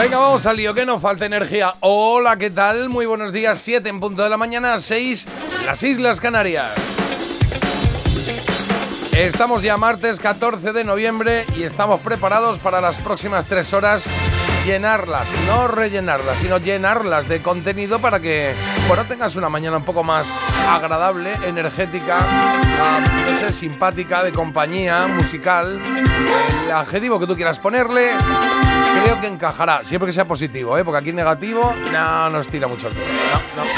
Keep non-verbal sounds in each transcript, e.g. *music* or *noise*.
Venga, vamos al lío, que no falta energía. Hola, ¿qué tal? Muy buenos días, 7 en punto de la mañana, 6, las Islas Canarias. Estamos ya martes 14 de noviembre y estamos preparados para las próximas tres horas llenarlas, no rellenarlas, sino llenarlas de contenido para que, bueno, tengas una mañana un poco más agradable, energética, ah, no sé, simpática, de compañía, musical, el adjetivo que tú quieras ponerle, creo que encajará, siempre que sea positivo, ¿eh? porque aquí negativo no nos tira mucho el pelo. No, no.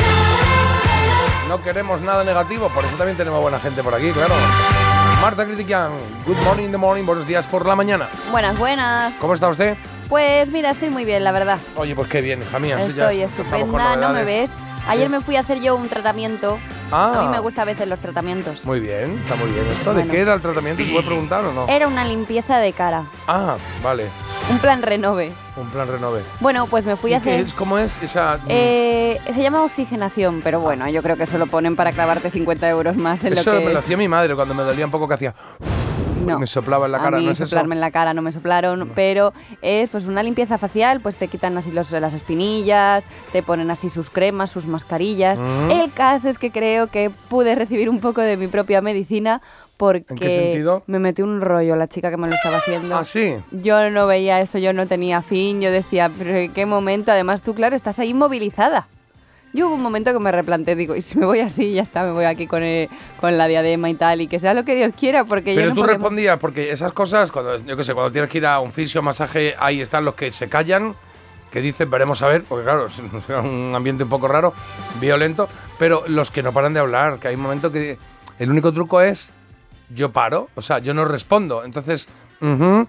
No queremos nada negativo, por eso también tenemos buena gente por aquí, claro. Marta Critiquian, good morning in the morning, buenos días por la mañana. Buenas, buenas. ¿Cómo está usted? Pues mira, estoy muy bien, la verdad. Oye, pues qué bien, hija mía. ya Estoy con estupenda, no me ves. Ayer me fui a hacer yo un tratamiento. Ah. A mí me gusta a veces los tratamientos. Muy bien, está muy bien. ¿Esto de qué era el tratamiento? ¿Se puede preguntar o no? Era una limpieza de cara. Ah, vale. Un plan renove. Un plan renove. Bueno, pues me fui ¿Y a hacer... es? ¿Cómo es esa...? Eh, se llama oxigenación, pero bueno, yo creo que eso lo ponen para clavarte 50 euros más en Eso lo me que lo es. hacía mi madre cuando me dolía un poco que hacía... No. Me soplaba en la cara, a mí ¿no es eso? soplarme en la cara no me soplaron, pero es pues una limpieza facial, pues te quitan así los, las espinillas, te ponen así sus cremas, sus mascarillas. Mm. El caso es que creo que pude recibir un poco de mi propia medicina porque ¿En qué sentido? me metí un rollo la chica que me lo estaba haciendo. Ah, sí. Yo no veía eso, yo no tenía fin, yo decía, pero ¿en qué momento? Además tú, claro, estás ahí inmovilizada. Yo hubo un momento que me replanteé, digo, y si me voy así, ya está, me voy aquí con, el- con la diadema y tal, y que sea lo que Dios quiera, porque yo Pero no tú podía- respondías, porque esas cosas, cuando, yo qué sé, cuando tienes que ir a un fisio, masaje, ahí están los que se callan, que dicen, veremos a ver, porque claro, *laughs* es un ambiente un poco raro, violento, pero los que no paran de hablar, que hay un momento que el único truco es, yo paro, o sea, yo no respondo, entonces, ujú,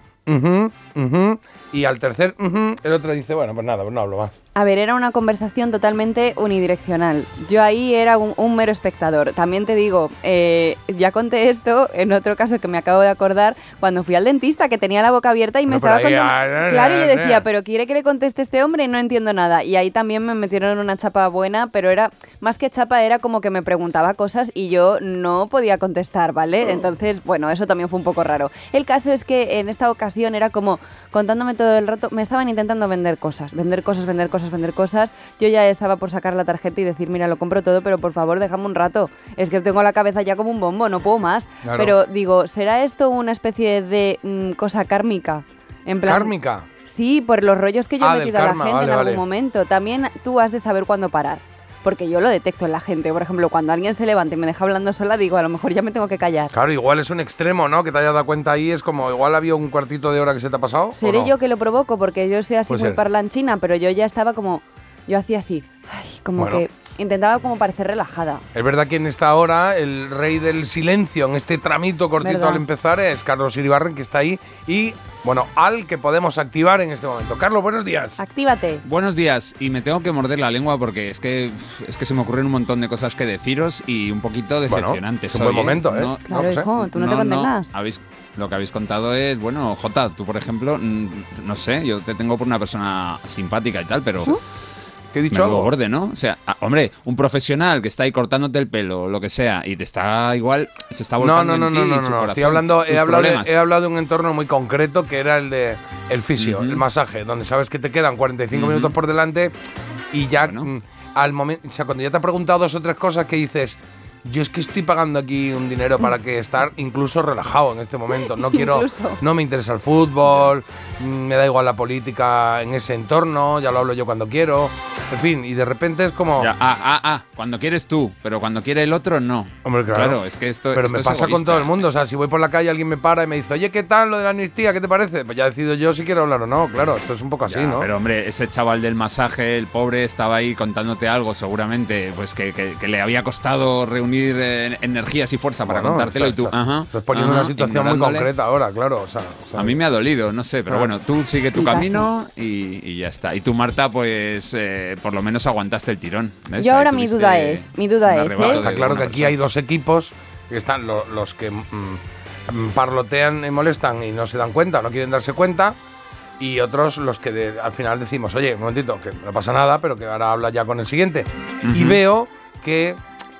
y al tercer, el otro dice, bueno, pues nada, pues no hablo más. A ver, era una conversación totalmente unidireccional. Yo ahí era un, un mero espectador. También te digo, eh, ya conté esto en otro caso que me acabo de acordar, cuando fui al dentista, que tenía la boca abierta y me No, estaba ahí, contando... ah, Claro, y yo decía, pero quiere que le conteste este hombre y no entiendo nada. Y ahí también me metieron una chapa buena, pero era más que chapa, era como que me preguntaba cosas y yo no podía contestar, ¿vale? Entonces, bueno, eso también fue un poco raro. El caso es que en esta ocasión era como contándome todo el rato, me estaban intentando vender cosas, vender cosas, vender cosas, vender cosas. Yo ya estaba por sacar la tarjeta y decir, mira, lo compro todo, pero por favor, déjame un rato. Es que tengo la cabeza ya como un bombo, no puedo más. Claro. Pero digo, ¿será esto una especie de mm, cosa kármica? En plan, Kármica. Sí, por los rollos que yo Ah, he del metido a la gente vale, en algún vale. momento. También tú has de saber cuándo parar. Porque yo lo detecto en la gente. Por ejemplo, cuando alguien se levanta y me deja hablando sola, digo, a lo mejor ya me tengo que callar. Claro, igual es un extremo, ¿no? Que te hayas dado cuenta ahí, es como, igual había un cuartito de hora que se te ha pasado. ¿o Seré no? yo que lo provoco, porque yo soy así Puede muy ser. parlanchina, pero yo ya estaba como. Yo hacía así. Ay, como Bueno. que intentaba como parecer relajada. Es verdad que en esta hora el rey del silencio, en este tramito cortito ¿Verdad? al empezar, es Carlos Iribarren, que está ahí. Y, bueno, al que podemos activar en este momento. Carlos, buenos días. Actívate. Buenos días, y me tengo que morder la lengua porque es que es que se me ocurren un montón de cosas que deciros y un poquito decepcionantes. es un buen momento, ¿eh? No, No, Claro, sé. hijo, tú no, te condenas. habéis, lo que habéis contado es, bueno, Jota, tú por ejemplo, no sé, yo te tengo por una persona simpática y tal, pero ¿Qué he dicho menudo algo? borde, ¿no? O sea, ah, hombre, un profesional que está ahí cortándote el pelo o lo que sea y te está igual, se está No, volcando no, no, en no, ti no, no, no. corazón, Estoy hablando, he hablado, de, he hablado de un entorno muy concreto que era el de el fisio, el masaje, donde sabes que te quedan 45 Ujú. minutos por delante y ya Bueno. mm, al momento, o sea, cuando ya te ha preguntado dos o tres cosas que dices, yo es que estoy pagando aquí un dinero para que estar incluso relajado en este momento. No *laughs* quiero, Incluso. no me interesa el fútbol, mm, me da igual la política en ese entorno, ya lo hablo yo cuando quiero. En fin, y de repente es como. Ya, ah, ah, ah, cuando quieres tú, pero cuando quiere el otro, no. Hombre, claro. es que esto Pero esto me es pasa con egoísta. todo el mundo. O sea, si voy por la calle, alguien me para y me dice, oye, ¿qué tal lo de la amnistía? ¿Qué te parece? Pues ya decido yo si quiero hablar o no. Claro, esto es un poco así, Ya, ¿no? Pero hombre, ese chaval del masaje, el pobre, estaba ahí contándote algo, seguramente, pues que, que- que le había costado reunir eh, energías y fuerza para Bueno, contártelo estás- y tú. estás- ajá, Estás poniendo ajá, una situación muy concreta ahora, claro. O sea, o sea, A mí me ha dolido, no sé, pero Ah. bueno, tú sigue tu camino y, y ya está. Y tú, Marta, pues eh, por lo menos aguantaste el tirón. ¿ves? Yo ahora mi duda es, mi duda es, ¿eh? Está claro que aquí persona. hay dos equipos que están lo- los que mm, mm, parlotean y molestan y no se dan cuenta, no quieren darse cuenta, y otros los que de- al final decimos, oye, un momentito, que no pasa nada, pero que ahora habla ya con el siguiente. Y Ujú. veo que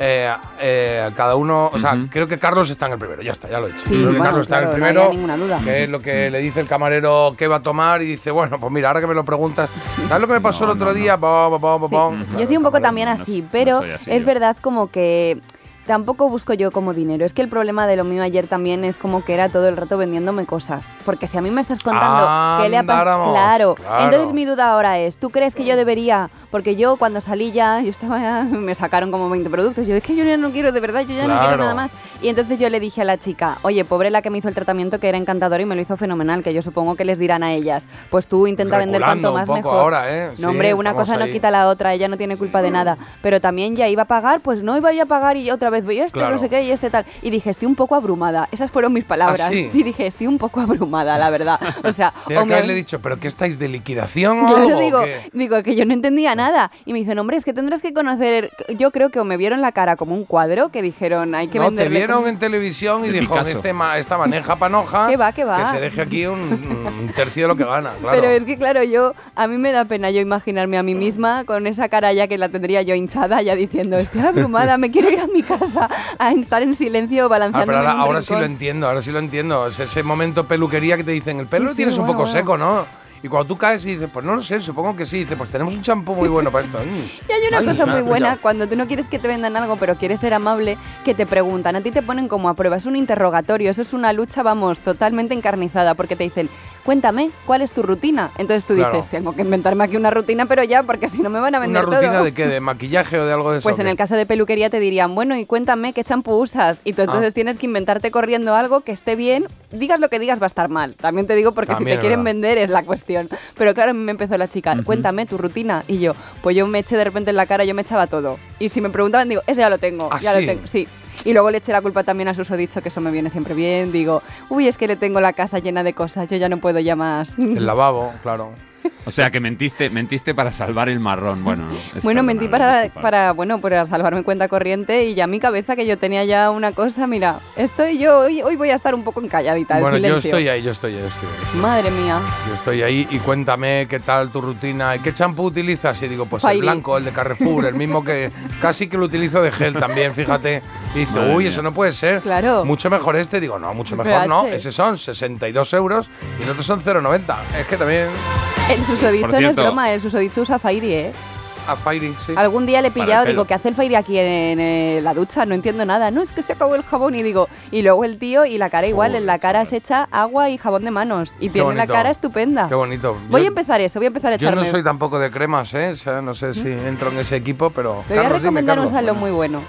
eh, eh, cada uno, o sea, creo que Carlos está en el primero, ya está, ya lo he dicho. Sí, creo que bueno, Carlos está en el no primero, duda. que es lo que le dice el camarero que va a tomar y dice, bueno, pues mira, ahora que me lo preguntas, ¿sabes lo que me pasó No, el otro no, día? Bom, bom, bom, Sí. bom. Yo soy un poco camarero. también así, no pero así es yo. verdad como que tampoco busco yo como dinero. Es que el problema de lo mío ayer también es como que era todo el rato vendiéndome cosas. Porque si a mí me estás contando que le ha pasado... Claro. claro. Entonces mi duda ahora es, ¿tú crees que yo debería? Porque yo cuando salí ya, yo estaba, me sacaron como 20 productos. Yo es que yo ya no quiero, de verdad, yo ya no quiero nada más. Y entonces yo le dije a la chica, oye, pobre la que me hizo el tratamiento que era encantador y me lo hizo fenomenal, que yo supongo que les dirán a ellas. Pues tú intenta vender cuanto más un poco mejor. ahora, ¿eh? Sí, No, hombre, una cosa no quita la otra, ella no tiene culpa de nada. Pero también ya iba a pagar, pues no iba a pagar y otra vez voy este, Claro. no sé qué, y este tal. Y dije, estoy un poco abrumada. Esas fueron mis palabras. ¿Ah, sí? dije, estoy un poco abrumada, la verdad. O sea, *laughs* Tenía o que me- haberle dicho, ¿pero qué estáis de liquidación o algo? o digo, qué? digo que yo no entendía nada. Y me dicen, hombre, es que tendrás que conocer. Yo creo que o me vieron la cara como un cuadro que dijeron, hay que no, te vieron como- en televisión y dijo, este ma- esta maneja panoja, *laughs* Que va, que va. se deje aquí un, un tercio de lo que gana, claro. Pero es que, claro, yo, a mí me da pena yo imaginarme a mí misma con esa cara ya que la tendría yo hinchada, ya diciendo, estoy abrumada, me quiero ir a mi casa a estar en silencio Ah, balanceando. pero ahora, ahora sí lo entiendo, ahora sí lo entiendo. Es ese momento peluquería que te dicen, el pelo Sí, lo sí, tienes un bueno, poco bueno. seco, ¿no? Y cuando tú caes y dices, pues no lo sé, supongo que sí. Dice, pues tenemos un champú muy bueno para esto. *laughs* Mm. Y hay una Ay, cosa muy buena, cuando tú no quieres que te vendan algo, pero quieres ser amable, que te preguntan, a ti te ponen como a prueba, es un interrogatorio, eso es una lucha, vamos, totalmente encarnizada, porque te dicen, cuéntame, ¿cuál es tu rutina? Entonces tú Claro. dices, tengo que inventarme aquí una rutina, pero ya, porque si no me van a ¿Una vender rutina todo. de qué? *laughs* ¿De maquillaje o de algo de eso? Pues en el caso de peluquería te dirían, bueno, y cuéntame qué champú usas. Y tú entonces Ah. tienes que inventarte corriendo algo que esté bien. Digas lo que digas, va a estar mal. También te digo porque También si te quieren verdad. vender es la cuestión. Pero claro, me empezó la chica, cuéntame tu rutina. Y yo, pues yo me eché de repente en la cara, yo me echaba todo. Y si me preguntaban, digo, ese ya lo tengo, ¿Ah, ya sí? lo tengo. Sí. Y luego le eché la culpa también a susodicho, que eso me viene siempre bien. Digo, uy, es que le tengo la casa llena de cosas, yo ya no puedo ya más. El lavabo, claro. O sea, que mentiste, mentiste para salvar el marrón. Bueno, Bueno, mentí para, para, bueno, para salvarme cuenta corriente y ya mi cabeza que yo tenía ya una cosa, mira, estoy yo, hoy, hoy voy a estar un poco encalladita, en bueno, yo estoy ahí, yo estoy ahí, yo estoy ahí. Madre mía. Yo estoy ahí y cuéntame qué tal tu rutina y qué champú utilizas. Y digo, pues Fairy. el blanco, el de Carrefour, el mismo que casi que lo utilizo de gel también, fíjate. Y dice, Madre uy, mía. eso no puede ser. Claro. Mucho mejor este. Digo, no, mucho mejor PH. no. Ese son 62 euros y el otro son 0,90. Es que también El susodicho no es broma, el susodicho usa Fairy, ¿eh? a Fairy, sí. Algún día le he pillado, digo, ¿qué hace el Fairy aquí en, eh, la ducha? No entiendo nada. No, es que se acabó el jabón y digo, y luego el tío y la cara igual, en la cara chaval. se echa agua y jabón de manos y tiene la cara estupenda. Qué bonito. Voy Yo- a empezar eso, voy a empezar a Yo echarme. no soy tampoco de cremas, ¿eh? O sea, no sé si entro en ese equipo, pero. Te voy a Carlos, dime, recomendar un salón muy bueno.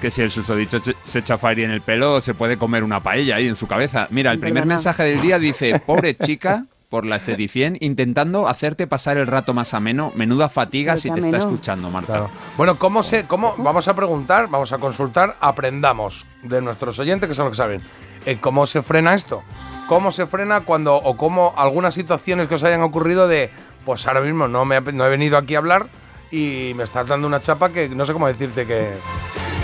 Que si el susodicho se- se echa Fairy en el pelo, se puede comer una paella ahí en su cabeza. Mira, el primer Perdona. mensaje del día dice, pobre chica, por la esteticien, *laughs* intentando hacerte pasar el rato más ameno. Menuda fatiga si te está escuchando, Marta. Claro. Bueno, ¿cómo se, cómo, vamos a preguntar, vamos a consultar, aprendamos de nuestros oyentes, que son los que saben, eh, cómo se frena esto. ¿Cómo se frena cuando, o cómo algunas situaciones que os hayan ocurrido de, pues ahora mismo no, me, he- no he venido aquí a hablar y me estás dando una chapa que no sé cómo decirte que,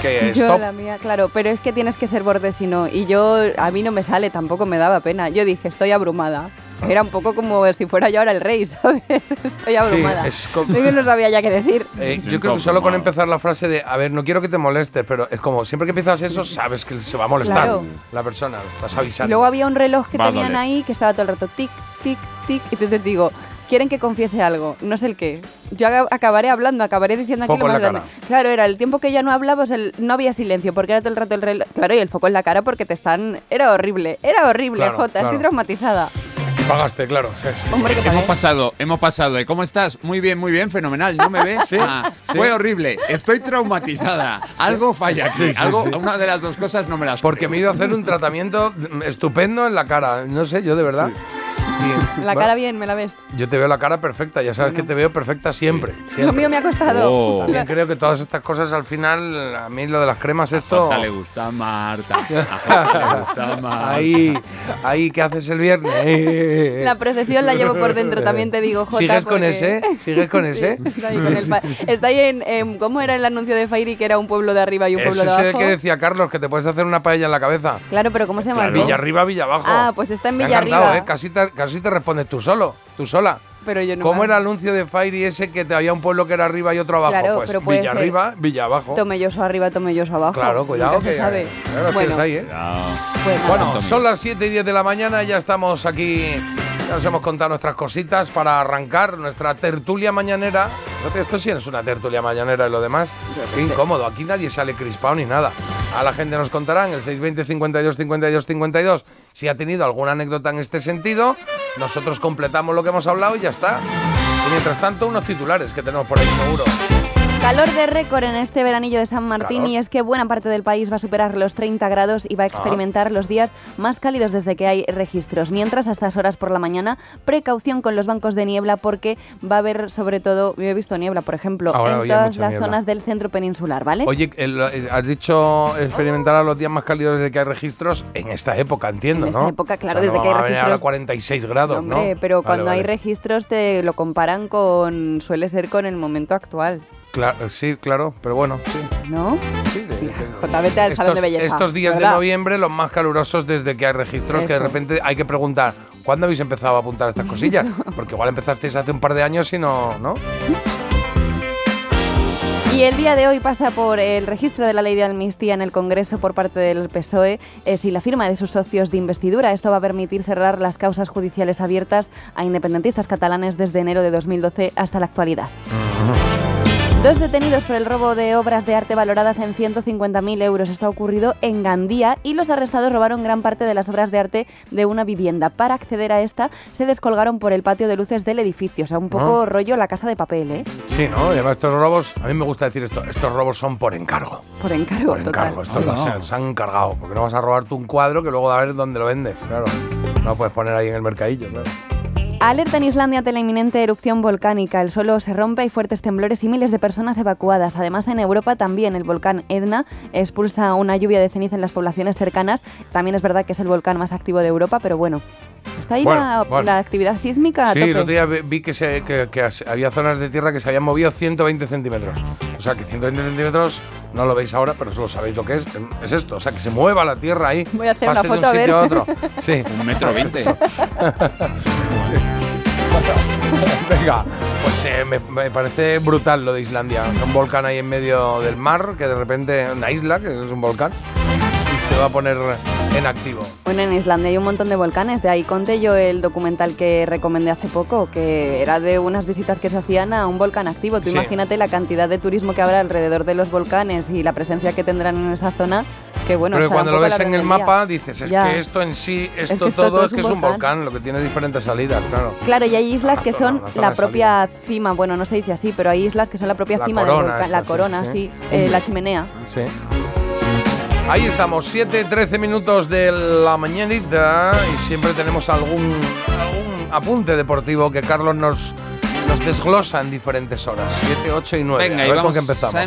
que Yo stop. la mía, claro, pero es que tienes que ser borde si no. Y yo, a mí no me sale, tampoco me daba pena. Yo dije, estoy abrumada. Era un poco como si fuera yo ahora el rey, *laughs* ¿sabes? Estoy abrumada. es como- no sabía ya qué decir. Eh, Sí, yo creo que solo con empezar la frase de, a ver, no quiero que te molestes, pero es como, siempre que empiezas eso, sabes que se va a molestar Claro. la persona, estás Y avisando. luego había un reloj que tenían ahí que estaba todo el rato tic, tic, tic. Y entonces digo, quieren que confiese algo, no sé el qué. Yo acabaré hablando, acabaré diciendo aquí Foco lo en más la grande. cara. Claro, era el tiempo que ya no hablabas, el, no había silencio, porque era todo el rato el reloj. Claro, y el foco en la cara porque te están. Era horrible, era horrible, Claro, Jota, claro. estoy traumatizada. Pagaste, claro. sí, sí. Hombre, que Hemos pasado, hemos pasado de ¿cómo estás? Muy bien, muy bien, fenomenal. ¿No me ves? Sí, Ah, sí. Fue horrible. Estoy traumatizada. Algo falla aquí. Sí, sí, Algo, sí. Una de las dos cosas no me las Porque me he ido a hacer un tratamiento estupendo en la cara. No sé, yo de verdad. *laughs* La cara bien, me la ves. Yo te veo la cara perfecta, ya sabes que te veo perfecta siempre. Lo siempre. mío me ha costado. Oh. *laughs* También creo que todas estas cosas al final, a mí lo de las cremas, A esto. Jota le gusta a Marta. A Jota le gusta a *laughs* Marta. Ahí, ahí, ¿qué haces el viernes? Eh, La procesión la llevo por dentro, también te digo, Jota. ¿Sigues con porque- ese? ¿Sigues con ese? Está ahí, con el pa- está ahí en, en- ¿Cómo era el anuncio de Fairi que era un pueblo de arriba y un pueblo Ese de es el abajo? que decía Carlos, que te puedes hacer una paella en la cabeza. Claro, pero ¿cómo se llama? el Villa arriba, Villa abajo. Ah, pues está en Villa arriba. ¿eh? Casi te, casi te respondes tú solo, tú sola. Pero yo no ¿Cómo me- era el anuncio de Fairy ese que te había un pueblo que era arriba y otro abajo? Claro, pues pero Villa ser. arriba, Villa abajo. Tomelloso arriba, tomelloso abajo. Claro, cuidado, Nunca se que sabe. claro, bueno, ahí, ¿eh? Cuidado. pues. Bueno, son las 7 y 10 de la mañana, ya estamos aquí, ya nos hemos contado nuestras cositas para arrancar nuestra tertulia mañanera. Esto sí es una tertulia mañanera y lo demás. Qué incómodo, aquí nadie sale crispado ni nada. A la gente nos contará en el 620 52 52 52 si ha tenido alguna anécdota en este sentido. Nosotros completamos lo que hemos hablado y ya está. Y mientras tanto, unos titulares que tenemos por ahí seguro. Calor de récord en este veranillo de San Martín Calor. y es que buena parte del país va a superar los 30 grados y va a experimentar los días más cálidos desde que hay registros. Mientras, a estas horas por la mañana, precaución con los bancos de niebla porque va a haber sobre todo, yo he visto niebla, por ejemplo, Ahora en todas las niebla. zonas del centro peninsular, ¿vale? Oye, el- eh, has dicho experimentar a los días más cálidos desde que hay registros en esta época, entiendo, En ¿no? esta época, claro, O sea, desde no que hay registros. a 46 grados, Hombre, ¿no? pero Vale, cuando hay registros te lo comparan con, suele ser con el momento actual, Claro, sí, claro, pero bueno, sí. ¿no? sí, de- vete al salón de belleza, Estos días de noviembre, los más calurosos desde que hay registros, que de repente hay que preguntar, ¿cuándo habéis empezado a apuntar estas cosillas? Porque igual empezasteis hace un par de años y no, ¿no? Y el día de hoy pasa por el registro de la ley de amnistía en el Congreso por parte del PSOE y la firma de sus socios de investidura. Esto va a permitir cerrar las causas judiciales abiertas a independentistas catalanes desde enero de 2012 hasta la actualidad. Dos detenidos por el robo de obras de arte valoradas en 150.000 euros. Esto ha ocurrido en Gandía y los arrestados robaron gran parte de las obras de arte de una vivienda. Para acceder a esta, se descolgaron por el patio de luces del edificio. O sea, un poco Ah. rollo la casa de papel, ¿eh? Sí, ¿no? Además estos robos, a mí me gusta decir esto, estos robos son por encargo. Por encargo, Por total. encargo, estos se han encargado. Porque no vas a robarte un cuadro que luego a ver dónde lo vendes, claro. No lo puedes poner ahí en el mercadillo, claro. Alerta en Islandia ante la inminente erupción volcánica. El suelo se rompe, hay fuertes temblores y miles de personas evacuadas. Además, en Europa también el volcán Etna expulsa una lluvia de ceniza en las poblaciones cercanas. También es verdad que es el volcán más activo de Europa, pero bueno, está ahí Bueno, la, bueno. la actividad sísmica a Sí, tope. el otro día vi- que, se- que- que as- había zonas de tierra que se habían movido 120 centímetros. O sea, que 120 centímetros, no lo veis ahora, pero solo sabéis lo que es. Es esto, o sea, que se mueva la tierra ahí. Voy a hacer pase una de foto, a un sitio a ver. otro. *laughs* Sí. Un metro veinte. *laughs* Venga, pues eh, me, me parece brutal lo de Islandia. Un volcán ahí en medio del mar, que de repente, una isla, que es un volcán, se va a poner en activo. Bueno, en Islandia hay un montón de volcanes. De ahí conté yo el documental que recomendé hace poco, que era de unas visitas que se hacían a un volcán activo. Tú Sí. imagínate la cantidad de turismo que habrá alrededor de los volcanes y la presencia que tendrán en esa zona. Que bueno, Pero cuando lo ves en el mapa, dices, es Ya. que esto en sí, esto, que esto todo todo es que es un volcán, lo que tiene diferentes salidas, claro. Claro, y hay islas que zona, son la propia cima, bueno, no se dice así, pero hay islas que son la propia La cima del volcán, esta, la corona, sí. sí, eh, la chimenea. Sí. Ahí estamos, 7, 13 minutos de la mañanita y siempre tenemos algún, algún apunte deportivo que Carlos nos, nos desglosa en diferentes horas, 7, 8 y 9. Venga, a y vamos con qué empezamos. a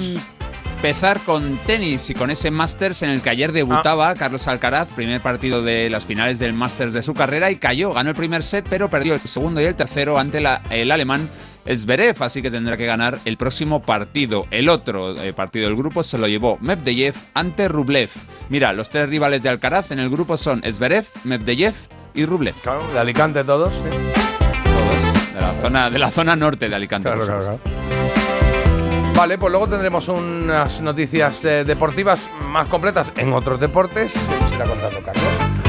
empezar con tenis y con ese Masters en el que ayer debutaba Ah. Carlos Alcaraz, primer partido de las finales del Masters de su carrera y cayó, ganó el primer set pero perdió el segundo y el tercero ante la- el alemán Zverev, así que tendrá que ganar el próximo partido. El otro eh, partido del grupo se lo llevó Medvedev ante Rublev. Mira, los tres rivales de Alcaraz en el grupo son Zverev, Medvedev y Rublev. Claro, de Alicante todos. sí. Todos de la zona, de la zona norte de Alicante. Claro, claro. Vale, pues luego tendremos unas noticias eh, deportivas más completas en otros deportes que nos irá contando Carlos.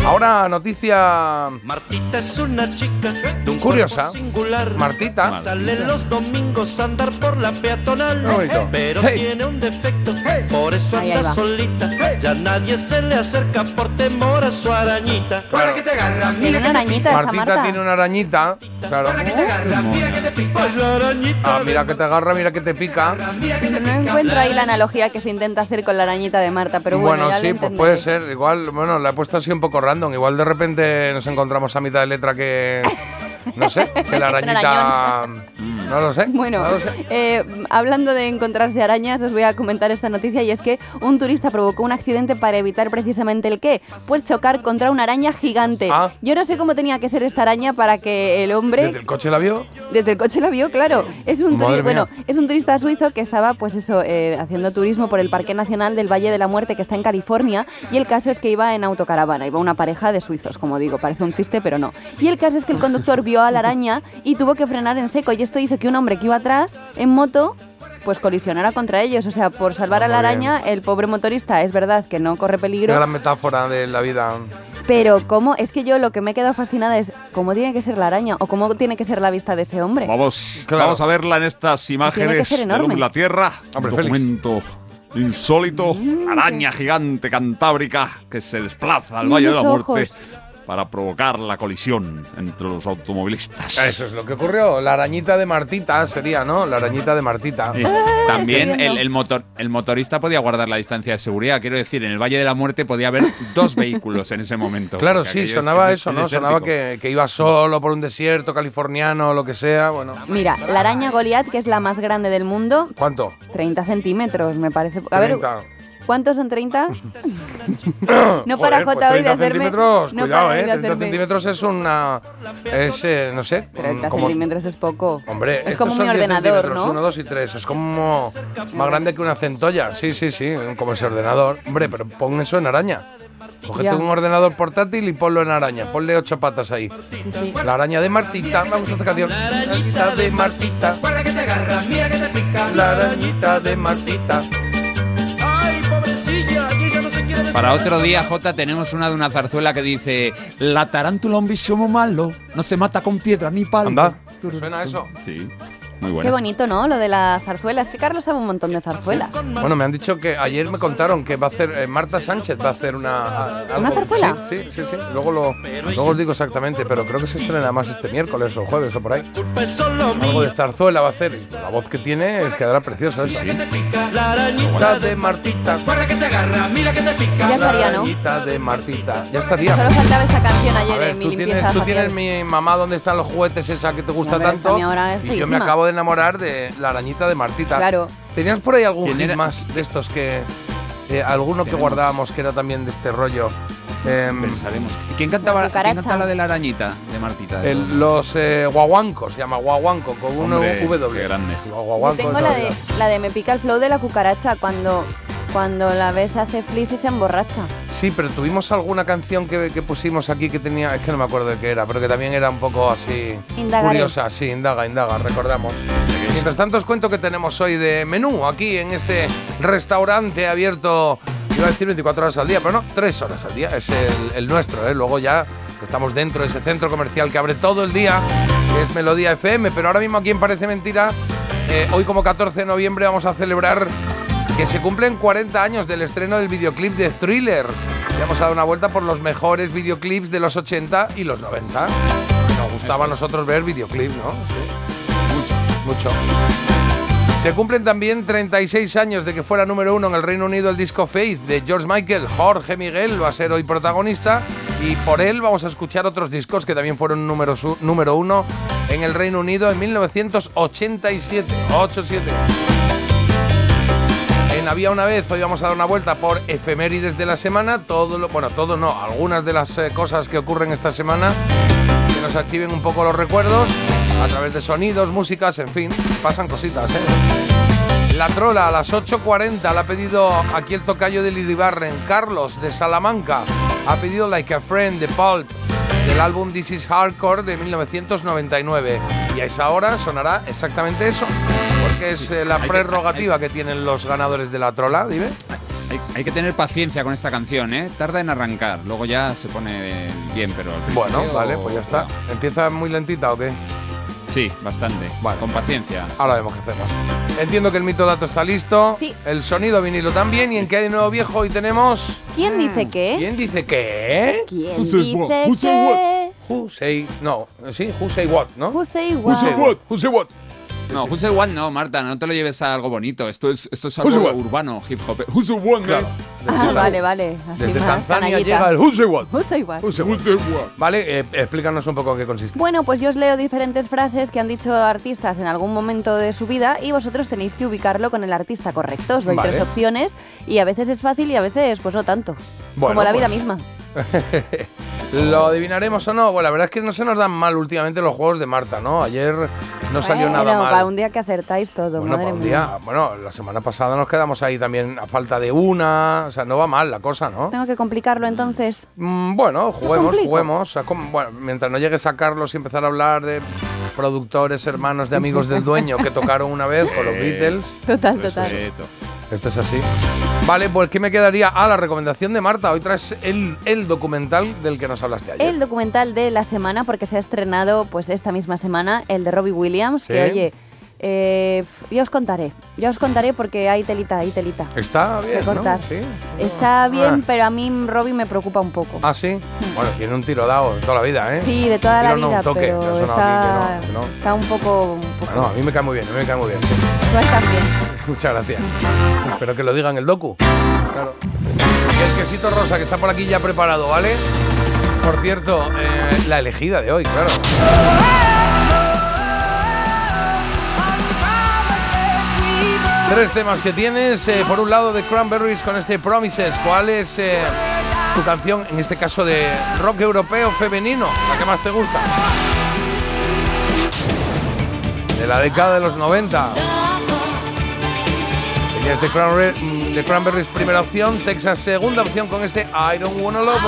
Ahora noticia Martita es una chica de un Curiosa. singular. Martita. Sale los domingos a andar por la peatonal. Qué bonito. Pero Hey. tiene un defecto, por eso Ahí, ahí anda va. solita. Ya nadie se le acerca por temor a su arañita. Claro. Tiene una arañita esta Martita Marta. tiene una arañita. Claro. Pues la arañita Ah, mira que te agarra, mira que te pica. No encuentro ahí la analogía que se intenta hacer con la arañita de Marta, pero bueno, Bueno, ya lo sí, pues puede ser. Igual, bueno, la he puesto así un poco random. Igual de repente nos encontramos a mitad de letra que. *laughs* No sé, *laughs* que la arañita. *laughs* No lo sé. Bueno, no lo sé. eh, hablando de encontrarse arañas, os voy a comentar esta noticia y es que un turista provocó un accidente para evitar precisamente el qué, pues chocar contra una araña gigante. Ah. Yo no sé cómo tenía que ser esta araña para que el hombre ¿Desde el coche la vio? desde el coche la vio, claro. Es un, turi- bueno, es un turista suizo que estaba, pues eso, eh, haciendo turismo por el Parque Nacional del Valle de la Muerte, que está en California. Y el caso es que iba en autocaravana, iba una pareja de suizos, como digo, parece un chiste, pero no. Y el caso es que el conductor vio a la *laughs* araña y tuvo que frenar en seco. Y esto hizo que un hombre que iba atrás, en moto, pues colisionara contra ellos. O sea, por salvar a la Muy bien. araña, el pobre motorista es verdad que no corre peligro. gran metáfora de la vida. Pero cómo, es que yo lo que me he quedado fascinada es cómo tiene que ser la araña o cómo tiene que ser la vista de ese hombre. Vamos, Claro. vamos a verla en estas imágenes y la Tierra. Hombre, un Félix. documento insólito. Araña gigante cantábrica que se desplaza al Valle de la Muerte ojos. Para provocar la colisión entre los automovilistas. Eso es lo que ocurrió. La arañita de Martita sería, ¿no? La arañita de Martita. Sí. estoy También el, el motor, el motorista podía guardar la distancia de seguridad. Quiero decir, en el Valle de la Muerte podía haber dos *laughs* vehículos en ese momento. Claro, sí, sonaba es- eso, es ¿no? Sonaba que, que iba solo por un desierto californiano o lo que sea. Bueno, Mira, la araña Goliath, que es la más grande del mundo, ¿cuánto? 30 centímetros, me parece. A ver, 30. ¿Cuántos son 30? *laughs* no para pues Jota hoy de 30 hacerme. centímetros, no cuidado, para ¿eh? hoy de 30 hacerme- centímetros es una. Es, eh, no sé. 30 como- centímetros es poco. Hombre, es estos como son mi 10 ordenador, centímetros, ¿no? 1, 2 y 3. Es como más grande que una centolla. Sí, sí, sí, como ese ordenador. Hombre, pero pon eso en araña. Cógete Ya. un ordenador portátil y ponlo en araña. Ponle ocho patas ahí. Sí, sí. La araña de Martita. Me gusta esta canción. La arañita de Martita. La arañita de Martita. Para otro día, Jota, tenemos una de una zarzuela que dice: La tarántula un bicho muy malo, no se mata con piedra ni palo. Anda, ¿te suena eso? Sí, muy Qué bonito, ¿no? Lo de la zarzuela. Es que Carlos sabe un montón de zarzuelas. Bueno, me han dicho que ayer me contaron que va a hacer eh, Marta Sánchez va a hacer una a- algo- ¿Una zarzuela? Sí, sí, sí, sí. Luego lo luego os digo exactamente, pero creo que se estrena más este miércoles o el jueves o por ahí. Algo de zarzuela va a hacer. La voz que tiene es quedará precioso eso. La arañita La de Martita. Ya La estaría, ¿no? arañita de Martita. Ya estaría. Solo faltaba esa canción ayer ver, en mi tú limpieza tienes, tú tienes mi mamá donde están los juguetes esa que te gusta tanto es y yo me feísima. Acabo de enamorar de la arañita de Martita. Claro. ¿Tenías por ahí algún ¿Quién hit más de estos que eh, alguno que guardábamos que era también de este rollo? Em, Pensaremos. ¿Quién cantaba, La ¿quién cantaba la de la arañita de Martita? el- los eh, guaguancos, se llama guaguanco con un W. qué grandes. Los Yo tengo la de, la de Me pica el flow de la cucaracha cuando, cuando la ves hace flis y se emborracha. Sí, pero tuvimos alguna canción que, que pusimos aquí que tenía, es que no me acuerdo de qué era, pero que también era un poco así Indagaré. curiosa. Sí, indaga, indaga, recordamos. Mientras tanto os cuento que tenemos hoy de menú aquí en este restaurante abierto, iba a decir 24 horas al día, pero no, 3 horas al día, es el, el nuestro, ¿eh? Luego ya estamos dentro de ese centro comercial que abre todo el día, que es Melodía FM, pero ahora mismo aquí en Parece Mentira, eh, hoy como 14 de noviembre vamos a celebrar que se cumplen 40 años del estreno del videoclip de Thriller. Y vamos a dar una vuelta por los mejores videoclips de los 80 y los 90. Nos gustaba a nosotros ver videoclips, ¿no? Sí. Mucho. Mucho. Se cumplen también 36 años de que fuera número uno en el Reino Unido el disco Faith de George Michael. Jorge Miguel va a ser hoy protagonista y por él vamos a escuchar otros discos que también fueron número, número uno en el Reino Unido en 1987. 87. Había una vez, hoy vamos a dar una vuelta por efemérides de la semana, todo lo, bueno, todo no, algunas de las eh, cosas que ocurren esta semana que nos activen un poco los recuerdos a través de sonidos, músicas, en fin, pasan cositas, ¿eh? La trola a las 8.40 la ha pedido aquí el tocayo de Liribarren, Carlos de Salamanca, ha pedido Like a Friend de Pulp del álbum This Is Hardcore de 1999 y a esa hora sonará exactamente eso, porque es eh, la prerrogativa que tienen los ganadores de la trola, dime. Hay, hay que tener paciencia con esta canción, ¿eh? Tarda en arrancar, luego ya se pone bien, pero al Bueno, vale, pues ya está. ¿Empieza muy lentita o qué? Sí, bastante. Vale. Con paciencia. Ahora vemos qué hacemos. Entiendo que el mito dato está listo. Sí. El sonido vinilo también. ¿Y en qué hay de nuevo viejo? Hoy tenemos. ¿Quién dice qué? ¿Quién dice qué? ¿Quién Who what? dice Who say qué? Who say. No, sí, who say what, ¿no? Who say Who say what? what? Who say what? No, Who's the One no, Marta, no te lo lleves a algo bonito. Esto es, esto es Who's the algo One? urbano, hip hop. Who's the One, Claro. Ah, vale, vale. Así Desde más Tanzania canallita. llega el who say what. Who say what? Who say what. Who's the One? Vale, eh, explícanos un poco en qué consiste. Bueno, pues yo os leo diferentes frases que han dicho artistas en algún momento de su vida y vosotros tenéis que ubicarlo con el artista correcto. Os doy Vale. tres opciones y a veces es fácil y a veces pues no tanto. Bueno, Como la vida pues- misma. *laughs* ¿Lo adivinaremos o no? Bueno, la verdad es que no se nos dan mal últimamente los juegos de Marta, ¿no? Ayer no salió nada mal. Para un día que acertáis todo, Bueno, madre para un mía. día, bueno, la semana pasada nos quedamos ahí también a falta de una, o sea, no va mal la cosa, ¿no? Tengo que complicarlo entonces. Mm, bueno, juguemos, juguemos. O sea, como- bueno, mientras no llegues a Carlos y empezar a hablar de productores, hermanos de amigos del dueño que tocaron una vez con los. *laughs* Beatles. Total, total. Respeto. Esto es así. Vale, pues ¿qué me quedaría? Ah, la recomendación de Marta. Hoy traes el, el documental del que nos hablaste ayer. El documental de la semana, porque se ha estrenado pues esta misma semana, el de Robbie Williams, que oye, eh, ya os contaré, ya os contaré porque hay telita, hay telita. Está bien. Sí. Está bien, Ah. pero a mí Robbie me preocupa un poco. Ah, sí. Bueno, tiene un tiro dado de toda la vida, ¿eh? Sí, de toda la Tiro no, un vida, toque, pero está, que no, que está un poco... Un poco Bueno, a mí me cae muy bien, a mí me cae muy bien. sí. bien. *laughs* Muchas gracias. Espero que lo digan el docu. Claro. Y el quesito rosa que está por aquí ya preparado, ¿vale? Por cierto, eh, la elegida de hoy, claro. Tres temas que tienes. eh, por un lado, de Cranberries con este Promises. ¿Cuál es eh, tu canción, en este caso de rock europeo femenino, la que más te gusta? De la década de los 90. Tenías de, Cranberry- de Cranberries primera opción, Texas segunda opción con este I Don't Wanna Love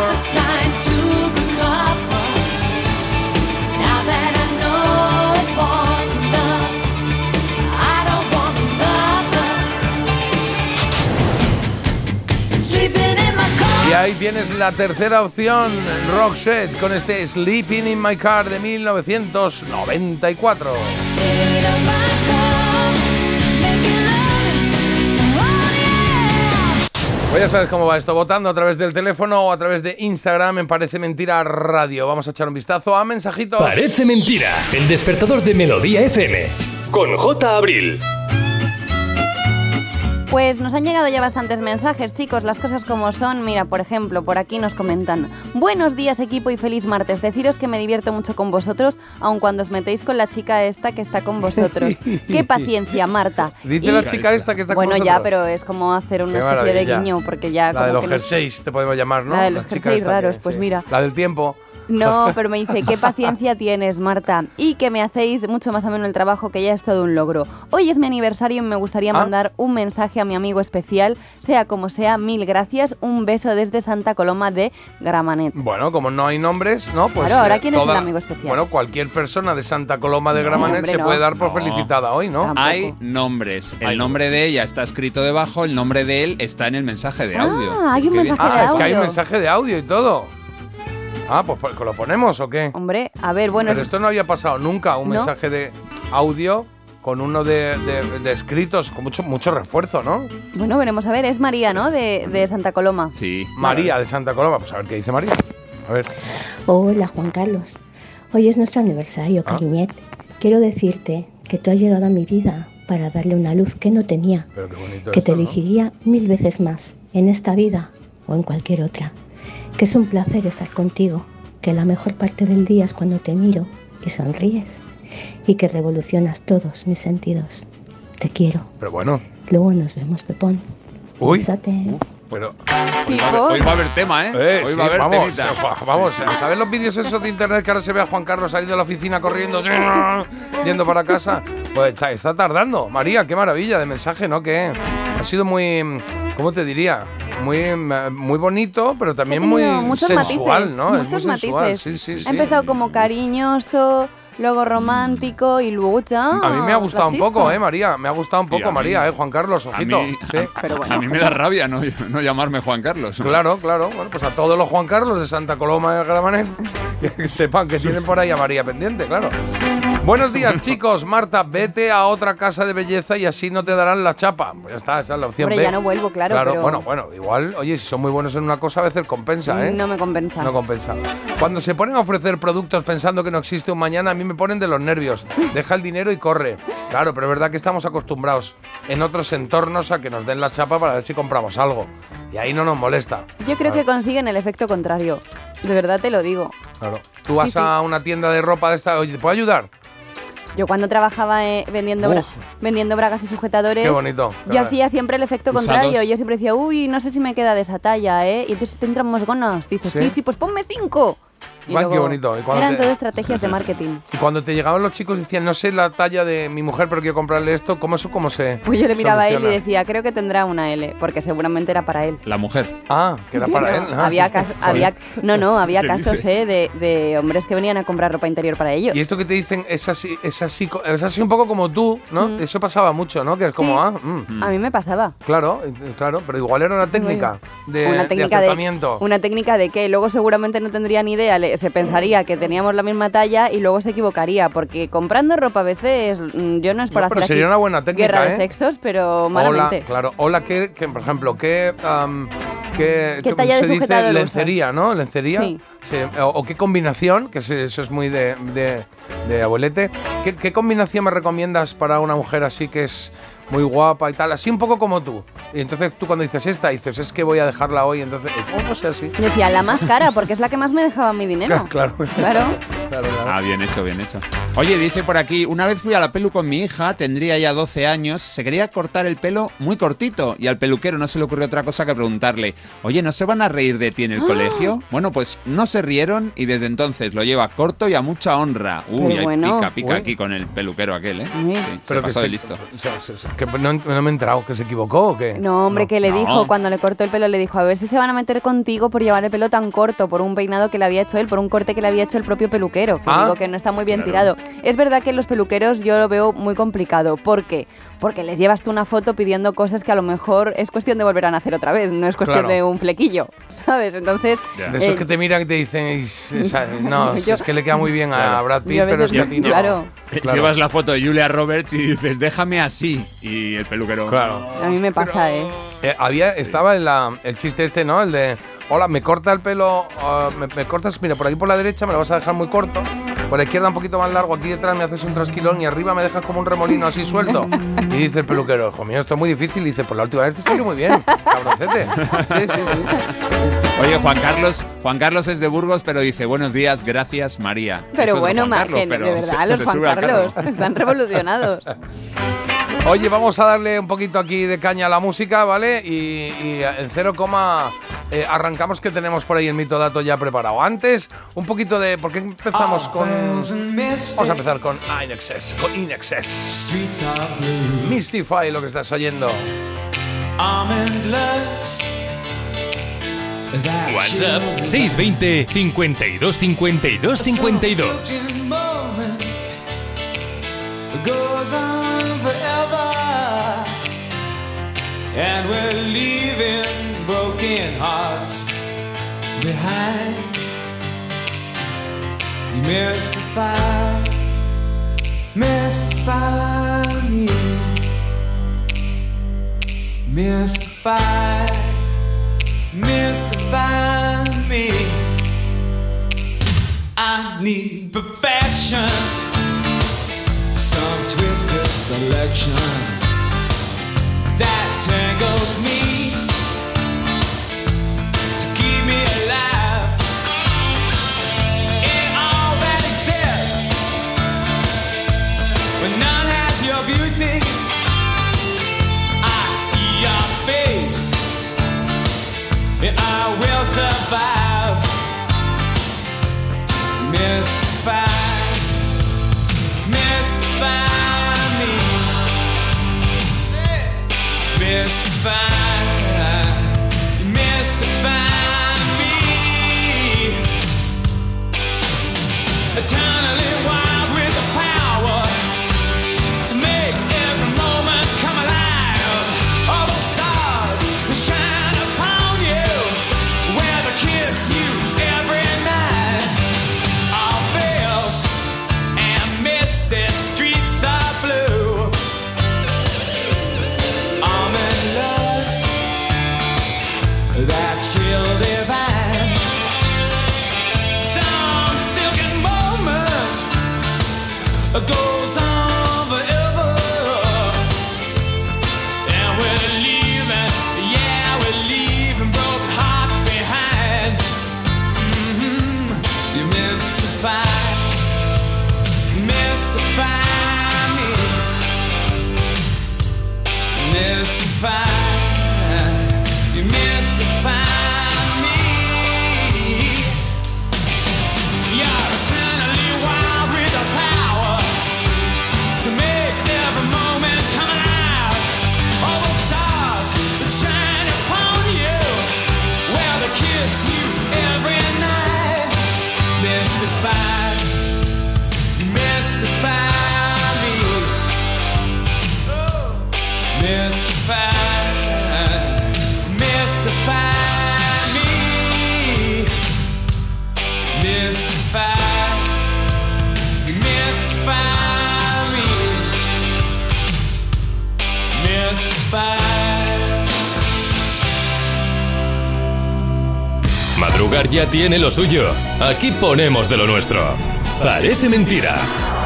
Y ahí tienes la tercera opción, Roxette, con este Sleeping in My Car de 1994. Pues ya sabes cómo va esto, votando a través del teléfono o a través de Instagram en Parece Mentira Radio. Vamos a echar un vistazo a mensajitos. Parece mentira. El despertador de Melodía FM. Con J. Abril. Pues nos han llegado ya bastantes mensajes, chicos, las cosas como son. Mira, por ejemplo, por aquí nos comentan, buenos días equipo y feliz martes. Deciros que me divierto mucho con vosotros, aun cuando os metéis con la chica esta que está con vosotros. *laughs* Qué paciencia, Marta. Dice Y- la chica esta que está Bueno, con ya, nosotros. pero es como hacer una Qué especie de guiño, porque ya La de como los que nos- jerseys, te podemos llamar, ¿no? La de los jerseys que- raros, pues mira. La del tiempo. No, pero me dice, qué paciencia tienes, Marta, y que me hacéis mucho más ameno el trabajo, que ya es todo un logro. Hoy es mi aniversario y me gustaría Ah. mandar un mensaje a mi amigo especial, sea como sea, mil gracias, un beso desde Santa Coloma de Gramanet. Bueno, como no hay nombres, ¿no? Pues Claro, ahora ¿quién es el amigo especial? Bueno, cualquier persona de Santa Coloma de Gramanet hombre, se no. puede dar por No. felicitada hoy, ¿no? Tampoco. Hay nombres. El Hay nombre de ella está escrito debajo, el nombre de él está en el mensaje de Ah, audio. hay es un mensaje Ah, de es que hay audio. mensaje de audio y todo. Ah, pues pues, ¿lo ponemos o qué? Hombre, a ver, bueno, Pero esto no había pasado nunca, un ¿No? mensaje de audio con uno de, de- de escritos, con mucho, mucho refuerzo, ¿no? bueno, veremos a ver, es María, ¿no? De, de Santa Coloma. Sí. María de Santa Coloma, pues a ver qué dice María. A ver. Hola Juan Carlos, hoy es nuestro aniversario, Ah. cariñet. Quiero decirte que tú has llegado a mi vida para darle una luz que no tenía, Pero qué bonito que te elegiría mil veces más, en esta vida o en cualquier otra. Que es un placer estar contigo, que la mejor parte del día es cuando te miro y sonríes, y que revolucionas todos mis sentidos. Te quiero. Pero bueno. Luego nos vemos, Pepón. Uy. Bésate. Pero Hoy va, a haber, hoy va a haber tema, ¿eh? Eh, hoy sí, va a haber vamos, temita. va- vamos, ¿sabes los vídeos esos de internet que ahora se ve a Juan Carlos salir de la oficina corriendo, *laughs* yendo para casa? Pues está, está tardando. María, qué maravilla de mensaje, ¿no? Que ha sido muy, ¿cómo te diría? Muy, muy bonito, pero también muy sensual, matices, ¿no? Muchos es muy sensual, matices. sí, sí, sí. Ha empezado como cariñoso, luego romántico y luego ya. A mí me ha gustado un poco, ¿eh, María? Me ha gustado un poco, mí- María, ¿eh? Juan Carlos, A ojito. mí, Sí. a- *laughs* Pero bueno. a mí me da rabia no, no llamarme Juan Carlos. Claro, claro. Bueno, pues a todos los Juan Carlos de Santa Coloma de Gramanet *laughs* que sepan que tienen por ahí a María pendiente, claro. Buenos días, *laughs* chicos. Marta, vete a otra casa de belleza y así no te darán la chapa. Pues ya está, esa es la opción Hombre, B. ya no vuelvo, claro, pero- bueno, bueno, igual, oye, si son muy buenos en una cosa, a veces compensa, ¿eh? No me compensa. No compensa. Cuando se ponen a ofrecer productos pensando que no existe un mañana, a mí me ponen de los nervios. Deja el dinero y corre. Claro, pero es verdad que estamos acostumbrados en otros entornos a que nos den la chapa para ver si compramos algo. Y ahí no nos molesta. Yo creo Claro, que consiguen el efecto contrario. De verdad te lo digo. Claro. Tú vas sí. a una tienda de ropa de esta, oye, ¿te puedo ayudar? Yo cuando trabajaba eh, vendiendo, bra- vendiendo bragas y sujetadores, Qué bonito. yo hacía siempre el efecto Usados. contrario. Yo siempre decía, uy, no sé si me queda de esa talla, ¿eh? Y entonces te entran más ganas. Dices, ¿Sí? sí, sí, pues ponme cinco. Y Guay, qué bonito. ¿Y cuando Eran te- todo estrategias de marketing. Y cuando te llegaban los chicos y decían, no sé la talla de mi mujer, pero quiero comprarle esto, ¿cómo eso cómo se Pues yo le miraba a él y decía, creo que tendrá una L, porque seguramente era para él. La mujer. Ah, que era para No, él. Ah, había, cas- *laughs* había no, no, había *laughs* ¿Qué casos eh, de, de hombres que venían a comprar ropa interior para ellos. Y esto que te dicen es así, es así, es así un poco como tú, ¿no? Eso pasaba mucho, ¿no? Que es como, Mm. Sí. ah, mm, A mí me pasaba. claro, eh, claro, pero igual era una técnica de, una técnica de, acercamiento. una técnica de que luego seguramente no tendría ni idea, le- se pensaría que teníamos la misma talla y luego se equivocaría, porque comprando ropa a veces, mm, yo no es para No, pero hacer sería una buena técnica, guerra ¿eh? de sexos, pero Hola, malamente. claro. Hola, ¿qué, qué, por ejemplo, qué, am, qué, ¿Qué talla de se dice? sujetador usas? Lencería, ¿no? Lencería. Sí. Sí, O, o qué combinación, que eso es muy de, de, de abuelete. ¿Qué, qué combinación me recomiendas para una mujer así que es muy guapa y tal? Así un poco como tú. Y entonces tú cuando dices esta, dices, es que voy a dejarla hoy, entonces, oh, no sé así. Decía, la más cara, porque es la que más me dejaba mi dinero. *laughs* Claro. Claro. Claro, claro. Ah, bien hecho, bien hecho. Oye, dice por aquí, una vez fui a la pelu con mi hija, tendría ya 12 años, se quería cortar el pelo muy cortito y al peluquero no se le ocurrió otra cosa que preguntarle, oye, ¿no se van a reír de ti en el ¡Ah! colegio? Bueno, pues no se rieron y desde entonces lo lleva corto y a mucha honra. Uy, bueno. pica, pica Uy. aquí con el peluquero aquel, ¿eh? Sí, Pero se que pasó se- de listo. o sea, se- se- que no, no me he enterado, que se equivocó o qué. No, hombre, que le no. dijo, cuando le cortó el pelo, le dijo, a ver si se van a meter contigo por llevar el pelo tan corto, por un peinado que le había hecho él, por un corte que le había hecho el propio peluquero. Que Ah. digo que no está muy bien tirado. Es verdad que los peluqueros yo lo veo muy complicado. ¿Por qué? Porque les llevas tú una foto pidiendo cosas que a lo mejor es cuestión de volver a nacer otra vez, no es cuestión Claro. de un flequillo, ¿sabes? Entonces... De esos eh, que te miran y te dicen, "Is- esa- *laughs* no, Yo- es que le queda muy bien a Brad Pitt, pero es que a ti no. claro. Claro. Llevas la foto de Julia Roberts y dices, déjame así. Y el peluquero... Claro. A mí me pasa, ¿eh? Eh, había, estaba en la- el chiste este, ¿no? El de, hola, me corta el pelo, ah, me, me cortas, mira, por aquí por la derecha me lo vas a dejar muy corto, por la izquierda un poquito más largo, aquí detrás me haces un trasquilón y arriba me dejas como un remolino así suelto. Y dice el peluquero, hijo mío, esto es muy difícil. Y dice, pues la última vez te salió muy bien, cabroncete. Sí, sí, sí. Oye, Juan Carlos, Juan Carlos es de Burgos, pero dice, buenos días, gracias, María. Pero Eso bueno, Carlos, que pero de verdad, se- los se Juan Carlos están revolucionados. *laughs* Oye, vamos a darle un poquito aquí de caña a la música, ¿vale? Y, y en cero coma eh, arrancamos que tenemos por ahí el mito dato ya preparado. Antes, un poquito de. ¿Por qué empezamos con.? Vamos a empezar con Inexcess. Con Inexcess. Mystify lo que estás oyendo. WhatsApp 620 52 52 52. Goes on forever, and we're leaving broken hearts behind. You mystify, mystify me, mystify, mystify me. I need perfection some twisted selection that tangles me mystify, ya tiene lo suyo. Aquí ponemos de lo nuestro. Parece mentira.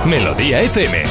Melodía FM.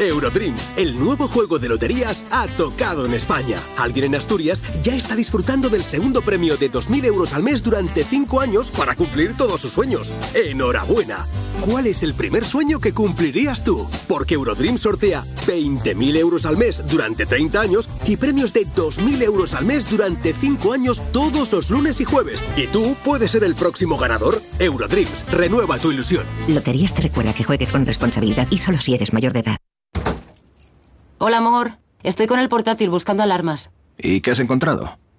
Eurodreams, el nuevo juego de loterías, ha tocado en España. Alguien en Asturias ya está disfrutando del segundo premio de 2.000 euros al mes durante 5 años para cumplir todos sus sueños. ¡Enhorabuena! ¿Cuál es el primer sueño que cumplirías tú? Porque Eurodreams sortea 20.000 euros al mes durante 30 años y premios de 2.000 euros al mes durante 5 años todos los lunes y jueves. ¿Y tú puedes ser el próximo ganador? Eurodreams, renueva tu ilusión. Loterías te recuerda que juegues con responsabilidad y solo si eres mayor de edad. Hola, amor. Estoy con el portátil buscando alarmas. ¿Y qué has encontrado?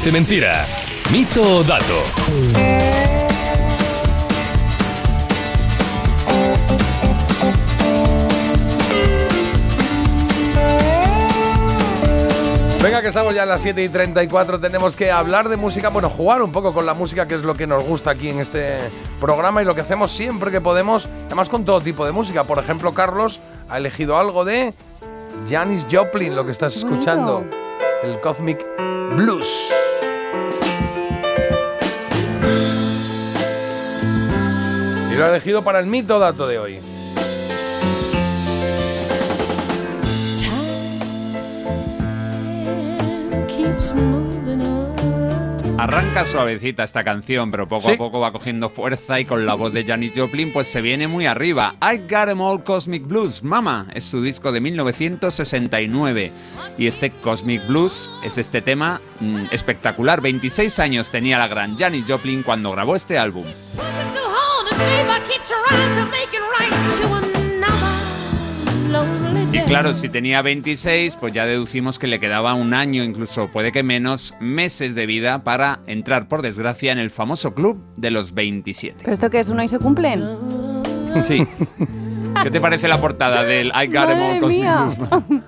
Parece mentira. Mito o dato. Venga, que estamos ya a las 7 y 34. Tenemos que hablar de música, bueno, jugar un poco con la música, que es lo que nos gusta aquí en este programa y lo que hacemos siempre que podemos, además con todo tipo de música. Por ejemplo, Carlos ha elegido algo de Janis Joplin, lo que estás escuchando, el Cosmic Blues. Lo ha elegido para el mito dato de hoy. Arranca suavecita esta canción, pero poco Sí. a poco va cogiendo fuerza y con la voz de Janis Joplin pues se viene muy arriba. I Got 'Em All Cosmic Blues, Mama, es su disco de 1969. Y este Cosmic Blues es este tema mm, espectacular. 26 años tenía la gran Janis Joplin cuando grabó este álbum. Y claro, si tenía 26, pues ya deducimos que le quedaba un año, incluso puede que menos, meses de vida para entrar, por desgracia, en el famoso club de los 27. ¿Pero esto qué es? ¿Uno y se cumplen? Sí. ¿Qué te parece la portada del I Got 'Em All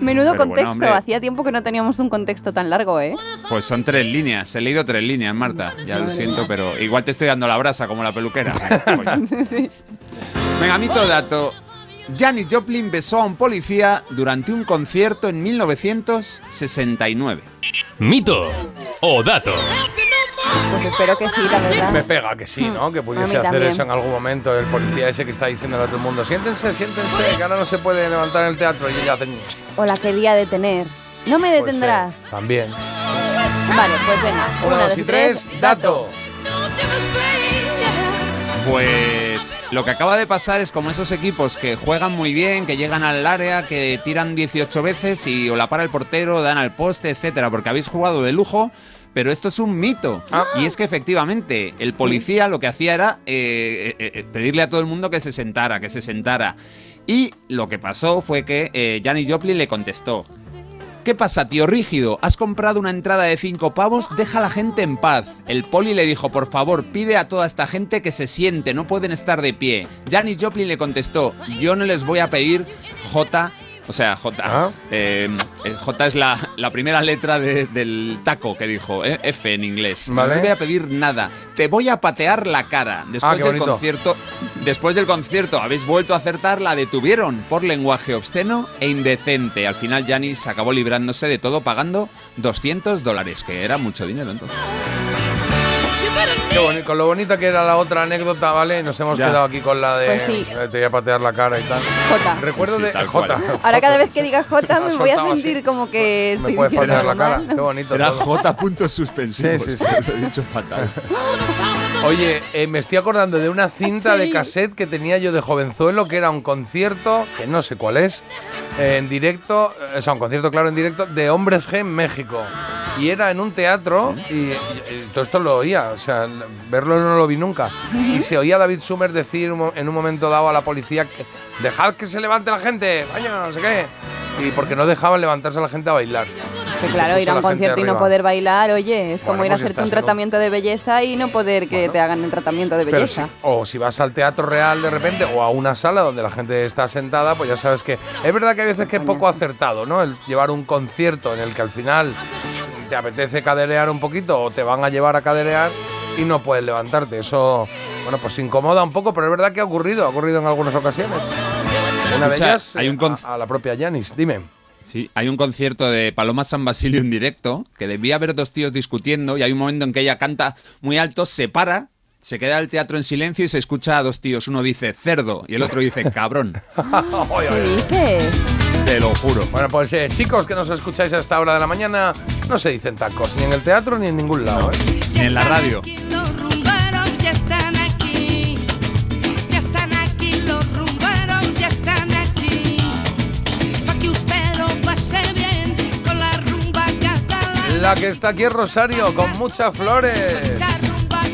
Menudo Pero bueno, contexto. hombre. Hacía tiempo que no teníamos un contexto tan largo, ¿eh? Pues son tres líneas. He leído tres líneas, Marta. Ya lo siento, pero igual te estoy dando la brasa como la peluquera. *laughs* Venga, mito dato. Janis Joplin besó a un policía durante un concierto en 1969. Mito o dato. Pues espero que sí, la verdad. Me pega que sí, ¿no? Que pudiese hacer también. eso en algún momento. El policía ese que está diciendo a todo el mundo: siéntense, siéntense, que ahora no se puede levantar en el teatro. Y ella hacen. Hola, qué día de tener. No me Pues, detendrás. eh, también. Vale, pues venga. Uno, dos y tres, dato. Pues lo que acaba de pasar es como esos equipos que juegan muy bien, que llegan al área, que tiran 18 veces y o la para el portero, dan al poste, etcétera, porque habéis jugado de lujo. Pero esto es un mito. Y es que efectivamente el policía lo que hacía era eh, eh, eh, pedirle a todo el mundo que se sentara, que se sentara. Y lo que pasó fue que eh, Janis Joplin le contestó. ¿Qué pasa, tío rígido? ¿Has comprado una entrada de cinco pavos? Deja a la gente en paz. El poli le dijo, por favor, pide a toda esta gente que se siente, no pueden estar de pie. Janis Joplin le contestó, yo no les voy a pedir J, o sea, J. eh, eh, J es la, la primera letra de- del taco que dijo, eh, F en inglés. Vale. No voy a pedir nada. Te voy a patear la cara. Después Ah, qué del concierto, después del concierto habéis vuelto a acertar, la detuvieron por lenguaje obsceno e indecente. Al final Janis acabó librándose de todo pagando 200 dólares, que era mucho dinero entonces. Qué bonito, con lo bonita que era la otra anécdota, ¿vale? Nos hemos Ya. quedado aquí con la de. Pues sí. Te voy a patear la cara y tal. Jota. Recuerdo Sí, sí, de. tal J. cual. Ahora cada vez que digas J me voy a sentir así. como que Me estoy puedes patear la cara. Qué bonito. Era todo. J puntos suspensivos. Sí, sí, sí. *laughs* Lo he dicho fatal. Oye, eh, me estoy acordando de una cinta de cassette que tenía yo de jovenzuelo, que era un concierto, que no sé cuál es, eh, en directo, o sea, un concierto, claro, en directo, de Hombres G en México. Y era en un teatro, y, y- y todo esto lo oía, sea, verlo no lo vi nunca. Y se oía a David Summers decir en un momento dado a la policía que dejad que se levante la gente, vaya, no sé qué. Y porque no dejaban levantarse a la gente a bailar. Que claro, ir a un concierto y no poder bailar, oye, es como ir a pues hacerte un en un- tratamiento de belleza y no poder que te hagan el tratamiento de belleza. o si vas al teatro real de repente o a una sala donde la gente está sentada, pues ya sabes que es verdad que hay veces que es poco acertado, ¿no? El llevar un concierto en el que al final te apetece caderear un poquito o te van a llevar a caderear y no puedes levantarte. Eso, bueno, pues incomoda un poco, pero es verdad que ha ocurrido, ha ocurrido en algunas ocasiones. Una de Escucha, ellas hay un a la propia Janis. Dime. Sí, hay un concierto de Paloma San Basilio en directo que debía haber dos tíos discutiendo y hay un momento en que ella canta muy alto, se para, se queda el teatro en silencio y se escucha a dos tíos. Uno dice cerdo y el otro dice cabrón. *laughs* ¿Qué dices? Te lo juro. Bueno, pues eh, chicos que nos escucháis a esta hora de la mañana, no se dicen tacos, ni en el teatro ni en ningún lado. ¿eh? Ni en la radio. La que está aquí es Rosario, con muchas flores. Esta rumba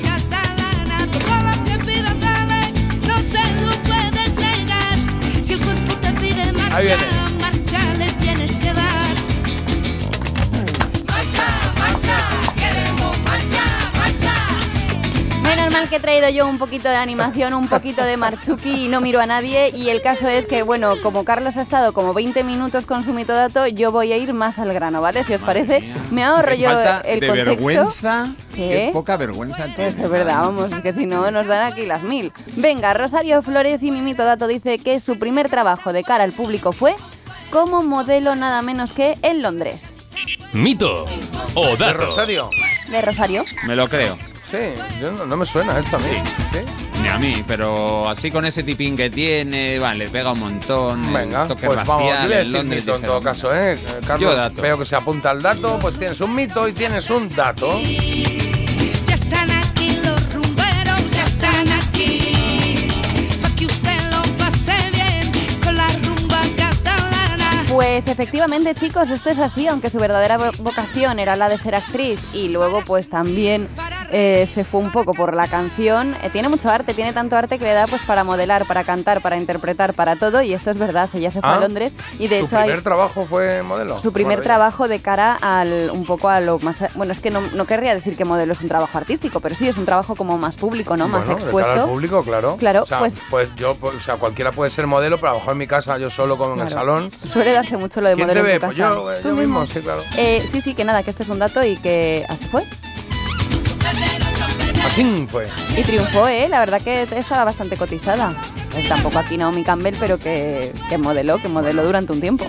mal que he traído yo un poquito de animación, un poquito de Marchuki y no miro a nadie. Y el caso es que, bueno, como Carlos ha estado como 20 minutos con su mitodato, yo voy a ir más al grano, ¿vale? Si os parece, me ahorro yo falta el de contexto. vergüenza. ¿Qué? Qué poca vergüenza. Pues es verdad, vamos, es que si no nos dan aquí las mil. Venga, Rosario Flores y Mimito Dato dice que su primer trabajo de cara al público fue como modelo nada menos que en Londres. Mito o ¿De dato. Rosario? ¿De Rosario? Me lo creo. Sí, yo no, no me suena esto a mí. ¿Sí? Ni a mí, pero así con ese tipín que tiene, vale, pega un montón. el Venga, toque pues vamos, racial, a en decir Londres mito en todo caso, ¿eh? Yo Carlos, dato. veo que se apunta al dato, pues tienes un mito y tienes un dato. Ya están aquí los rumberos, ya están aquí. Pa' que usted lo pase bien con la rumba catalana. Pues efectivamente, chicos, esto es así, aunque su verdadera vo- vocación era la de ser actriz y luego pues también eh, se fue un poco por la canción. Eh, tiene mucho arte, tiene tanto arte que le da pues para modelar, para cantar, para interpretar, para todo y esto es verdad, ella se fue Ah, a Londres y de ¿Su hecho hay- primer trabajo fue modelo? su primer Maravilla. trabajo de cara al un poco a lo más bueno es que no, no querría decir que modelo es un trabajo artístico pero sí es un trabajo como más público no más Bueno, de expuesto cara al público, claro. Claro, O sea, pues- pues yo, pues, o sea, cualquiera puede ser modelo, pero a lo mejor en mi casa, yo solo como en el Claro. salón. suele darse mucho lo de ¿Quién modelo en tu Pues yo, eh, yo mismo, sí, claro. Eh, sí sí que nada que este es un dato y que hasta fue Así fue. y triunfó eh la verdad que estaba bastante cotizada Eh, tampoco aquí Naomi Campbell pero que, que modeló que modeló durante un tiempo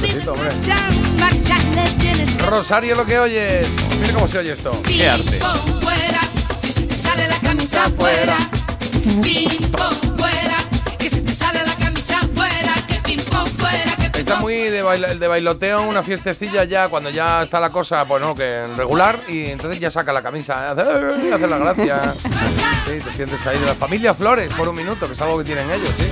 que Rosario, lo que oyes. Mira cómo se oye esto. Qué arte. fuera, se te sale la camisa fuera. Está muy de, baila- de bailoteo, una fiestecilla ya, cuando ya está la cosa, bueno, que en regular, y entonces ya saca la camisa, hace, "Eh", hace la gracia. Sí, te sientes ahí de la familia Flores por un minuto, que es algo que tienen ellos, sí.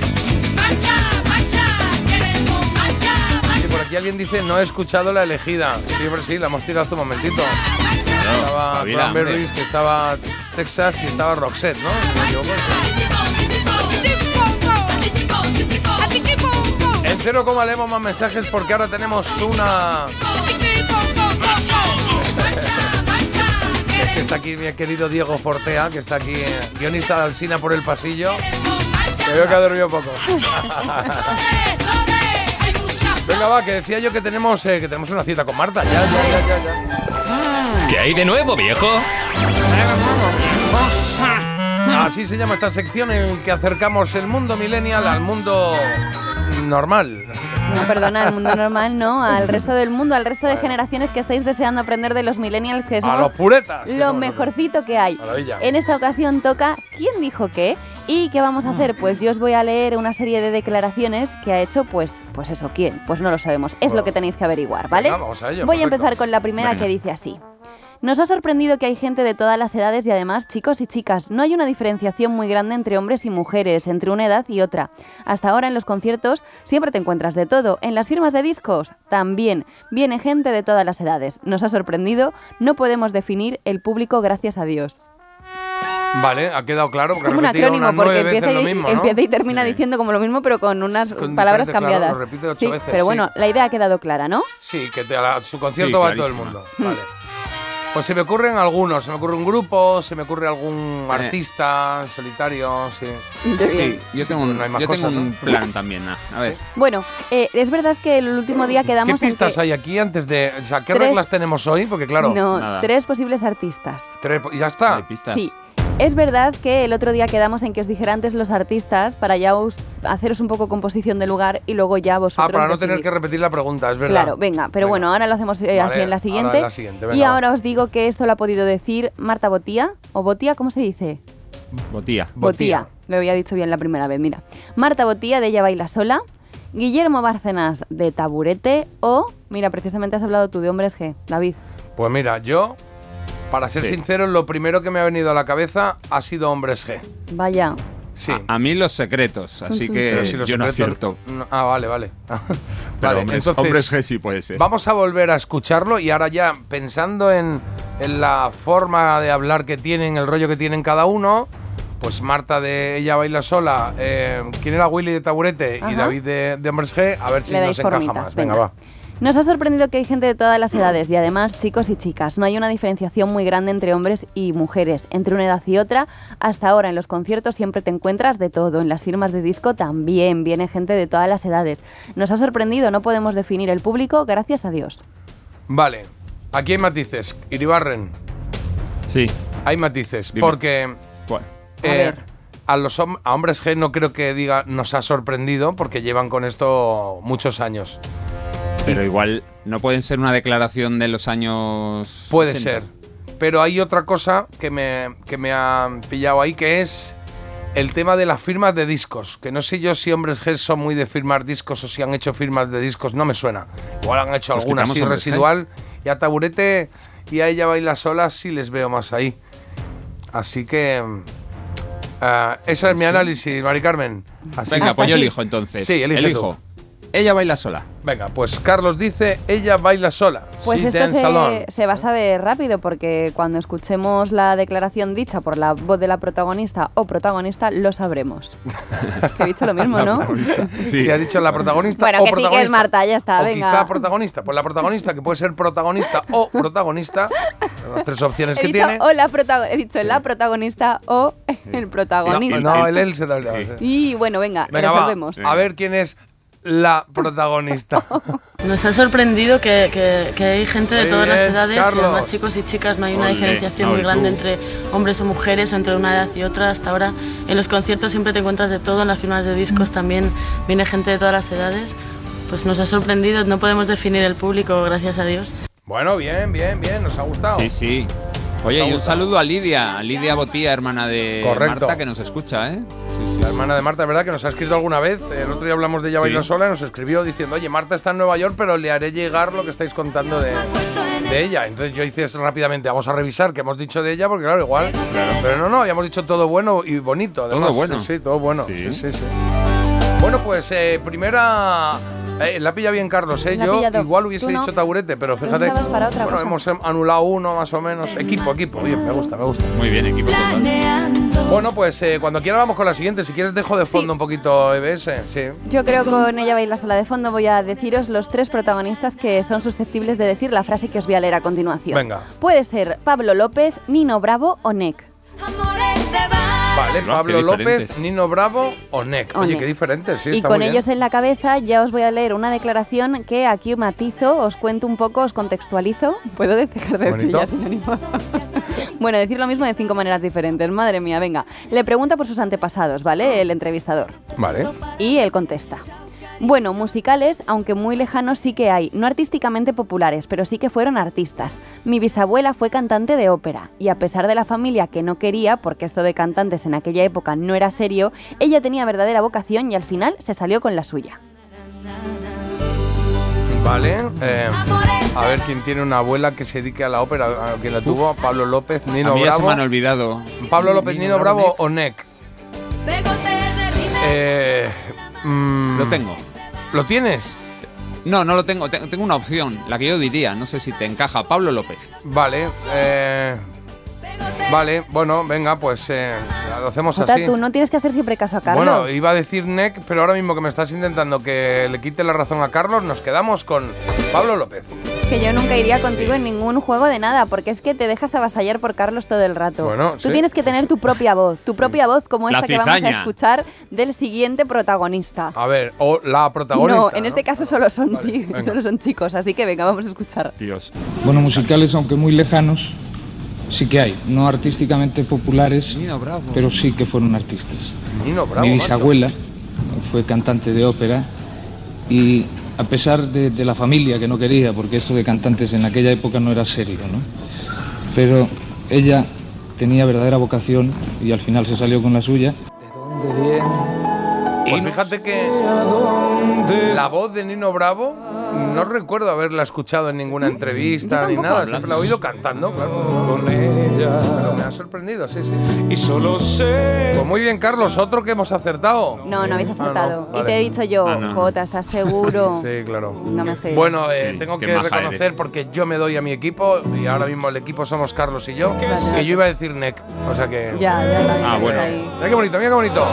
por aquí alguien dice, no he escuchado la elegida. Sí, hombre, sí, la hemos tirado hace un momentito. estaba hombre. que estaba Texas y estaba Roxette, ¿no? Si no me equivoco. En cero coma leemos más mensajes porque ahora tenemos una... Es que está aquí mi querido Diego Fortea, que está aquí, eh, guionista de Alsina por el pasillo. Que veo que ha dormido poco. Venga, va, que decía yo que tenemos, eh, que tenemos una cita con Marta. Ya, ya, ya, ya. ya. ¿Qué hay de nuevo, viejo? Así se llama esta sección en la que acercamos el mundo millennial al mundo normal. no perdona al mundo normal no al resto del mundo al resto de generaciones que estáis deseando aprender de los millennials que A somos los puretas. que lo mejorcito que hay. Maravilla. En esta ocasión toca ¿Quién dijo qué? ¿Y qué vamos a hacer? Pues yo os voy a leer una serie de declaraciones que ha hecho, pues, pues eso, ¿quién? Pues no lo sabemos. Es lo que tenéis que averiguar, ¿vale? Venga, vamos a ello, voy a empezar con la primera Venga. que dice así. Nos ha sorprendido que hay gente de todas las edades y además chicos y chicas. No hay una diferenciación muy grande entre hombres y mujeres, entre una edad y otra. Hasta ahora en los conciertos siempre te encuentras de todo. En las firmas de discos también. Viene gente de todas las edades. Nos ha sorprendido. No podemos definir el público gracias a Dios. Vale, ha quedado claro. Es Porque como un acrónimo porque empieza y, lo mismo, ¿no? empieza y termina diciendo como lo mismo pero con unas Con palabras claro, cambiadas. lo repite ocho sí, veces, pero sí. bueno, la idea ha quedado clara, ¿no? Sí, que te- a la- su concierto Sí, va a todo el mundo. Vale. Pues se me ocurren algunos. Se me ocurre un grupo, se me ocurre algún Eh. artista solitario, sí. Sí, yo tengo un, no hay más yo tengo un ¿no? plan también. ah, A ver. Bueno, eh, es verdad que el último día ¿Qué quedamos en pistas hay aquí antes de.? O sea, ¿qué Tres- reglas tenemos hoy? Porque claro. no, tres posibles artistas. Tres- ya está. Sí. Es verdad que el otro día quedamos en que os dijera antes los artistas para ya os haceros un poco composición de lugar y luego ya vosotros. Ah, para no tener que repetir la pregunta, es verdad. Claro, venga, pero bueno, ahora lo hacemos eh, así en la ahora siguiente. en la siguiente, y ahora os digo que esto lo ha podido decir Marta Botía, o Botía, ¿cómo se dice? Botía. Botía. Lo había dicho bien la primera vez, mira. Marta Botía de Ella Baila Sola, Guillermo Bárcenas de Taburete o, mira, precisamente has hablado tú de Hombres G, David. Pues mira, yo, para ser Sí. sincero, lo primero que me ha venido a la cabeza ha sido Hombres G. Vaya. Sí. A, a mí los secretos, así que si los yo no secretos- acierto. no- ah, vale, vale. *laughs* Pero vale, hombres, entonces. hombres G sí puede ser. Vamos a volver a escucharlo y ahora ya pensando en, en la forma de hablar que tienen, el rollo que tienen cada uno, pues Marta de Ella Baila Sola, eh, ¿quién era Willy de Taburete? Y Ajá. David de, de Hombres G, a ver si nos encaja formita, más. Venga, venga. va. Nos ha sorprendido que hay gente de todas las edades y además chicos y chicas. No hay una diferenciación muy grande entre hombres y mujeres, entre una edad y otra. Hasta ahora en los conciertos siempre te encuentras de todo. En las firmas de disco también viene gente de todas las edades. Nos ha sorprendido, no podemos definir el público, gracias a Dios. Vale, aquí hay matices. Iribarren, Sí. hay matices. Dime. Porque ¿Cuál? A eh, ver. a los hom- a hombres G no creo que diga nos ha sorprendido porque llevan con esto muchos años. Pero igual no pueden ser una declaración de los años. Puede 80. ser. Pero hay otra cosa que me, que me ha pillado ahí, que es el tema de las firmas de discos. Que no sé yo si hombres G son muy de firmar discos o si han hecho firmas de discos, no me suena. Igual han hecho Pues alguna así G. residual. Y a Taburete y a ella baila sola sí les veo más ahí. Así que... ah, ese es mi análisis, Mari Carmen. Así Venga, que- pues yo elijo entonces. Sí, elige elijo. Ella baila sola. Venga, pues Carlos dice, ella baila sola. Pues She esto se, se va a saber rápido porque cuando escuchemos la declaración dicha por la voz de la protagonista o protagonista lo sabremos. *laughs* que he dicho lo mismo, ¿no? Sí. ha dicho la protagonista Bueno, o que sí que es protagonista. Marta, ya está, o venga. quizá protagonista. Pues la protagonista, que puede ser protagonista o protagonista. Las tres opciones He que dicho, tiene. o la protago- he dicho la protagonista o el protagonista. no, el él se da sí. Y bueno, venga, Venga, va. resolvemos. A ver quién es la protagonista. *laughs* Nos ha sorprendido que, que- que hay gente de todas las edades, Carlos. y además chicos y chicas, no hay una diferenciación no, muy grande tú. entre hombres o mujeres, o entre una edad y otra. Hasta ahora en los conciertos siempre te encuentras de todo, en las firmas de discos también viene gente de todas las edades. Pues nos ha sorprendido, no podemos definir el público, gracias a Dios. Bueno, bien, bien, bien, nos ha gustado. Sí, sí. Oye, y un saludo a Lidia, a Lidia Botía, hermana de Correcto. Marta, que nos escucha, ¿eh? La hermana de Marta, ¿verdad? Que nos ha escrito alguna vez. El otro día hablamos de ella Sí. bailando sola y nos escribió diciendo, oye, Marta está en Nueva York, pero le haré llegar lo que estáis contando de, de ella. Entonces yo hice eso rápidamente, vamos a revisar qué hemos dicho de ella, porque claro, igual. Pero no, no, habíamos dicho todo bueno y bonito. Además. Todo bueno. Sí, sí, todo bueno. Sí, sí, sí. Bueno, pues eh, primera. Eh, la pilla bien Carlos, ¿eh? La Yo igual hubiese Tú no. dicho taburete, pero fíjate. para otra bueno, cosa. hemos em, anulado uno más o menos. Equipo, equipo. Oye, me gusta, me gusta. Muy bien, equipo total. Bueno, pues eh, cuando quiera vamos con la siguiente. Si quieres dejo de fondo un poquito EBS. Sí. Yo creo que con ella baila sola de fondo voy a deciros los tres protagonistas que son susceptibles de decir la frase que os voy a leer a continuación. Venga. Puede ser Pablo López, Nino Bravo o Nick. Vale, Pablo López. Nino Bravo o. O Oye, qué diferentes, sí, y está con muy ellos bien. en la cabeza ya os voy a leer una declaración que aquí matizo, os cuento un poco, os contextualizo. ¿Puedo dejar de decir Bonito. ya sinónimos? *laughs* bueno, decir lo mismo de cinco maneras diferentes. Madre mía, venga. Le pregunta por sus antepasados, ¿vale? El entrevistador. Vale. Y él contesta. Bueno, musicales, aunque muy lejanos, sí que hay. No artísticamente populares, pero sí que fueron artistas. Mi bisabuela fue cantante de ópera, y a pesar de la familia que no quería, porque esto de cantantes en aquella época no era serio, ella tenía verdadera vocación y al final se salió con la suya. Vale. eh, a ver quién tiene una abuela que se dedique a la ópera. a quien la tuvo, Pablo López, Nino a mí ya se Bravo. me han olvidado. Pablo López, Nino, Nino Bravo o Nick. Eh, mm, Lo tengo. ¿Lo tienes? No, no lo tengo. Te- Tengo una opción, la que yo diría. No sé si te encaja. Pablo López. Vale. eh, vale, bueno, venga, pues eh, lo hacemos Jota, así. tú no tienes que hacer siempre caso a Carlos. Bueno, iba a decir Nick, pero ahora mismo que me estás intentando que le quite la razón a Carlos, nos quedamos con Pablo López. Que yo nunca iría contigo en ningún juego de nada, porque es que te dejas avasallar por Carlos todo el rato. Bueno, Tú sí. tienes que tener tu propia voz, tu propia voz como La esta que vamos a escuchar del siguiente protagonista. A ver, o la protagonista. no, en este caso solo son, ti- venga. solo son chicos, así que venga, vamos a escuchar. Dios. Bueno, musicales, aunque muy lejanos, sí que hay. No artísticamente populares, pero sí que fueron artistas. Nino Bravo. Mi macho. bisabuela fue cantante de ópera y a pesar de, de la familia que no quería, porque esto de cantantes en aquella época no era serio, ¿no? Pero ella tenía verdadera vocación y al final se salió con la suya. Pues fíjate que la voz de Nino Bravo no recuerdo haberla escuchado en ninguna entrevista ni nada. Siempre la he oído cantando, claro. Pero me ha sorprendido, sí, sí. Y solo sé. Pues muy bien, Carlos, otro que hemos acertado. No, no habéis Ah, no, acertado. vale. Y te he dicho yo, Ah, no. Jota, ¿estás seguro? *laughs* Sí, claro. No me has creído. Bueno, eh, Sí, tengo que reconocer, eres. porque yo me doy a mi equipo, y ahora mismo el equipo somos Carlos y yo, que yo iba a decir Nick. O sea que. Ya, ya la Ah, bueno. ahí. Mira qué bonito, mira qué bonito.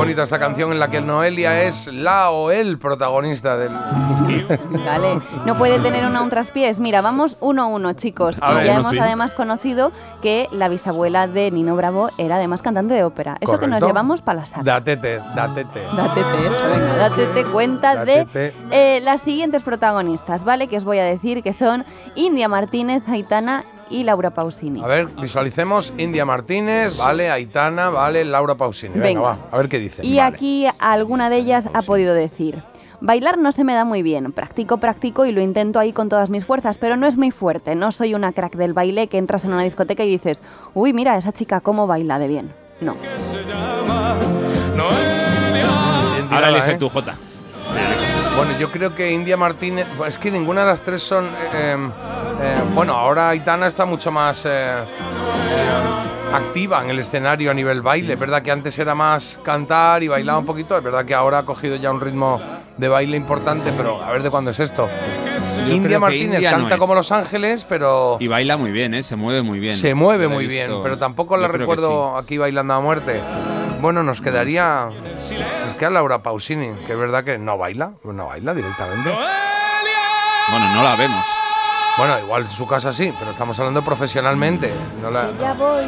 Bonita esta canción en la que Noelia es la o el protagonista del. Vale, no puede tener una un traspiés. Mira, vamos uno a uno, chicos. A y ver, ya hemos sí. además conocido que la bisabuela de Nino Bravo era además cantante de ópera. Eso que nos llevamos para la saga. Datete, datete. Dátete eso, venga, dátete cuenta de eh, las siguientes protagonistas, ¿vale? Que os voy a decir que son India Martínez, Aitana y Laura Pausini. A ver, visualicemos India Martínez, vale, Aitana, vale, Laura Pausini. Venga, Venga. va, a ver qué dice. Y aquí alguna de ellas ha podido decir. Bailar no se me da muy bien, practico, practico y lo intento ahí con todas mis fuerzas, pero no es muy fuerte, no soy una crack del baile que entras en una discoteca y dices, uy, mira, esa chica cómo baila de bien. No. Ahora elige ¿eh? tú, Jota. Bueno, yo creo que India Martínez. Es que ninguna de las tres son. eh, eh, eh, bueno, ahora Aitana está mucho más. eh, eh, activa en el escenario a nivel baile. Es verdad que antes era más cantar y bailaba un poquito. Es verdad que ahora ha cogido ya un ritmo de baile importante, pero a ver de cuándo es esto. Yo India Martínez India canta como Los Ángeles, pero. Y baila muy bien, ¿eh? Se mueve muy bien. Se mueve muy bien, pero tampoco la recuerdo aquí bailando a muerte. Bueno, nos quedaría. Nos queda Laura Pausini, que es verdad que no baila, no baila directamente. Bueno, no la vemos. Bueno, igual en su casa sí, pero estamos hablando profesionalmente. no la- Ya voy.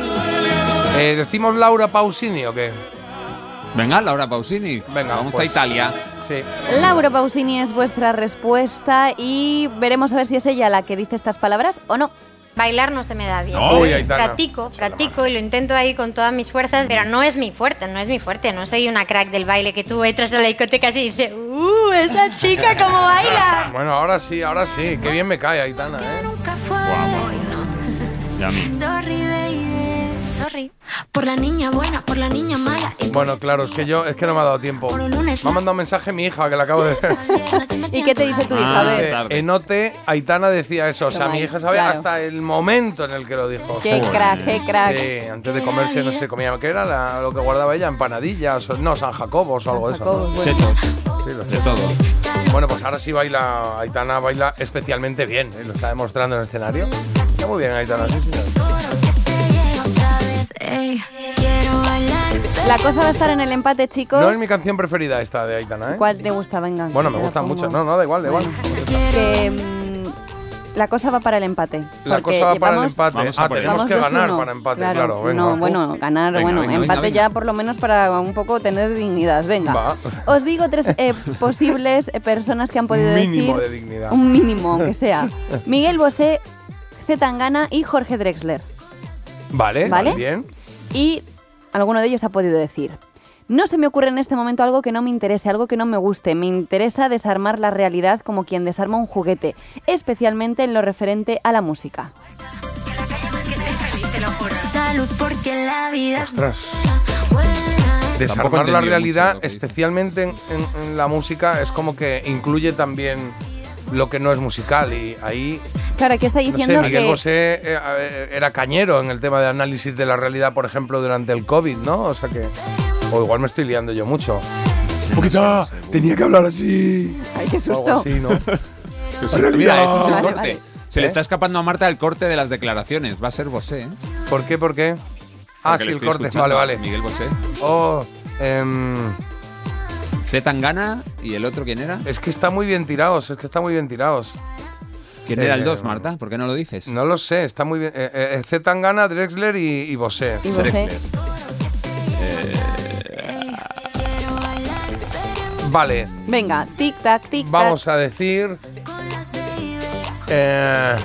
Eh, ¿Decimos Laura Pausini o qué? Venga, Laura Pausini. Venga, vamos pues. a Italia. Sí. Laura Pausini es vuestra respuesta y veremos a ver si es ella la que dice estas palabras o no. Bailar no se me da bien. Aitana. practico, practico y lo intento ahí con todas mis fuerzas, pero no es mi fuerte, no es mi fuerte. No soy una crack del baile que tú entras a la discoteca y dices, ¡uh, esa chica cómo baila! *laughs* Bueno, ahora sí, ahora sí. Qué bien me cae Aitana, ¿eh? Y a mí. Sorry. Por la niña buena, por la niña mala. Bueno, claro, es que yo es que no me ha dado tiempo. Me ha mandado un mensaje mi hija que la acabo de *laughs* ver. ¿Y qué te dice tu hija? A ver. Eh, en OT, Aitana decía eso. O sea, mi hija sabe claro. hasta el momento en el que lo dijo. Qué crack, qué crack. Sí, antes de comerse, no sé, comía, ¿qué era la- lo que guardaba ella? Empanadillas, o- no, San Jacobos o algo de eso. ¿no? Chetos. Sí, los De todo. Bueno, pues ahora sí baila, Aitana baila especialmente bien, ¿eh? lo está demostrando en el escenario. Está muy bien Aitana, sí, señor. Ey. La cosa va a estar en el empate, chicos. No es mi canción preferida esta de Aitana, ¿eh? ¿Cuál te gusta? Venga. Bueno, me te la gusta pongo. mucho. No, no, da igual, da igual. Que mm, la cosa va para el empate. La cosa va para el empate. Vamos Ah, tenemos que ganar 2-1. para empate, claro. venga. No, bueno, ganar, Venga, bueno, venga, empate venga. ya por lo menos para un poco tener dignidad. Venga. Va. Os digo tres eh, posibles eh, personas que han podido Mínimo decir. de dignidad. Un mínimo, aunque sea. Miguel Bosé, Z Tangana y Jorge Drexler. Vale, ¿Vale? bien. Y alguno de ellos ha podido decir. No se me ocurre en este momento algo que no me interese, algo que no me guste. Me interesa desarmar la realidad como quien desarma un juguete, especialmente en lo referente a la música. Salud porque la vida Ostras. Desarmar la realidad, especialmente en, en- en la música, es como que incluye también lo que no es musical. Y ahí, Claro, aquí está no diciendo sé, Miguel que... Bosé eh, era cañero en el tema de análisis de la realidad, por ejemplo, durante el COVID, ¿no? O sea que. O igual me estoy liando yo mucho. Poquita, tenía que hablar así. Ay, qué O susto. algo así, ¿no? *laughs* Mira, ese es el Vale, corte. vale. Se le ¿Eh? está escapando a Marta el corte de las declaraciones. Va a ser Bosé, ¿eh? ¿Por qué? ¿Por qué? Ah, Porque sí, el corte. Vale, vale. Miguel Bosé. Oh, em, Z Tangana y el otro, ¿quién era? es que está muy bien tirados, es que está muy bien tirados. ¿Quién era el Eh, 2, Marta? ¿Por qué no lo dices? No lo sé, está muy bien. Eh, eh, Z Tangana, Drexler y, y Bosé. Y Bosé. Drexler. Vale, Venga, tic tac, tic tac. vamos a decir. eh,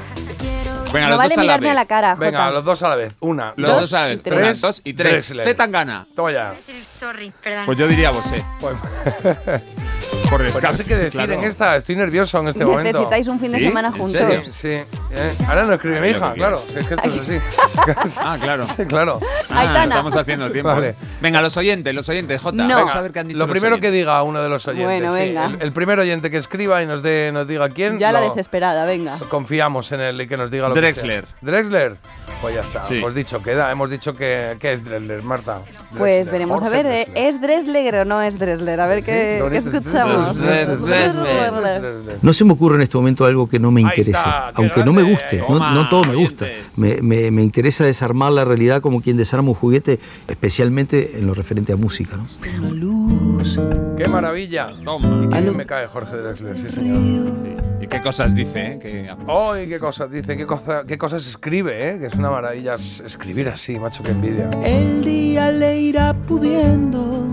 Venga, no los vale dos a la mirarme vez. a la cara, venga, Jota. los dos a la vez. Una, Los dos, dos a la vez. y tres. Una, dos y tres. Drexler. Z Tangana. Toma ya. Sorry, perdón. Pues yo diría Bosé. Pues, *laughs* Por pues no sé qué decir claro. en esta, estoy nervioso en este momento. Necesitáis un fin de ¿Sí? semana ¿En juntos. Sí, sí. eh, Ahora no escribe mi hija, que claro. si es que esto es así. *laughs* Ah, claro. Sí, claro. Ah, Aitana. estamos haciendo tiempo. Vale. Venga, los oyentes, los oyentes, Jota. No. Vamos a ver qué han dicho Lo los primero que diga uno de los oyentes. Bueno, sí. venga. El, el primer oyente que escriba y nos, diga quién. Ya la desesperada, venga. Confiamos en él y que nos diga lo Drexler. que sea. Drexler. Pues ya está. Sí. Pues dicho queda. Hemos dicho que, que es Drexler, Marta. Pues Drexler, veremos a ver, ¿eh? Drexler. ¿es Dressler o no es Dressler? A ver qué, qué escuchamos. No se me ocurre en este momento algo que no me qué aunque no me guste, no, no todo me gusta. Me, me- me interesa desarmar la realidad como quien desarma un juguete, especialmente en lo referente a música. ¿no? ¡Qué maravilla! Toma. Y me cae Jorge Drexler, sí señor. ¿Y qué cosas dice? eh? Que- ¡Ay, qué cosas dice! ¿Qué, cosa- qué cosas escribe, eh? Que es una maravilla es- escribir así, macho, que envidia. El día le irá pudiendo.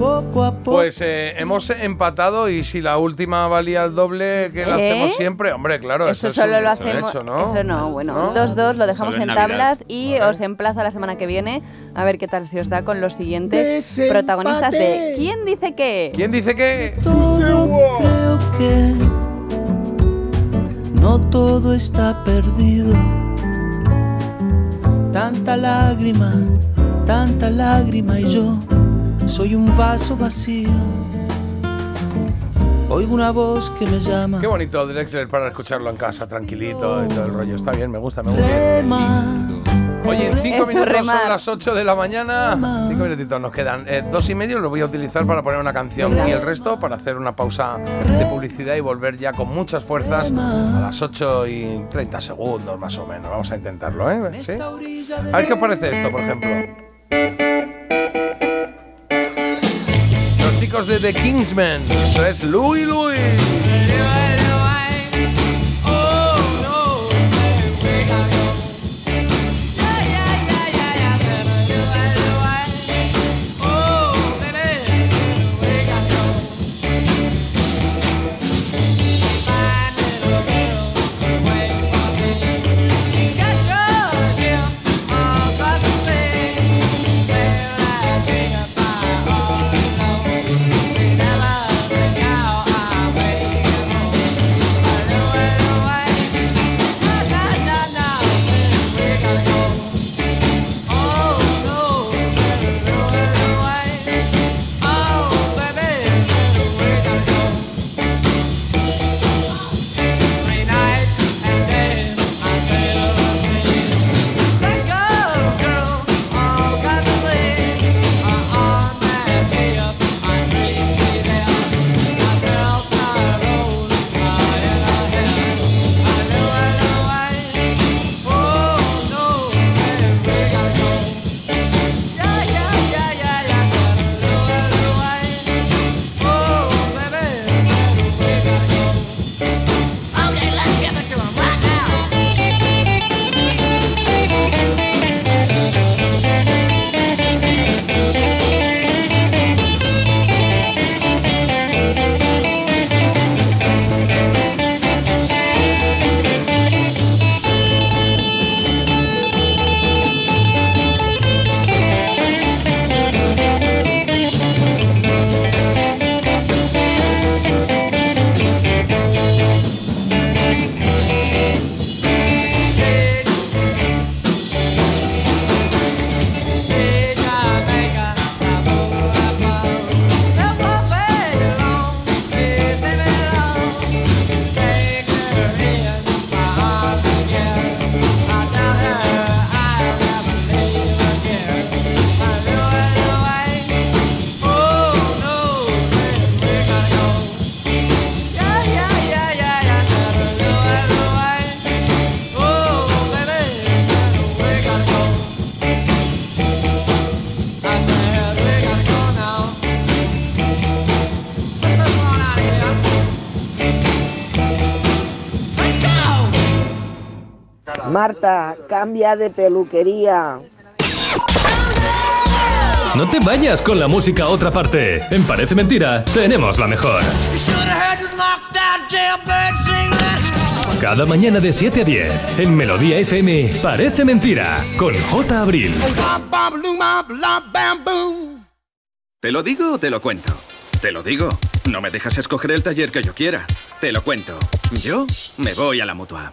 Poco a poco. Pues eh, hemos empatado y si la última valía el doble que la ¿Eh? hacemos siempre, hombre, claro. Eso es solo un- lo es un hacemos. hecho, ¿no? Eso no, bueno. ¿No? 2-2 lo dejamos Solo en Navidad. tablas y os emplazo la semana que viene a ver qué tal se os da con los siguientes protagonistas de ¿Quién dice qué? ¿Quién dice qué? creo que no todo está perdido. Tanta lágrima, tanta lágrima y yo soy un vaso vacío. Oigo una voz que me llama. Qué bonito Drexler para escucharlo en casa, tranquilito y todo el rollo. Está bien, me gusta, me gusta. Oye, en cinco Eso, minutos remar. son las 8 de la mañana. Cinco minutitos nos quedan. Eh, dos y medio los voy a utilizar para poner una canción y el resto para hacer una pausa de publicidad y volver ya con muchas fuerzas a las 8 y 30 segundos más o menos. Vamos a intentarlo, ¿eh? ¿Sí? A ver qué os parece esto, por ejemplo. Chicos de The Kingsmen. Esto es Louis Louis. Marta, cambia de peluquería. No te vayas con la música a otra parte. En Parece Mentira, tenemos la mejor. Cada mañana de 7 a 10, en Melodía FM, Parece Mentira, con J. Abril. ¿Te lo digo o te lo cuento? Te lo digo. No me dejas escoger el taller que yo quiera. Te lo cuento. Yo me voy a la mutua.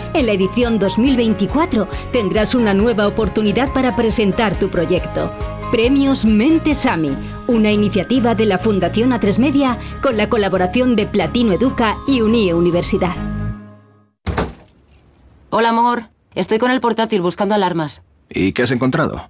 en la edición 2024 tendrás una nueva oportunidad para presentar tu proyecto. Premios Mentesami, una iniciativa de la Fundación A3 Media con la colaboración de Platino Educa y Unie Universidad. Hola, amor. Estoy con el portátil buscando alarmas. ¿Y qué has encontrado?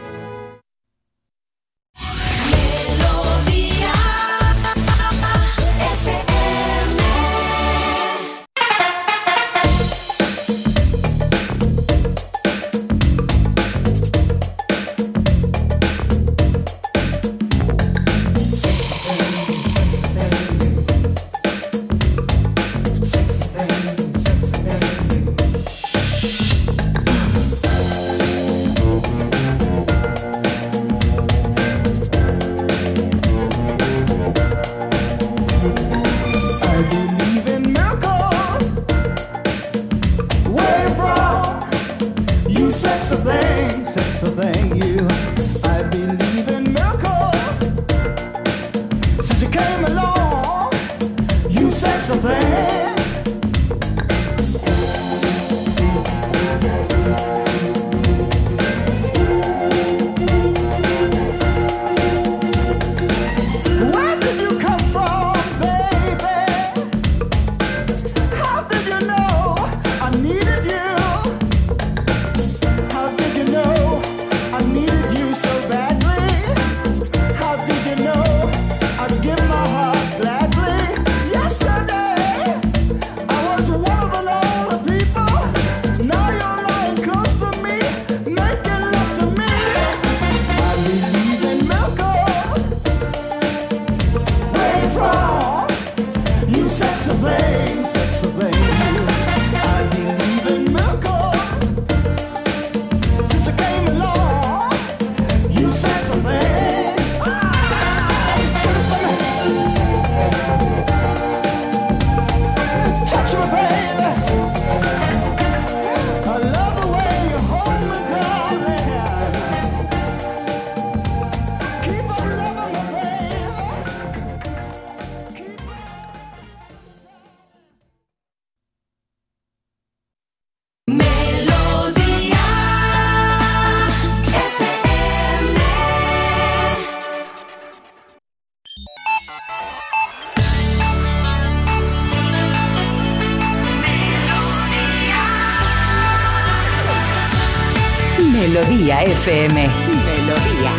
FM. Melodía.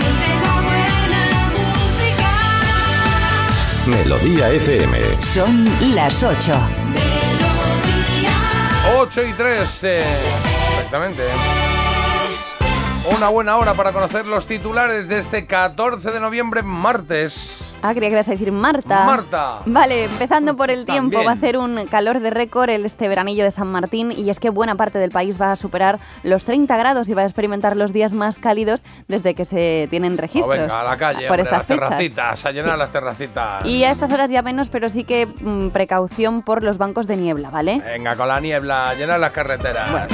Melodía FM. Son las 8. 8 y 3. eh, exactamente. Una buena hora para conocer los titulares de este 14 de noviembre, martes. Ah, creía que ibas a decir Marta. Marta. Vale, empezando por el tiempo, También. va a hacer un calor de récord el este veranillo de San Martín y es que buena parte del país va a superar los 30 grados y va a experimentar los días más cálidos desde que se tienen registros. venga, a la calle, por hombre, estas las fechas. terracitas, a llenar las terracitas. Y a estas horas ya menos, pero sí que mm, precaución por los bancos de niebla, ¿vale? Venga, con la niebla, a llenar las carreteras.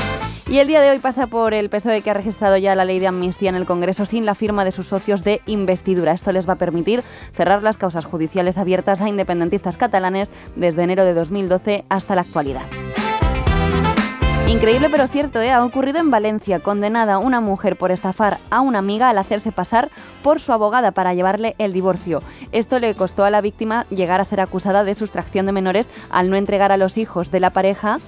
Y el día de hoy pasa por el PSOE que ha registrado ya la ley de amnistía en el Congreso sin la firma de sus socios de investidura. Esto les va a permitir cerrar las causas judiciales abiertas a independentistas catalanes desde enero de 2012 hasta la actualidad. Increíble pero cierto, ¿eh? ha ocurrido en Valencia, condenada una mujer por estafar a una amiga al hacerse pasar por su abogada para llevarle el divorcio. Esto le costó a la víctima llegar a ser acusada de sustracción de menores al no entregar a los hijos de la pareja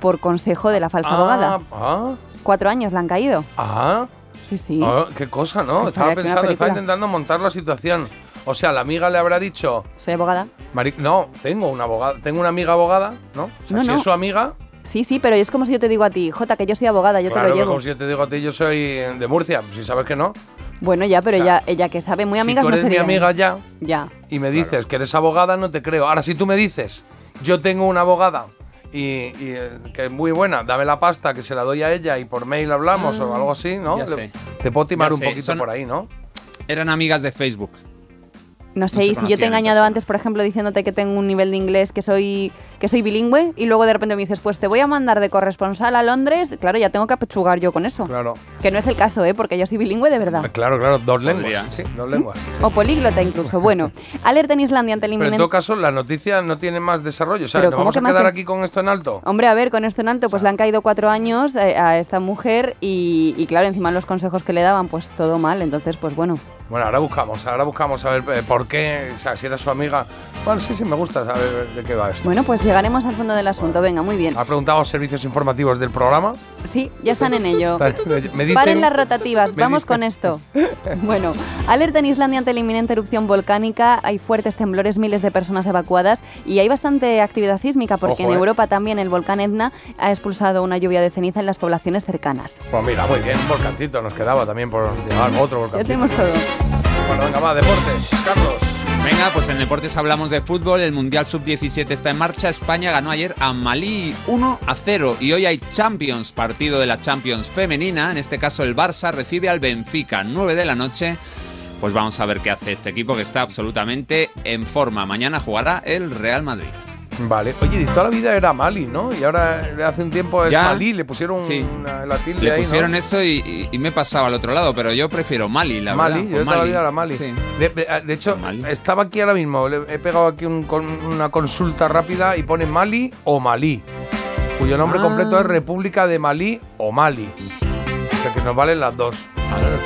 por consejo de la falsa abogada. Ah, Cuatro años le han caído. ah, Sí, sí. Oh, qué cosa, ¿no? Estaba pensando, estaba intentando montar la situación. O sea, la amiga le habrá dicho, Soy abogada. Mari- no, tengo una abogada, tengo una amiga abogada, ¿no? O sea, No, si no. es su amiga, Sí, sí, pero es como si yo te digo a ti, Jota, que yo soy abogada, yo claro, te lo llevo. como si yo te digo a ti, yo soy de Murcia, si sabes que no. Bueno, ya, pero O sea, ella, ella que sabe, muy si amigas tú no eres mi amiga ya Ya. y me dices que eres abogada, no te creo. Ahora, si tú me dices, yo tengo una abogada y, y, eh, que es muy buena, dame la pasta que se la doy a ella y por mail hablamos o algo así, ¿no? ya Le- sé. Te puedo timar Ya un sé, poquito son- por ahí, ¿no? Eran amigas de Facebook. No sé, No y si yo te he engañado antes, por ejemplo, diciéndote que tengo un nivel de inglés, que soy que soy bilingüe, y luego de repente me dices, pues te voy a mandar de corresponsal a Londres, claro, ya tengo que apechugar yo con eso. Claro. Que no es el caso, ¿eh? Porque yo soy bilingüe de verdad. Claro, claro, dos lenguas. Podría. Sí, dos lenguas. O políglota incluso. Bueno, *laughs* alerta en Islandia ante el Pero en inminente... todo caso, la noticia no tiene más desarrollo. O sea, Pero ¿nos ¿cómo vamos que a quedar aquí con esto en alto? Hombre, a ver, con esto en alto, pues le han caído cuatro años eh, a esta mujer y, y claro, encima los consejos que le daban, pues todo mal. Entonces, pues bueno. Bueno, ahora buscamos, ahora buscamos a ver eh, por qué, o sea, si era su amiga. Bueno, sí, sí, me gusta saber de qué va esto. Bueno, pues llegaremos al fondo del asunto. Venga, muy bien. Ha preguntado servicios informativos del programa. Sí, ya están en ello. Me dicen, Paren las rotativas, vamos con esto. *laughs* Bueno, alerta en Islandia ante la inminente erupción volcánica, hay fuertes temblores, miles de personas evacuadas y hay bastante actividad sísmica porque Ojo, en eh. Europa también el volcán Etna ha expulsado una lluvia de ceniza en las poblaciones cercanas. Pues mira, muy bien, volcancito nos quedaba también por llevar otro Ya volcancito. tenemos todo. Bueno, venga, va, deportes. Carlos. Venga, pues en deportes hablamos de fútbol. El Mundial Sub-17 está en marcha. España ganó ayer a Malí 1 a 0. Y hoy hay Champions, partido de la Champions femenina. En este caso el Barça recibe al Benfica 9 de la noche. Pues vamos a ver qué hace este equipo que está absolutamente en forma. Mañana jugará el Real Madrid. Vale. Oye, y toda la vida era Mali, ¿no? Y ahora hace un tiempo es Ya. Malí, le pusieron Sí. una- la tilde Le ahí, pusieron ¿no? esto y, y- y me he pasado al otro lado, pero yo prefiero Mali, la Mali, verdad. yo con toda la vida era Mali. Sí. De, hecho, estaba aquí ahora mismo, le he pegado aquí un- con una consulta rápida y pone Mali o Malí, cuyo nombre Ah. completo es República de Malí o Mali. O sea que nos valen las dos.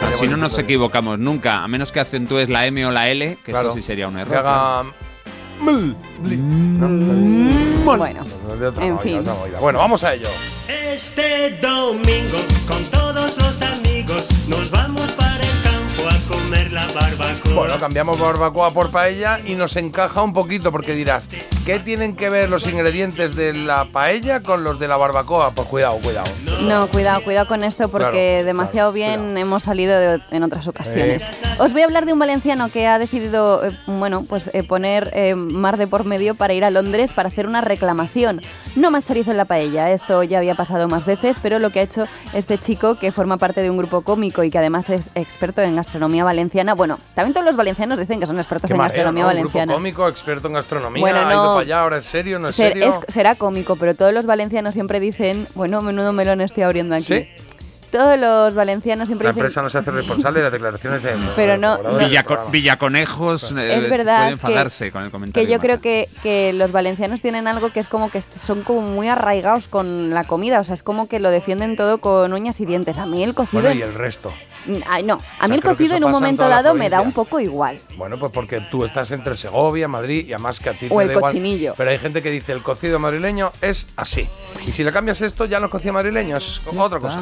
Así no nos equivocamos nunca, a menos que acentúes la M o la L, que Claro. eso sí sería un error. Que haga... Bueno, De otra en movida, fin. otra movida. Bueno, vamos a ello. Este domingo con todos los amigos nos vamos para el campo a comer la barbacoa. Bueno, cambiamos barbacoa por paella y nos encaja un poquito porque dirás, ¿qué tienen que ver los ingredientes de la paella con los de la barbacoa? Pues cuidado, cuidado. No, cuidado, cuidado con esto porque Claro, demasiado bien hemos salido de- en otras ocasiones. Os voy a hablar de un valenciano que ha decidido, eh, bueno, pues eh, poner eh, mar de por medio para ir a Londres para hacer una reclamación. No más chorizo en la paella, esto ya había pasado más veces, pero lo que ha hecho este chico que forma parte de un grupo cómico y que además es experto en gastronomía valenciana, bueno, también todos los valencianos dicen que son expertos en mareo, gastronomía ¿no? Un grupo valenciana. cómico, experto en gastronomía, Bueno, ha ido no. para allá, ahora es serio, no es Ser- serio. es- será cómico, pero todos los valencianos siempre dicen, bueno, menudo melón estoy abriendo aquí. ¿Sí? Todos los valencianos siempre La dicen, empresa no se hace responsable de las declaraciones de *laughs* Pero no- Villaco-. Villaconejos eh, es verdad puede que- enfadarse con el comentario. que yo creo que, que los valencianos tienen algo que es como que son como muy arraigados con la comida, o sea, es como que lo defienden todo con uñas y dientes. A mí el cocido... Bueno, y el resto. Ay, no, a mí el que cocido en un en momento dado me da un poco igual. Bueno, pues porque tú estás entre Segovia, Madrid y además que a ti O te el da igual. cochinillo. Pero hay gente que dice el cocido madrileño es así. Y si le cambias esto, ya no es cocido madrileño, es otra cosa.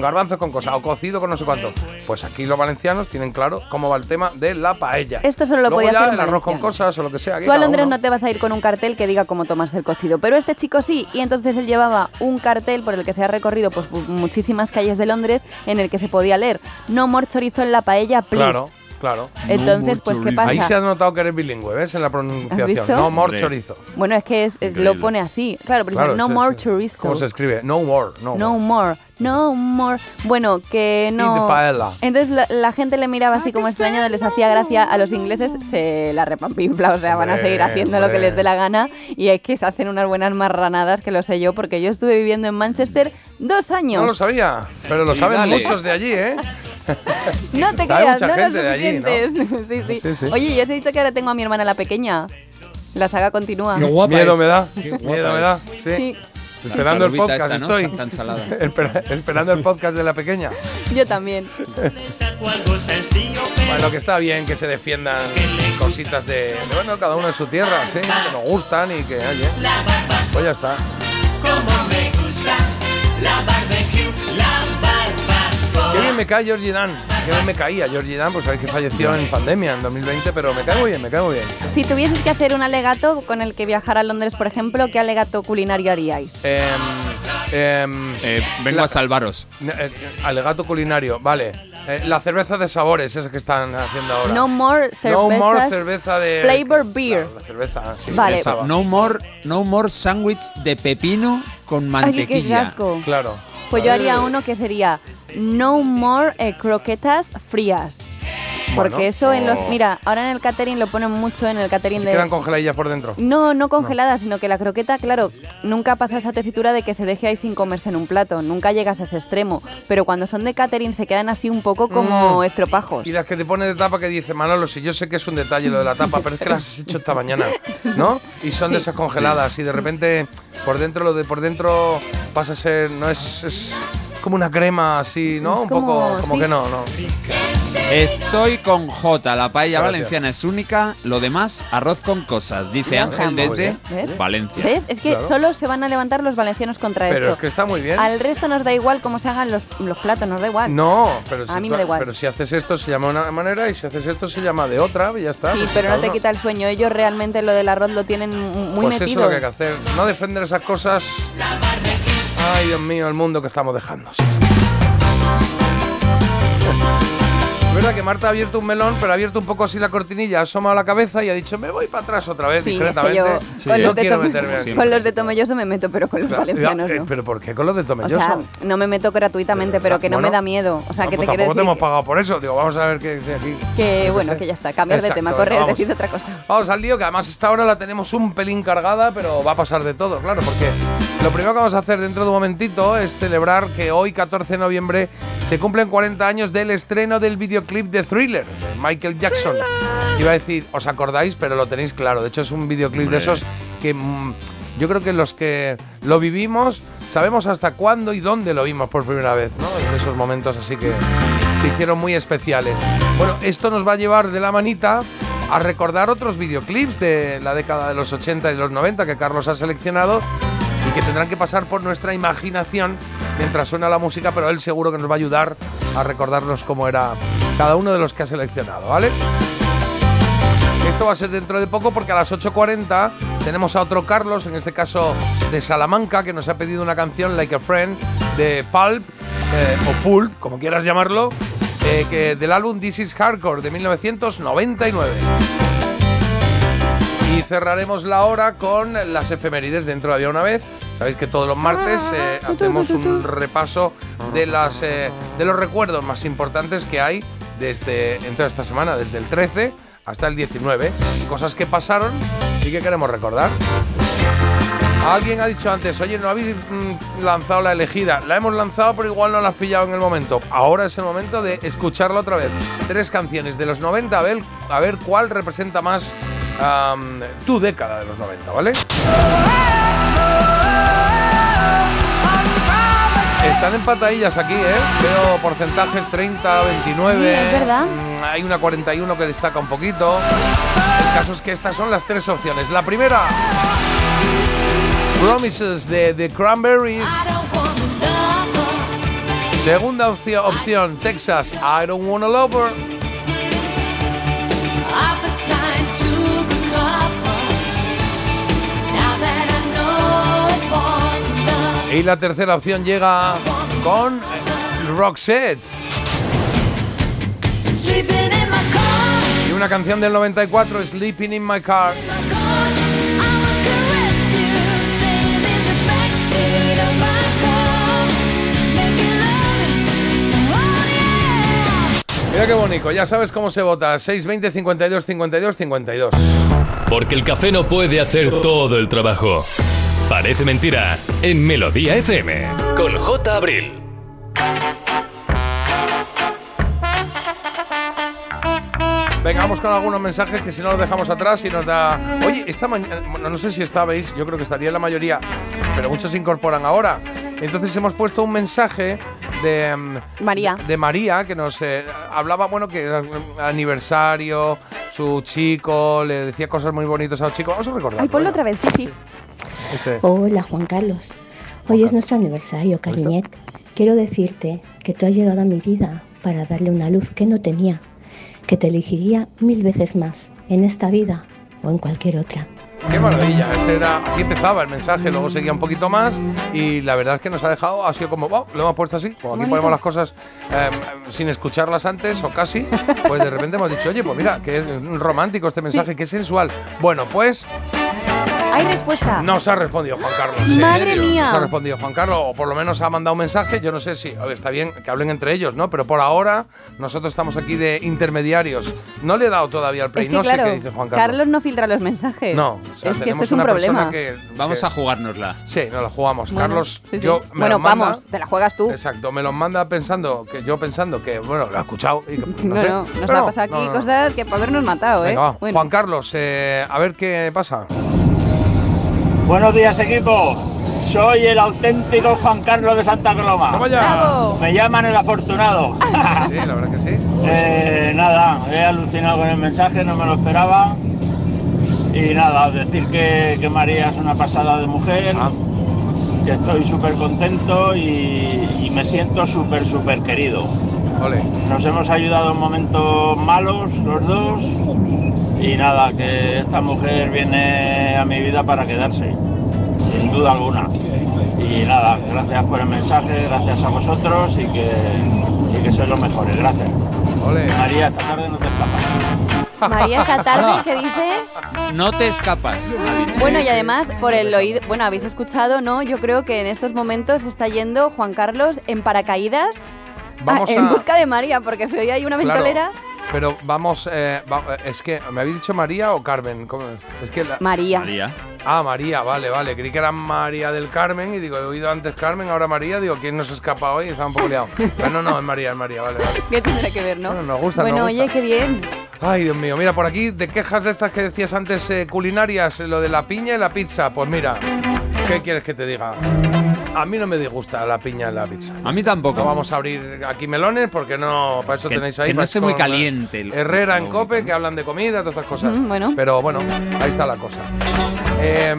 Garbanzo con cosa, o cocido con no sé cuánto. Pues aquí los valencianos tienen claro cómo va el tema de la paella. Esto solo lo Luego podía ya hacer el arroz con cosas o lo que sea. aquí Tú a Londres uno. no te vas a ir con un cartel que diga cómo tomarse el cocido, pero este chico sí, y entonces él llevaba un cartel por el que se ha recorrido pues, mu- muchísimas calles de Londres en el que se podía leer No more chorizo en la paella, please. Claro, claro. Entonces, pues, ¿qué pasa? Ahí se ha notado que eres bilingüe, ¿ves? En la pronunciación. visto? No more Hombre. chorizo. Bueno, es que es, es- lo pone así. Claro, pero Claro, dice, no sí, more chorizo. ¿Cómo se escribe? No more. No, No more, no more. Bueno, que no. Entonces la, la gente le miraba así como extraño, les hacía gracia. A los ingleses se la repampinfla, o sea, van a seguir haciendo lo que les dé la gana. Y es que se hacen unas buenas marranadas, que lo sé yo, porque yo estuve viviendo en Manchester dos años. No lo sabía, pero lo saben dale. muchos de allí, ¿eh? *laughs* No te creas, mucha no gente los de allí, ¿no? suficientes. *laughs* sí, sí. Sí, sí. Oye, yo os he dicho que ahora tengo a mi hermana la pequeña. La saga continúa. Miedo me da. Qué guapa Miedo me da. Sí. Sí. Esperando el podcast esta, ¿no? estoy. Tan salada. *laughs* Espera- esperando el podcast de la pequeña. Yo también. Bueno, que está bien que se defiendan cositas de, de, bueno, cada uno en su tierra, sí, que nos gustan y que, oye, pues ya está. como me gusta la barbecue, la barbacoa. Qué bien me cae Georgie Dan. A mí me caía Georgie Dan, pues sabéis que falleció en pandemia en 2020, pero me cae muy bien, me cae muy bien. Si tuvieses que hacer un alegato con el que viajar a Londres, por ejemplo, ¿qué alegato culinario haríais? Em, em, vengo la- a salvaros. eh, eh, alegato culinario, vale. Eh, la cerveza de sabores, esa que están haciendo ahora. No more cervezas. No more cerveza de. Flavor beer. La cerveza, sí. Vale. No more, no more sándwich de pepino con Ay, mantequilla. qué asco. Claro. Pues yo haría uno que sería no more eh, croquetas frías. Porque Bueno, eso en los... Mira, ahora en el catering lo ponen mucho en el catering Se de... quedan congeladillas por dentro. No, no congeladas, sino que la croqueta, claro, nunca pasa esa tesitura de que se deje ahí sin comerse en un plato. Nunca llegas a ese extremo. Pero cuando son de catering se quedan así un poco como Mm. estropajos. Y las que te pone de tapa que dice, Manolo, si yo sé que es un detalle lo de la tapa, pero es que las has hecho esta mañana, *laughs* ¿no? Y son de esas congeladas y de repente por dentro lo de por dentro pasa a ser, no es, es como una crema así, ¿no? Es un poco, como- sí. que no, no. Estoy con J, la paella Gracias. valenciana es única, lo demás, arroz con cosas, dice Ya Ángel estamos. desde ¿Ves? Valencia. ¿Ves? Es que Claro. solo se van a levantar los valencianos contra Pero esto. es que está muy bien. Al resto nos da igual cómo se hagan los, los platos, nos da igual. No, pero si, A mí me da igual. pero si haces esto se llama de una manera y si haces esto se llama de otra y ya está. Sí, pues pero cada no te uno- quita el sueño. Ellos realmente lo del arroz lo tienen muy pues eso es metido. lo que hay que hacer. No defender esas cosas. Ay, Dios mío, el mundo que estamos dejando. Es verdad que Marta ha abierto un melón, pero ha abierto un poco así la cortinilla, ha asomado la cabeza y ha dicho, me voy para atrás otra vez, Sí, es que discretamente. yo con, no los de quiero meterme aquí. con los de Tomelloso me meto, pero con los Claro, valencianos eh, no. ¿Pero por qué con los de O Tomelloso? sea, no me meto gratuitamente, pero que no Bueno, me da miedo. O sea, No, que pues te quiero tampoco te decir hemos pagado por eso. Digo, vamos a ver qué aquí. que, bueno, sé. que ya está. Cambiar de tema, correr, decir otra cosa. Vamos al lío, que además esta hora la tenemos un pelín cargada, pero va a pasar de todo, claro, porque lo primero que vamos a hacer dentro de un momentito es celebrar que hoy, 14 de noviembre, se cumplen 40 años del estreno del videoclip de Thriller, Michael Jackson. Iba a decir, ¿os acordáis? Pero lo tenéis claro. De hecho, es un videoclip de esos que mm, yo creo que los que lo vivimos sabemos hasta cuándo y dónde lo vimos por primera vez, ¿no? De esos momentos así que se hicieron muy especiales. Bueno, esto nos va a llevar de la manita a recordar otros videoclips de la década de los 80 y los 90 que Carlos ha seleccionado y que tendrán que pasar por nuestra imaginación mientras suena la música, pero él seguro que nos va a ayudar a recordarnos cómo era cada uno de los que ha seleccionado, ¿vale? Esto va a ser dentro de poco porque a las 8.40 tenemos a otro Carlos, en este caso de Salamanca, que nos ha pedido una canción, Like a Friend, de Pulp, eh, o Pulp, como quieras llamarlo, eh, que del álbum This is Hardcore de 1999. Y cerraremos la hora con las efemérides dentro de una vez. Sabéis que todos los martes eh, hacemos un repaso de, las, de los recuerdos más importantes que hay desde en toda esta semana, desde el 13 hasta el 19. Cosas que pasaron y que queremos recordar. Alguien ha dicho antes, oye, no habéis mm, lanzado la elegida. La hemos lanzado, pero igual no la has pillado en el momento. Ahora es el momento de escucharla otra vez. Tres canciones de los 90, a ver, a ver cuál representa más tu década de los 90, ¿vale? Están empatadillas aquí, ¿eh? Veo porcentajes 30, 29. Sí, es verdad. Mm, Hay una 41 que destaca un poquito. El caso es que estas son las tres opciones. La primera, Promises de The Cranberries. Segunda opción, Texas, I Don't Wanna Love Y la tercera opción llega con Roxette. Y una canción del 94, Sleeping in My Car. Mira qué bonito, ya sabes cómo se vota. 620 52 52 52. Porque el café no puede hacer todo el trabajo. Parece mentira en Melodía FM con J. Abril. Venga, vamos con algunos mensajes que si no los dejamos atrás y nos da. Oye, esta mañana, no sé si estabais, yo creo que estaría la mayoría, pero muchos se incorporan ahora. Entonces hemos puesto un mensaje de mm, María. de María que nos eh, hablaba, bueno, que era aniversario, su chico, le decía cosas muy bonitas a su chico. Vamos a recordar. Ay, ponlo otra vez, sí, sí. Este. Hola Juan Carlos. Hoy es nuestro aniversario, cariñet. Quiero decirte que tú has llegado a mi vida para darle una luz que no tenía, que te elegiría mil veces más, en esta vida o en cualquier otra. Qué maravilla, ese era, así empezaba el mensaje, luego seguía un poquito más y la verdad es que nos ha dejado, ha sido como, wow, lo hemos puesto así, como aquí ponemos las cosas eh, sin escucharlas antes o casi, pues de repente hemos dicho, oye, pues mira, que es romántico este mensaje, que sensual. Bueno, pues Hay respuesta. nos ha respondido Juan Carlos. ¿en Madre serio? mía. Nos ha respondido Juan Carlos, o por lo menos ha mandado un mensaje, yo no sé si, a ver, está bien que hablen entre ellos, ¿no? Pero por ahora nosotros estamos aquí de intermediarios. No le he dado todavía al play, Es que no claro, sé qué dice Juan Carlos. Carlos no filtra los mensajes. No, o sea, es que tenemos esto es un una persona problema. que- Vamos que- a jugárnosla. Sí, nos la jugamos. Bueno, Carlos, sí, sí. yo me Bueno, manda- vamos, te la juegas tú. Exacto, me los manda pensando que yo pensando que bueno, lo ha escuchado y que, pues, no, No, sé. no, nos ha pasado aquí no, no, cosas que para habernos matado, ¿eh? Va. Bueno. Juan Carlos, eh, a ver qué pasa. Buenos días, equipo. Soy el auténtico Juan Carlos de Santa Coloma. Bravo. Me llaman el afortunado. *laughs* Sí, la verdad que sí. Eh, nada, he alucinado con el mensaje, no me lo esperaba. Y nada, decir que, que María es una pasada de mujer, que estoy súper contento y, y me siento súper, súper querido. Nos hemos ayudado en momentos malos los dos y nada, que esta mujer viene a mi vida para quedarse, sin duda alguna. Y nada, gracias por el mensaje, gracias a vosotros y que, y que sois los mejores, gracias. María, esta tarde no te escapas. María esta tarde *laughs* que dice No te escapas. Bueno, y además, por el oído, bueno, habéis escuchado, ¿no? Yo creo que en estos momentos está yendo Juan Carlos en paracaídas Vamos a- en a- busca de María, porque se oye ahí una Claro, ventolera. Pero vamos, eh, va- es que, ¿me habéis dicho María o Carmen? ¿Cómo es? Es que la- María. Ah, María, vale, vale. Creí que era María del Carmen y digo, he oído antes Carmen, ahora María. Digo, ¿quién nos escapa hoy? Estaba un poco liado. Pero no, no, es María, es María, vale, vale. ¿Qué tendrá que ver, no? Bueno, nos gusta, Bueno, nos oye, gusta. qué bien. Ay, Dios mío, mira, por aquí, de quejas de estas que decías antes, eh, culinarias, eh, lo de la piña y la pizza. Pues mira, ¿qué quieres que te diga? A mí no me disgusta la piña en la pizza. A mí tampoco. No vamos a abrir aquí melones porque no, para eso Que- tenéis ahí. que no esté muy caliente el- Herrera en Cope, que hablan de comida, todas estas cosas. Mm, bueno. Pero bueno, ahí está la cosa. Eh,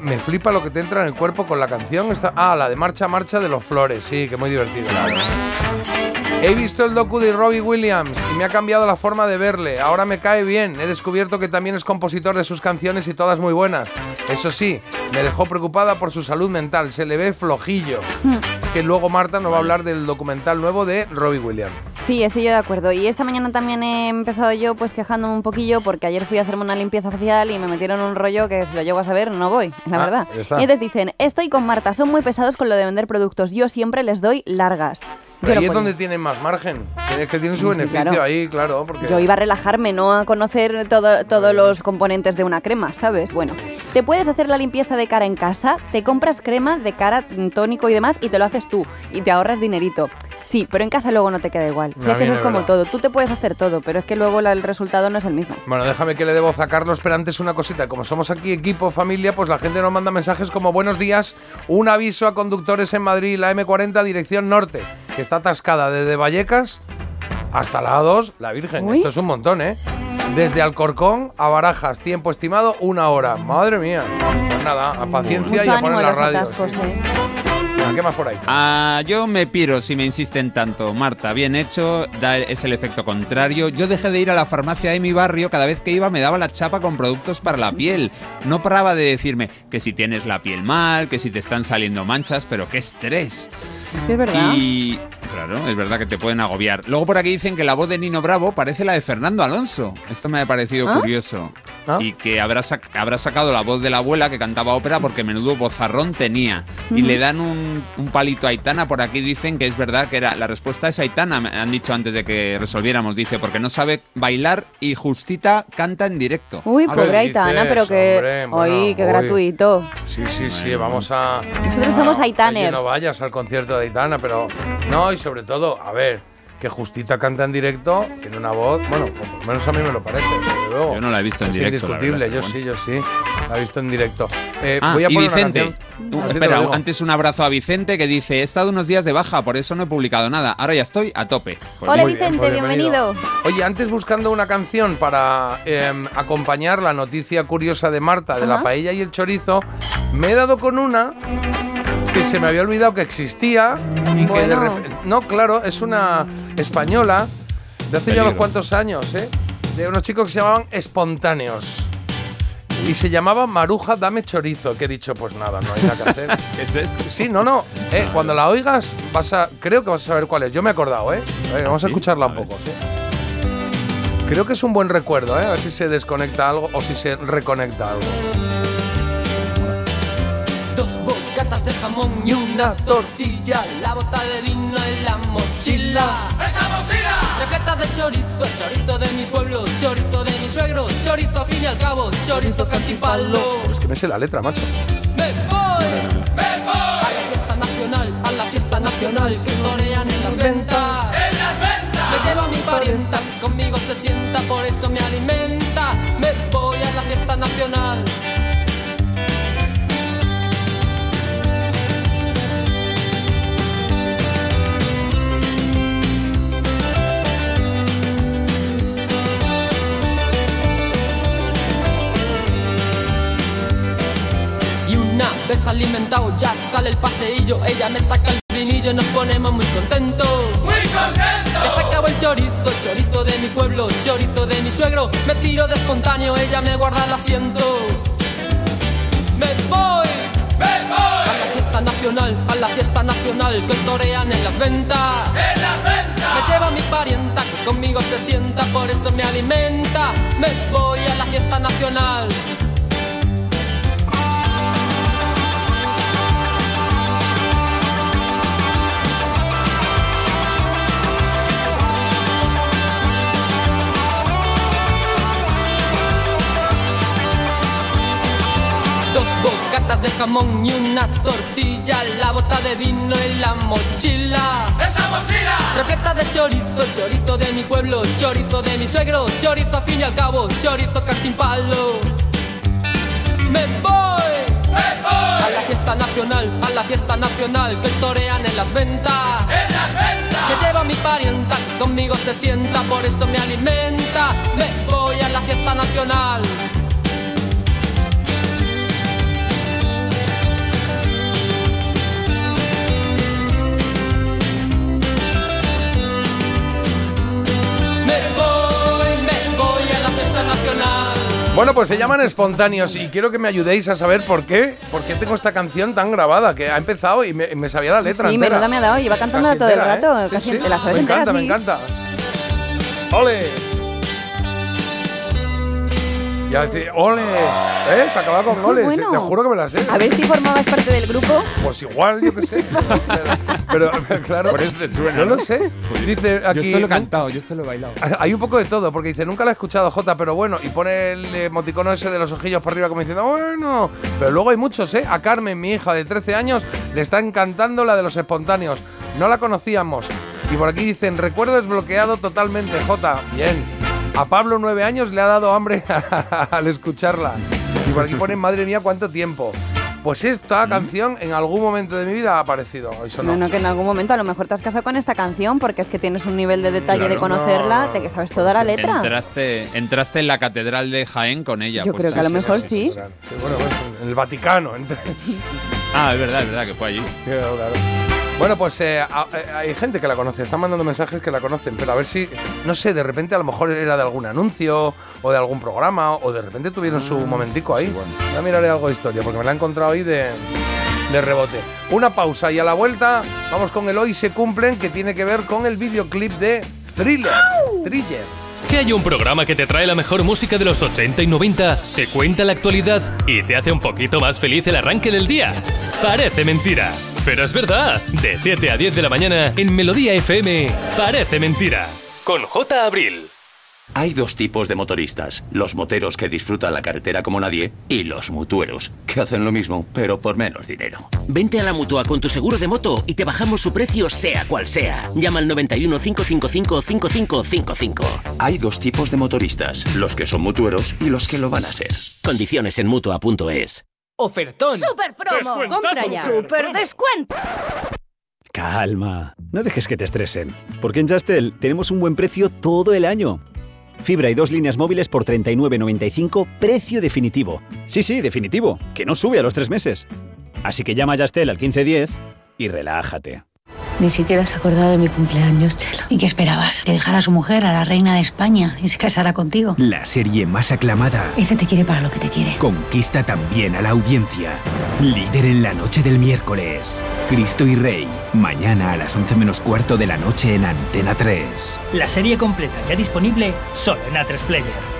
me flipa lo que te entra en el cuerpo con la canción. Esta, ah, la de Marcha Marcha de los Flores, sí, que muy divertido. la verdad. He visto el docu de Robbie Williams y me ha cambiado la forma de verle. Ahora me cae bien. He descubierto que también es compositor de sus canciones y todas muy buenas. Eso sí, me dejó preocupada por su salud mental. Se le ve flojillo. Es que luego Marta nos va a hablar del documental nuevo de Robbie Williams. Sí, estoy yo de acuerdo. Y esta mañana también he empezado yo pues quejándome un poquillo porque ayer fui a hacerme una limpieza facial y me metieron un rollo que si lo llego a saber no voy, la Ah, verdad. Y entonces dicen, estoy con Marta, son muy pesados con lo de vender productos, yo siempre les doy largas. Pero ahí es donde tienen más margen. Tienes que tienen su Sí, beneficio claro. ahí, claro. Porque Yo iba a relajarme, no a conocer todo- todos los componentes de una crema, ¿sabes? Bueno, te puedes hacer la limpieza de cara en casa, te compras crema de cara, mm, tónico y demás y te lo haces tú y te ahorras dinerito. Sí, pero en casa luego no te queda igual. Si es que eso es como verdad. todo, tú te puedes hacer todo, pero es que luego la- el resultado no es el mismo. Bueno, déjame que le voz a Carlos, pero antes una cosita. Como somos aquí equipo, familia, pues la gente nos manda mensajes como buenos días, un aviso a conductores en Madrid, la M40 dirección norte, que está atascada desde Vallecas hasta la A2, la Virgen. Uy. Esto es un montón, ¿eh? Desde Alcorcón a Barajas, tiempo estimado una hora. Madre mía. Pues nada, a paciencia y a poner la radio. atascos, sí. ¿eh? ¿Qué más por ahí? Ah, yo me piro si me insisten tanto. Marta, bien hecho, da, es el efecto contrario. Yo dejé de ir a la farmacia de mi barrio, cada vez que iba me daba la chapa con productos para la piel. No paraba de decirme que si tienes la piel mal, que si te están saliendo manchas, pero qué estrés. Es verdad. Y claro, es verdad que te pueden agobiar. Luego por aquí dicen que la voz de Nino Bravo parece la de Fernando Alonso. Esto me ha parecido ¿Ah? curioso. Y que habrá, sac- habrá sacado la voz de la abuela que cantaba ópera porque menudo bozarrón tenía. Y Ujú. le dan un, un palito a Aitana. Por aquí dicen que es verdad que era la respuesta es Aitana. Me han dicho antes de que resolviéramos. Dice, porque no sabe bailar y Justita canta en directo. Uy, ¿Qué pobre Aitana, pero que... hombre? Bueno, Uy, qué uy. gratuito. Sí, sí, sí, vamos a. Nosotros somos a- Aitaners. Oye, no vayas al concierto de Aitana, pero. No, y sobre todo, a ver, que Justita canta en directo, tiene una voz, bueno, por lo menos a mí me lo parece, desde luego. Yo no la he visto en Es directo, la indiscutible, verdad, yo sí, yo sí, la he visto en directo. Eh, Ah, voy a y poner una Vicente. Uh, te espera, antes un abrazo a Vicente que dice, he estado unos días de baja, por eso no he publicado nada. Ahora ya estoy a tope. Pues Hola bien. Vicente, bienvenido. Oye, antes buscando una canción para em, acompañar la noticia curiosa de Marta de la paella y el chorizo, Me he dado con una que se me había olvidado que existía y que de repente... No, claro, es una española de hace ya unos cuantos años, ¿eh? De unos chicos que se llamaban Espontáneos. Y se llamaba Maruja Dame Chorizo, que he dicho, pues nada, no hay nada que hacer. *laughs* ¿Qué es esto? Sí, no, no. eh, cuando la oigas, vas a, creo que vas a saber cuál es. Yo me he acordado, ¿eh? A ver, vamos a escucharla A un poco, sí. Creo que es un buen recuerdo, ¿eh? A ver si se desconecta algo o si se reconecta algo. Dos de jamón y una tortilla, la bota de vino en la mochila. ¡Esa mochila! Repleta de chorizo, chorizo de mi pueblo, chorizo de mi suegro, chorizo al fin y al cabo, chorizo cantipalo. Es que me sé la letra, macho. Me voy, me voy a la fiesta nacional, a la fiesta nacional que torean en las ventas. ¡En las ventas! Me llevo a mi parienta, que conmigo se sienta, por eso me alimenta. Me voy a la fiesta nacional. Vez alimentado ya sale el paseillo Ella me saca el vinillo y nos ponemos muy contentos. ¡Muy contentos! Ya se acabó el chorizo, chorizo de mi pueblo Chorizo de mi suegro Me tiro de espontáneo, ella me guarda el asiento. Me voy, me voy A la fiesta nacional, a la fiesta nacional Que torean en las ventas. ¡En las ventas! Me llevo a mi parienta que conmigo se sienta Por eso me alimenta. Me voy a la fiesta nacional de jamón y una tortilla, la bota de vino en la mochila. ¡Esa mochila! Repleta de chorizo, chorizo de mi pueblo, chorizo de mi suegro, chorizo al fin y al cabo, chorizo palo. Me voy, me voy a la fiesta nacional, a la fiesta nacional que torean en las ventas. ¡En las ventas! Me llevo a mi parienta, que conmigo se sienta, por eso me alimenta. Me voy a la fiesta nacional. Bueno, pues se llaman espontáneos y quiero que me ayudéis a saber por qué, por qué tengo esta canción tan grabada, que ha empezado y me, me sabía la letra Sí, entera. menuda me ha dado. Lleva cantando Casi todo el rato. ¿eh? Casi sí. la sabes Me entera, encanta, me sí. encanta. ¡Ole! Ya decir, ¡ole! ¿Eh? Se acaba con *laughs* ole. bueno. Te juro que me la sé. A ver si formabas parte del grupo. Pues igual, yo qué sé. *laughs* Pero, pero, claro. Por eso te suena, No lo sé. Dice aquí. Yo esto lo he "Nu- cantado, yo esto lo he bailado. Hay un poco de todo, porque dice, nunca la he escuchado, Jota, pero bueno, y pone el emoticono ese de los ojillos para arriba como diciendo, bueno, pero luego hay muchos, ¿eh? A Carmen, mi hija de 13 años, le está encantando la de los espontáneos. No la conocíamos. Y por aquí dicen, recuerdo desbloqueado totalmente, Jota. Bien. A Pablo, 9 años, le ha dado hambre *laughs* al escucharla. Y por aquí ponen, madre mía, cuánto tiempo. Pues esta canción en algún momento de mi vida ha aparecido. Eso no. No, no, que en algún momento a lo mejor te has casado con esta canción porque es que tienes un nivel de detalle de conocerla, No, de que sabes toda la letra. Entraste, entraste en la catedral de Jaén con ella. Yo creo que a lo mejor sí. Sí, bueno, bueno, en el Vaticano. entre- Ah, es verdad, es verdad que fue allí. Claro, claro. Bueno, pues eh, eh, hay gente que la conoce, están mandando mensajes que la conocen, pero a ver si, no sé, de repente a lo mejor era de algún anuncio o de algún programa o de repente tuvieron su momentico ahí. Ya miraré algo de historia porque me la he encontrado ahí de, de rebote. Una pausa y a la vuelta vamos con el Hoy se cumplen que tiene que ver con el videoclip de Thriller. Thriller. Que hay un programa que te trae la mejor música de los 80 y 90, te cuenta la actualidad y te hace un poquito más feliz el arranque del día. Parece mentira, pero es verdad. De 7 a 10 de la mañana en Melodía FM, parece mentira. Con J. Abril. Hay dos tipos de motoristas, los moteros que disfrutan la carretera como nadie y los mutueros, que hacen lo mismo, pero por menos dinero. Vente a la mutua con tu seguro de moto y te bajamos su precio sea cual sea. Llama al 91 555 5555. Hay dos tipos de motoristas, los que son mutueros y los que lo van a ser. Condiciones en mutua.es. Ofertón. ¡Super promo! ¡Compra ya! ¡Super descuento! Calma, no dejes que te estresen, porque en Justel tenemos un buen precio todo el año. Fibra y dos líneas móviles por 39.95, precio definitivo. Sí, sí, definitivo, que no sube a los tres meses. Así que llama a Yastel al 1510 y relájate. Ni siquiera se acordaba de mi cumpleaños, Chelo. ¿Y qué esperabas? ¿Que dejara a su mujer, a la reina de España, y se casara contigo? La serie más aclamada Este te quiere para lo que te quiere. conquista también a la audiencia. Líder en la noche del miércoles. Cristo y Rey. Mañana a las 11 menos cuarto de la noche en Antena 3. La serie completa ya disponible solo en A3 Player.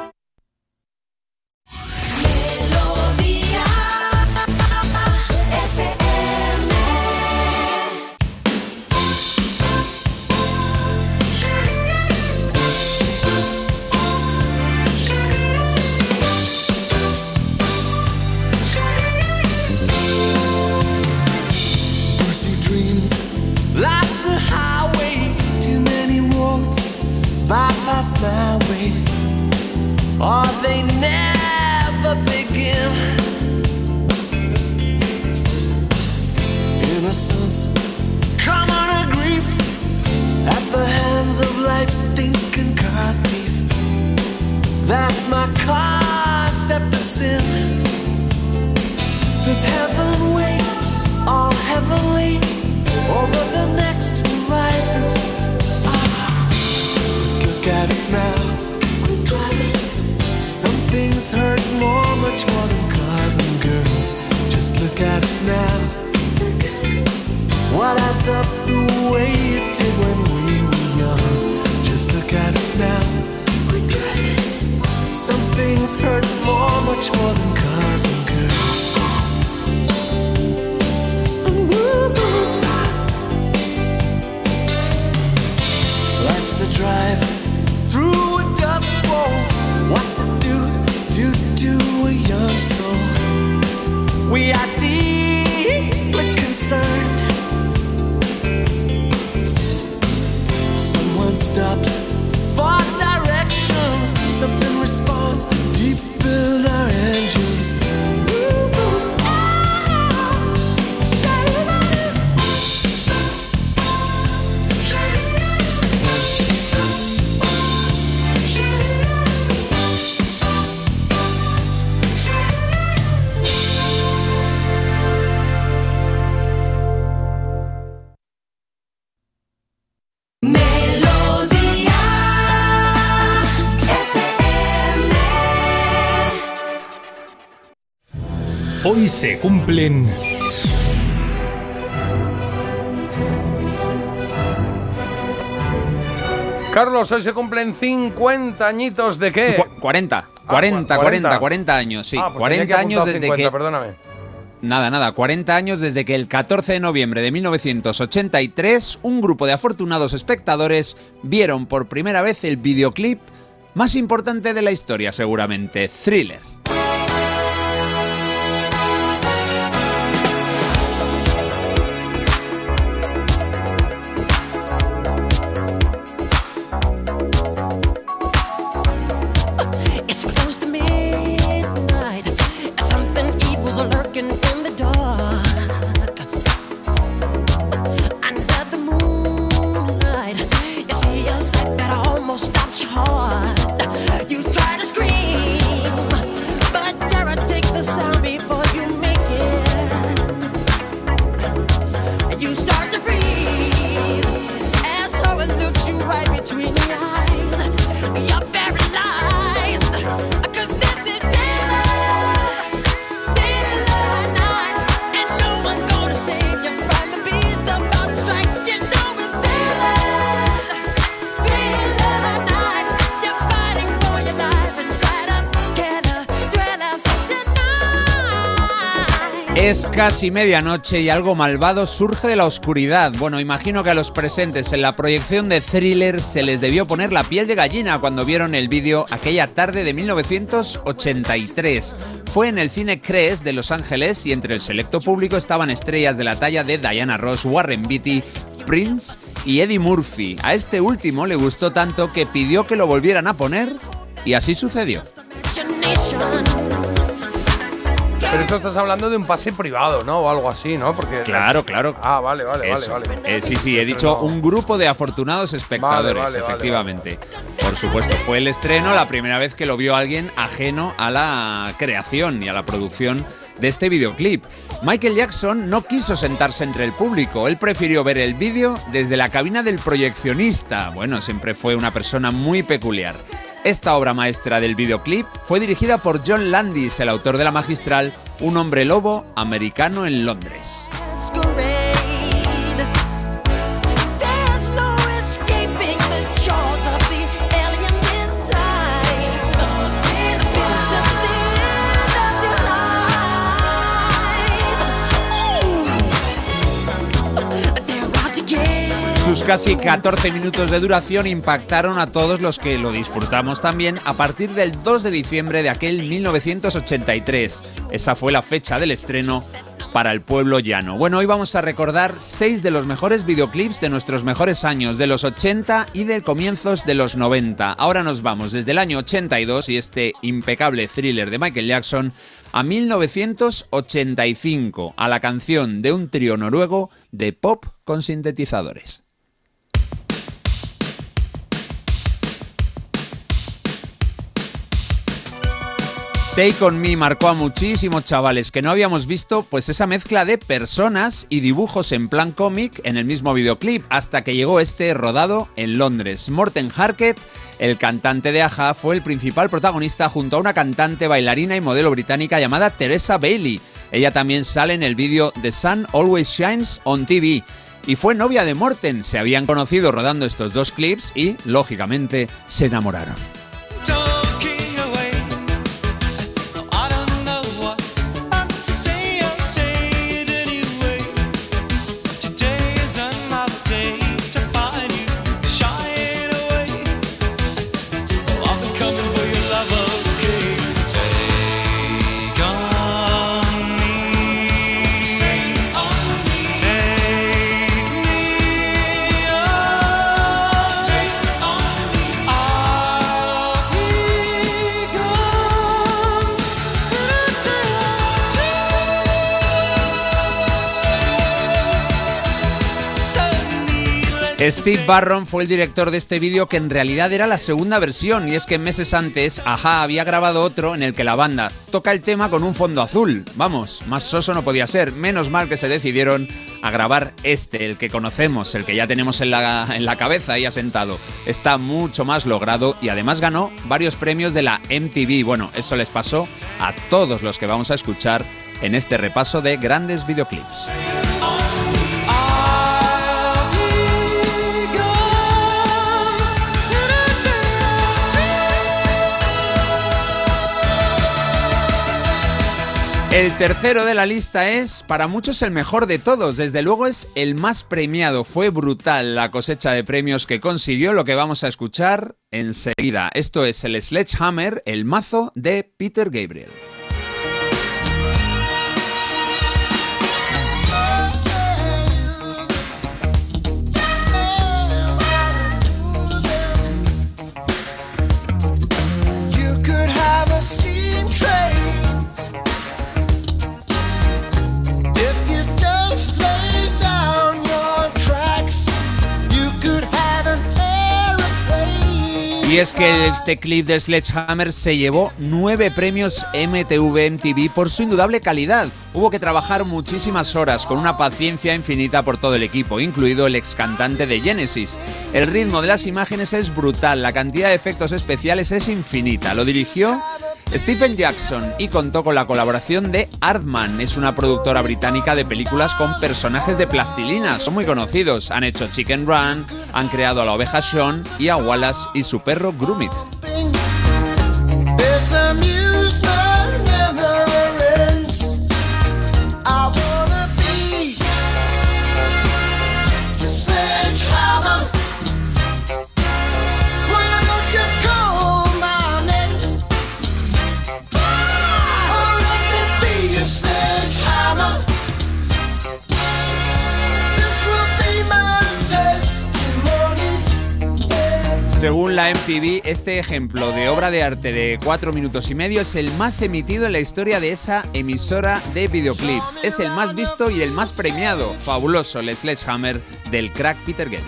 That's my concept of sin. Does heaven wait all heavenly over the next horizon? Ah, look at us now. We're driving. Some things hurt more, much more than cars and girls. Just look at us now. What adds up the way it did when we were young? Just look at us now. We're driving. Some things hurt more, much more than cars and girls. Life's a drive through a dust bowl. What's it do, do, do a young soul? We are deeply concerned. Someone stops for Hoy se cumplen... Carlos, hoy se cumplen 50 añitos de qué? Cu- 40. 40, 40, 40 años, sí. Ah, pues tenía 40 que años desde 50, que. perdóname. Nada, nada, 40 años desde que el 14 de noviembre de 1983 un grupo de afortunados espectadores vieron por primera vez el videoclip más importante de la historia, seguramente, Thriller. Casi medianoche y algo malvado surge de la oscuridad. Bueno, imagino que a los presentes en la proyección de Thriller se les debió poner la piel de gallina cuando vieron el vídeo aquella tarde de 1983. Fue en el cine Cres de Los Ángeles y entre el selecto público estaban estrellas de la talla de Diana Ross, Warren Beatty, Prince y Eddie Murphy. A este último le gustó tanto que pidió que lo volvieran a poner y así sucedió. Pero esto estás hablando de un pase privado, ¿no? O algo así, ¿no? Porque Claro, claro. Ah, vale, vale, vale, Eso. vale. Eh, sí, sí, he dicho un grupo de afortunados espectadores, Vale, vale, vale, efectivamente. Por supuesto, fue el estreno la primera vez que lo vio alguien ajeno a la creación y a la producción de este videoclip. Michael Jackson no quiso sentarse entre el público, él prefirió ver el vídeo desde la cabina del proyeccionista. Bueno, siempre fue una persona muy peculiar. Esta obra maestra del videoclip fue dirigida por John Landis, el autor de la magistral Un hombre lobo americano en Londres. Casi 14 minutos de duración impactaron a todos los que lo disfrutamos también a partir del 2 de diciembre de aquel 1983. Esa fue la fecha del estreno para el pueblo llano. Bueno, hoy vamos a recordar seis de los mejores videoclips de nuestros mejores años, de los 80 y de comienzos de los 90. Ahora nos vamos desde el año 82 y este impecable thriller de Michael Jackson a 1985, a la canción de un trío noruego de pop con sintetizadores. Take On Me marcó a muchísimos chavales que no habíamos visto pues esa mezcla de personas y dibujos en plan cómic en el mismo videoclip hasta que llegó este rodado en Londres. Morten Harket, el cantante de Aja, fue el principal protagonista junto a una cantante, bailarina y modelo británica llamada Teresa Bailey. Ella también sale en el vídeo The Sun Always Shines on TV. Y fue novia de Morten, se habían conocido rodando estos dos clips y, lógicamente, se enamoraron. Steve Barron fue el director de este vídeo que en realidad era la segunda versión y es que meses antes Aja había grabado otro en el que la banda toca el tema con un fondo azul. Vamos, más soso no podía ser. Menos mal que se decidieron a grabar este, el que conocemos, el que ya tenemos en la, en la cabeza y asentado. Está mucho más logrado y además ganó varios premios de la MTV. Bueno, eso les pasó a todos los que vamos a escuchar en este repaso de grandes videoclips. El tercero de la lista es, para muchos, el mejor de todos. Desde luego es el más premiado. Fue brutal la cosecha de premios que consiguió, lo que vamos a escuchar enseguida. Esto es el Sledgehammer, el mazo de Peter Gabriel. Y es que este clip de Sledgehammer se llevó nueve premios MTV MTV por su indudable calidad. Hubo que trabajar muchísimas horas con una paciencia infinita por todo el equipo, incluido el ex cantante de Genesis. El ritmo de las imágenes es brutal, la cantidad de efectos especiales es infinita. Lo dirigió Stephen Jackson y contó con la colaboración de Artman. Es una productora británica de películas con personajes de plastilina. Son muy conocidos. Han hecho Chicken Run, han creado a la oveja Sean y a Wallace y su perro Grumit. Según la MTV, este ejemplo de obra de arte de 4 minutos y medio es el más emitido en la historia de esa emisora de videoclips. Es el más visto y el más premiado. Fabuloso el Sledgehammer del crack Peter Guede.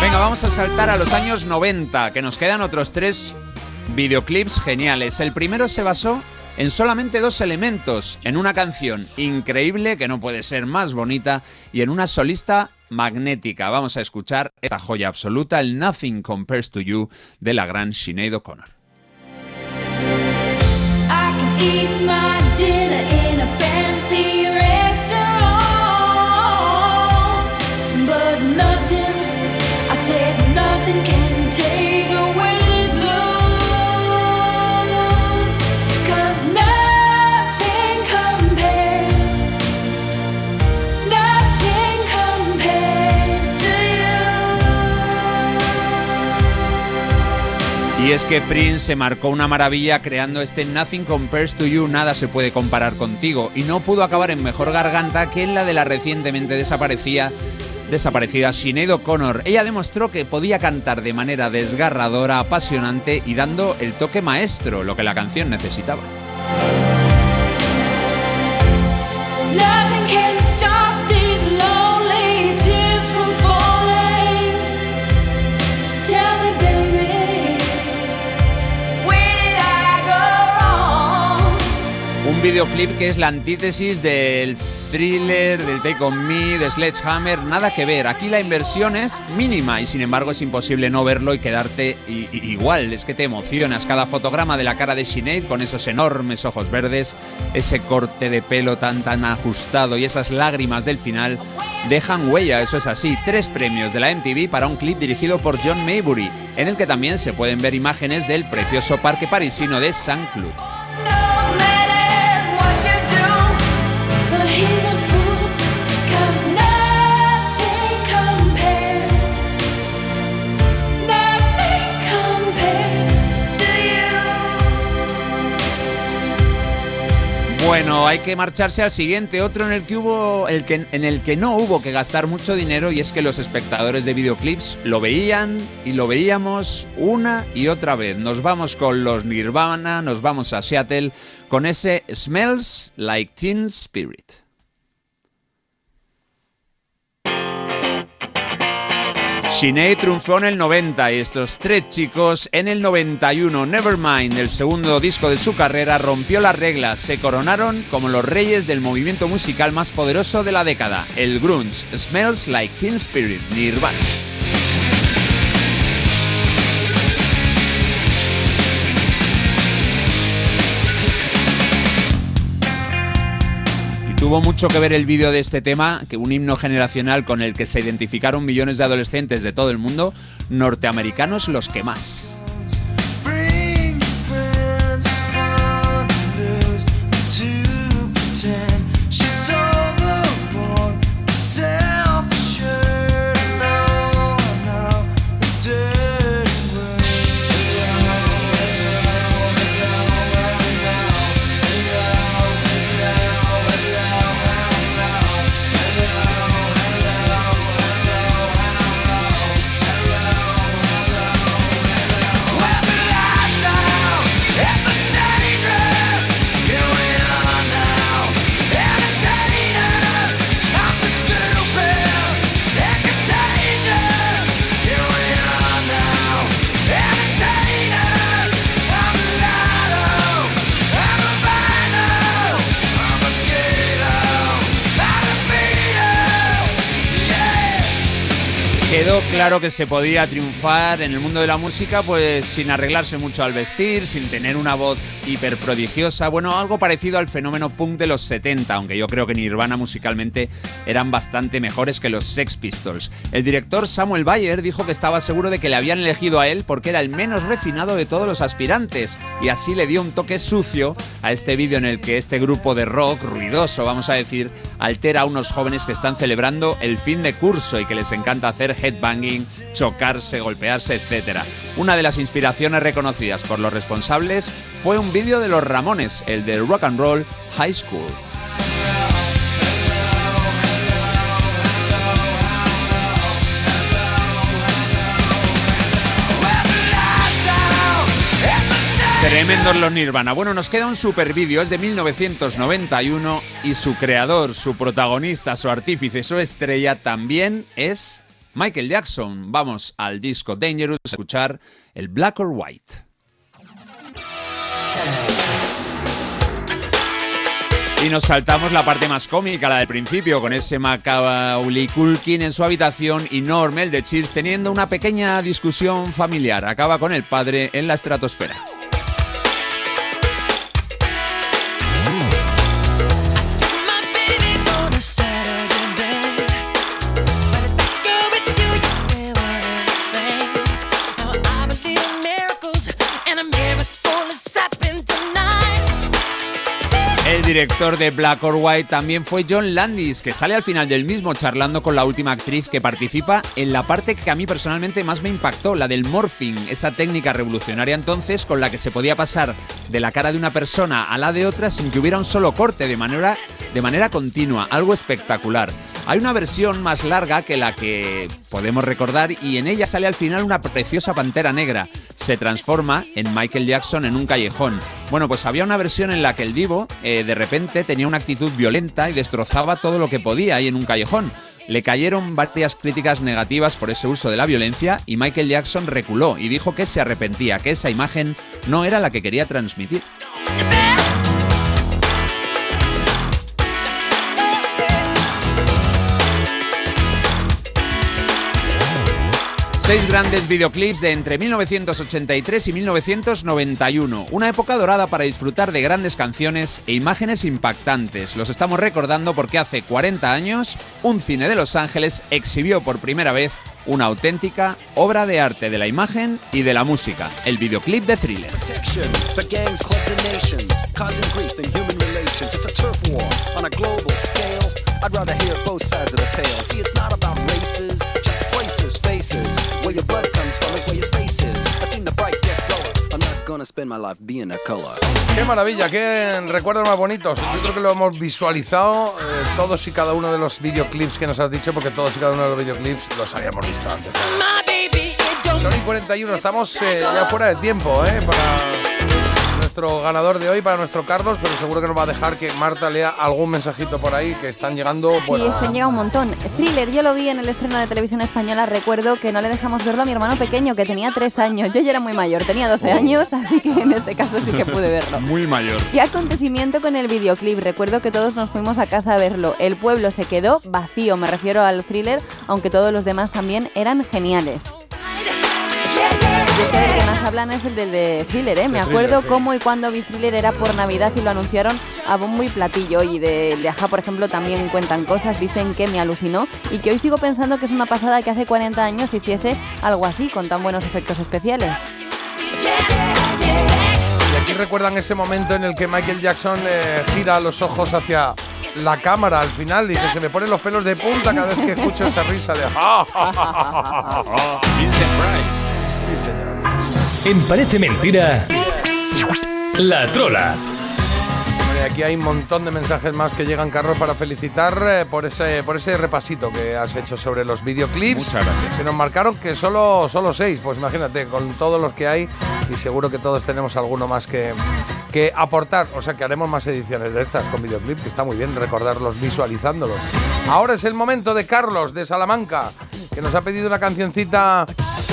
Venga, vamos a saltar a los años 90, que nos quedan otros tres videoclips geniales. El primero se basó en solamente dos elementos, en una canción increíble que no puede ser más bonita y en una solista magnética. Vamos a escuchar esta joya absoluta, el Nothing Compares to You de la gran Sinead O'Connor. Y es que Prince se marcó una maravilla creando este Nothing Compares to You, nada se puede comparar contigo, y no pudo acabar en mejor garganta que en la de la recientemente desaparecida desaparecida Sinead O'Connor. Ella demostró que podía cantar de manera desgarradora, apasionante y dando el toque maestro, lo que la canción necesitaba. Un videoclip que es la antítesis del thriller, del Take On Me, de Sledgehammer, nada que ver. Aquí la inversión es mínima y sin embargo es imposible no verlo y quedarte igual. Es que te emocionas. Cada fotograma de la cara de Sinead con esos enormes ojos verdes, ese corte de pelo tan tan ajustado y esas lágrimas del final dejan huella, eso es así. Tres premios de la MTV para un clip dirigido por John Maybury, en el que también se pueden ver imágenes del precioso parque parisino de Saint-Cloud. No Bueno, hay que marcharse al siguiente, otro en el que hubo, el que, en el que no hubo que gastar mucho dinero y es que los espectadores de videoclips lo veían y lo veíamos una y otra vez. Nos vamos con los Nirvana, nos vamos a Seattle con ese Smells Like Teen Spirit. Sinead triunfó en el 90 y estos tres chicos en el 91. Nevermind, el segundo disco de su carrera, rompió las reglas. Se coronaron como los reyes del movimiento musical más poderoso de la década, el grunge. Smells Like Teen Spirit, Nirvana. Tuvo mucho que ver el vídeo de este tema, que un himno generacional con el que se identificaron millones de adolescentes de todo el mundo, norteamericanos los que más. Claro que se podía triunfar en el mundo de la música pues sin arreglarse mucho al vestir, sin tener una voz hiper prodigiosa, bueno, algo parecido al fenómeno punk de los 70, aunque yo creo que Nirvana musicalmente eran bastante mejores que los Sex Pistols. El director Samuel Bayer dijo que estaba seguro de que le habían elegido a él porque era el menos refinado de todos los aspirantes y así le dio un toque sucio a este vídeo en el que este grupo de rock ruidoso, vamos a decir, altera a unos jóvenes que están celebrando el fin de curso y que les encanta hacer chocarse, golpearse, etc. Una de las inspiraciones reconocidas por los responsables fue fue un vídeo de los Ramones, el de Rock and Roll High School. Tremendos los Nirvana. Bueno, nos queda un super vídeo, es de 1991 y su creador, su protagonista, su artífice, su estrella también es Michael Jackson. Vamos al disco Dangerous a escuchar el Black or White. Y nos saltamos la parte más cómica, la del principio, con ese Macaulay Culkin en su habitación y Norm, el de Cheers, teniendo una pequeña discusión familiar. Acaba con el padre en la estratosfera. Director de Black or White también fue John Landis, que sale al final del mismo charlando con la última actriz que participa en la parte que a mí personalmente más me impactó, la del morphing, esa técnica revolucionaria entonces con la que se podía pasar de la cara de una persona a la de otra sin que hubiera un solo corte, de manera, de manera continua, algo espectacular. Hay una versión más larga que la que podemos recordar y en ella sale al final una preciosa pantera negra. Se transforma en Michael Jackson en un callejón. Bueno, pues había una versión en la que el divo eh, de repente tenía una actitud violenta y destrozaba todo lo que podía ahí en un callejón. Le cayeron varias críticas negativas por ese uso de la violencia y Michael Jackson reculó y dijo que se arrepentía, que esa imagen no era la que quería transmitir. Seis grandes videoclips de entre 1983 y 1991. Una época dorada para disfrutar de grandes canciones e imágenes impactantes. Los estamos recordando porque hace 40 años un cine de Los Ángeles exhibió por primera vez una auténtica obra de arte de la imagen y de la música, el videoclip de Thriller. I'd rather hear both sides of the tale. See, it's not about races, just places, faces. Where your blood comes from is where your space is. I've seen the bright get duller. I'm not gonna spend my life being a color. Qué maravilla, qué recuerdos más bonitos. Yo creo que lo hemos visualizado eh, todos y cada uno de los videoclips que nos has dicho, porque todos y cada uno de los videoclips los habíamos visto antes. Son y 41, estamos eh, ya fuera de tiempo, ¿eh? Para nuestro ganador de hoy, para nuestro Carlos, pero seguro que nos va a dejar que Marta lea algún mensajito por ahí que están llegando. Sí, Bueno, es que han llegado un montón. Thriller, yo lo vi en el estreno de televisión española. Recuerdo que no le dejamos verlo a mi hermano pequeño, que tenía 3 años. Yo ya era muy mayor, tenía 12 años, así que en este caso sí que pude verlo. *laughs* Muy mayor. ¿Qué acontecimiento con el videoclip? Recuerdo que todos nos fuimos a casa a verlo. El pueblo se quedó vacío, me refiero al thriller, aunque todos los demás también eran geniales. Y es que el que más hablan es el del de thriller, ¿eh? Me acuerdo Thriller, sí. cómo y cuándo vi thriller era por Navidad y lo anunciaron a bombo y platillo. Y de, de Aja, por ejemplo, también cuentan cosas, dicen que me alucinó y que hoy sigo pensando que es una pasada que hace 40 años hiciese algo así, con tan buenos efectos especiales. y aquí recuerdan ese momento en el que Michael Jackson eh, gira los ojos hacia la cámara al final. Dice, se me ponen los pelos de punta cada vez que escucho esa risa de... *laughs* Sí, señor. En Parece Mentira, La Trola. Aquí hay un montón de mensajes más que llegan, Carlos, para felicitar eh, por ese por ese repasito que has hecho sobre los videoclips. Muchas gracias. Que nos marcaron que solo, solo seis. Pues imagínate, con todos los que hay, y seguro que todos tenemos alguno más que, que aportar. O sea que haremos más ediciones de estas con videoclip, que está muy bien recordarlos visualizándolos. Ahora es el momento de Carlos, de Salamanca, que nos ha pedido una cancioncita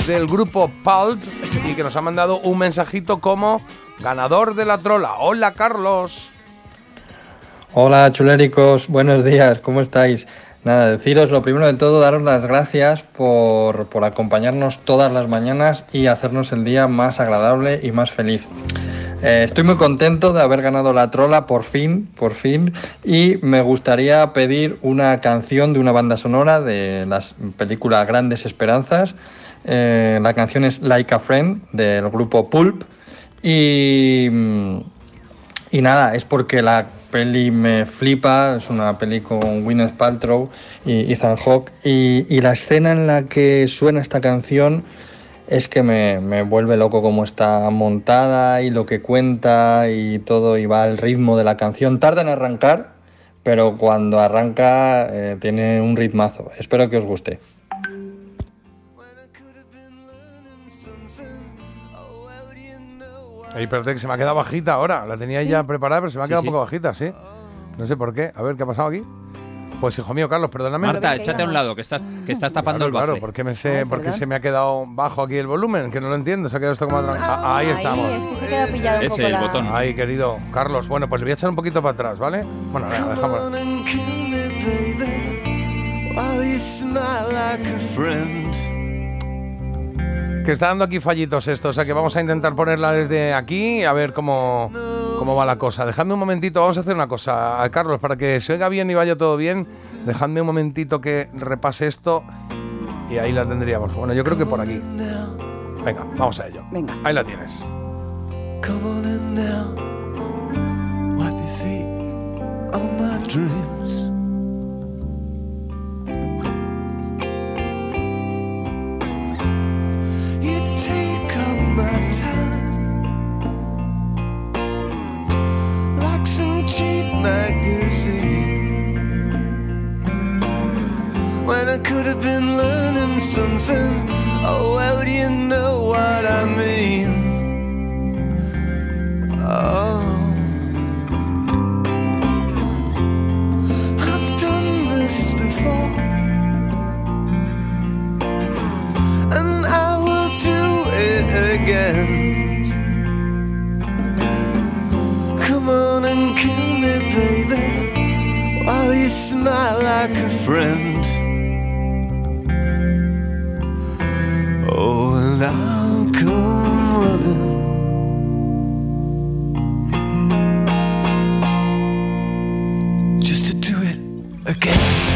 del grupo Pulp y que nos ha mandado un mensajito como ganador de la trola. Hola, Carlos. Hola chuléricos, buenos días, ¿cómo estáis? Nada, deciros lo primero de todo, daros las gracias por, por acompañarnos todas las mañanas y hacernos el día más agradable y más feliz. Eh, estoy muy contento de haber ganado la trola por fin, por fin, y me gustaría pedir una canción de una banda sonora de la película Grandes Esperanzas. Eh, la canción es Like a Friend del grupo Pulp y, mm, y nada, es porque la peli me flipa, es una peli con Gwyneth Paltrow y Ethan Hawke y, la escena en la que suena esta canción es que me, me vuelve loco cómo está montada y lo que cuenta y todo y va al ritmo de la canción. Tarda en arrancar, pero cuando arranca eh, tiene un ritmazo. Espero que os guste. Ay, espérate que se me ha quedado bajita ahora. La tenía ya preparada, pero se me ha Sí, quedado sí. un poco bajita, ¿sí? No sé por qué. A ver, ¿qué ha pasado aquí? Pues hijo mío, Carlos, perdóname. Marta, échate a un lado, que estás, que estás tapando Claro, el bafle. Claro, porque, me sé, porque se me ha quedado bajo aquí el volumen, que no lo entiendo. Se ha quedado esto como... atra- Ah, ahí estamos. es que se queda pillado un Ese, poco el la... botón. Ahí, querido Carlos. Bueno, pues le voy a echar un poquito para atrás, ¿vale? Bueno, venga, dejamos. While you smile like a friend. Que está dando aquí fallitos esto, o sea que vamos a intentar ponerla desde aquí a ver cómo, cómo va la cosa. Dejadme un momentito, vamos a hacer una cosa, a Carlos, para que se oiga bien y vaya todo bien. Dejadme un momentito que repase esto y ahí la tendríamos. Bueno, yo creo que por aquí. Venga, vamos a ello. Venga. Ahí la tienes. Come on in now. Wipe your feet on my dreams. Magazine. When I could have been learning something. Oh, well, you know what I mean. Oh, I've done this before, and I will do it again. Come on and kill me, smile like a friend. Oh, and I'll come running. just to do it again.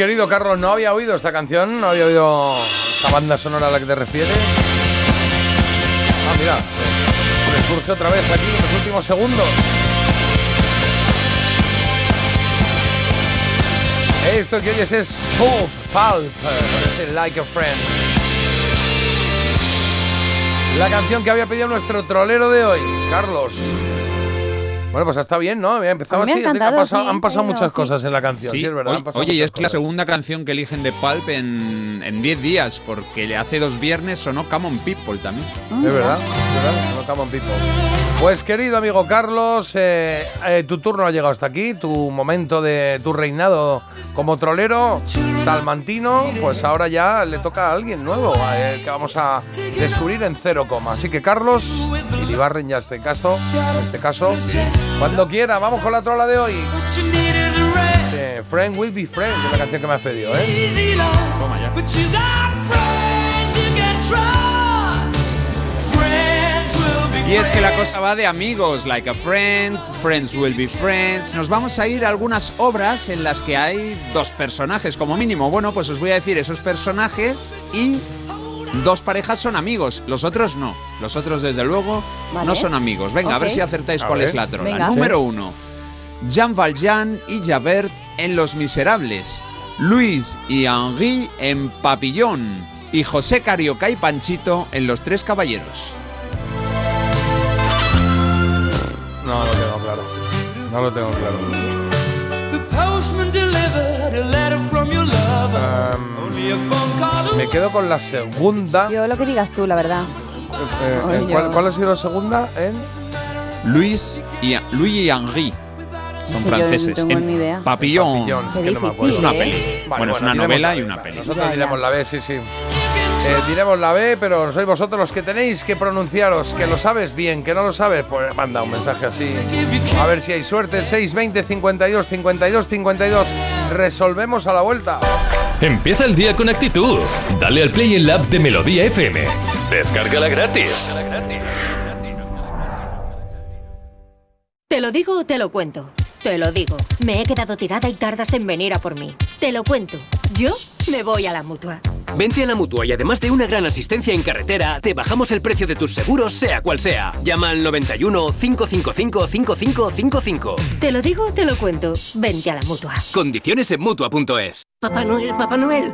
Querido Carlos, no había oído esta canción, no había oído esta banda sonora a la que te refieres. Ah, mira, me otra vez aquí en los últimos segundos. Esto que oyes es Pulp, Pulp, parece Like a Friend. La canción que había pedido nuestro trolero de hoy, Carlos. Bueno, pues está bien, ¿no? Había empezado así. ha ha encantado, pasado- sí, han pasado muchas sí. cosas en la canción, sí, Sí, es verdad. oye, y es que la segunda canción que eligen de Pulp en en 10 días, porque hace dos viernes sonó Common People también. Es verdad, es verdad, no come on people. Pues querido amigo Carlos, eh, eh, tu turno ha llegado hasta aquí, tu momento de tu reinado como trolero salmantino, pues ahora ya le toca a alguien nuevo que vamos a descubrir en cero coma. Así que Carlos y ya este caso, este caso, cuando quiera, vamos con la trola de hoy. Friend will be friend, es la canción que me has pedido, ¿eh? Y es que la cosa va de amigos, like a friend, friends will be friends. Nos vamos a ir a algunas obras en las que hay dos personajes como mínimo. Bueno, pues os voy a decir esos personajes y dos parejas son amigos, los otros no. Los otros, desde luego, Vale. no son amigos. Venga, a ver si acertáis A cuál ver. es la trola. Venga. Número uno, Jean Valjean y Javert en Los Miserables. Luis y Henri en Papillón. Y José Carioca y Panchito en Los Tres Caballeros. No lo tengo claro. No lo tengo claro. The postman delivered a letter from your lover. Only a phone call away. Me quedo con la segunda. Yo lo que digas tú, la verdad. Eh, eh, Ay, ¿cuál, ha sido la segunda? En Luis y, Luis y Henri. Son Yo no franceses. tengo En ni idea. Papillón. Papillón, es que no me acuerdo. Es una ¿eh? peli. Vale, bueno, es una diremos novela la y una peli. Nosotros diremos la B, sí, sí. Eh, diremos la B, pero sois vosotros los que tenéis que pronunciaros. Que lo sabes bien, que no lo sabes, pues manda un mensaje así. A ver si hay suerte. 620 52 52 52. Resolvemos a la vuelta. Empieza el día con actitud. Dale al Play en la app de Melodía FM. Descárgala gratis. ¿Te lo digo o te lo cuento? Te lo digo. Me he quedado tirada y tardas en venir a por mí. Te lo cuento. Yo me voy a la mutua. Vente a la mutua y además de una gran asistencia en carretera, te bajamos el precio de tus seguros, sea cual sea. Llama al 91 555 5555. Te lo digo o te lo cuento. Vente a la mutua. Condiciones en mutua.es. Papá Noel, Papá Noel.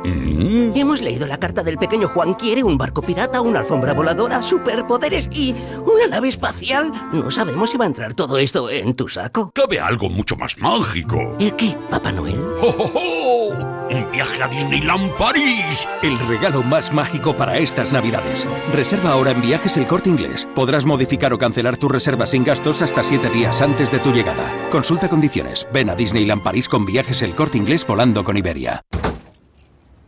Hemos leído la carta del pequeño Juan. Quiere un barco pirata, una alfombra voladora, superpoderes y una nave espacial. No sabemos si va a entrar todo esto en tu saco. Cabe algo mucho más mágico. ¿El qué, Papá Noel? ¡Oh, oh, oh! ¡Un viaje a Disneyland París! El regalo más mágico para estas navidades. Reserva ahora en Viajes El Corte Inglés. Podrás modificar o cancelar tu reserva sin gastos hasta 7 días antes de tu llegada. Consulta condiciones. Ven a Disneyland París con Viajes El Corte Inglés volando con Iberia.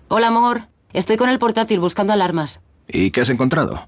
Hola, amor. Estoy con el portátil buscando alarmas. ¿Y qué has encontrado?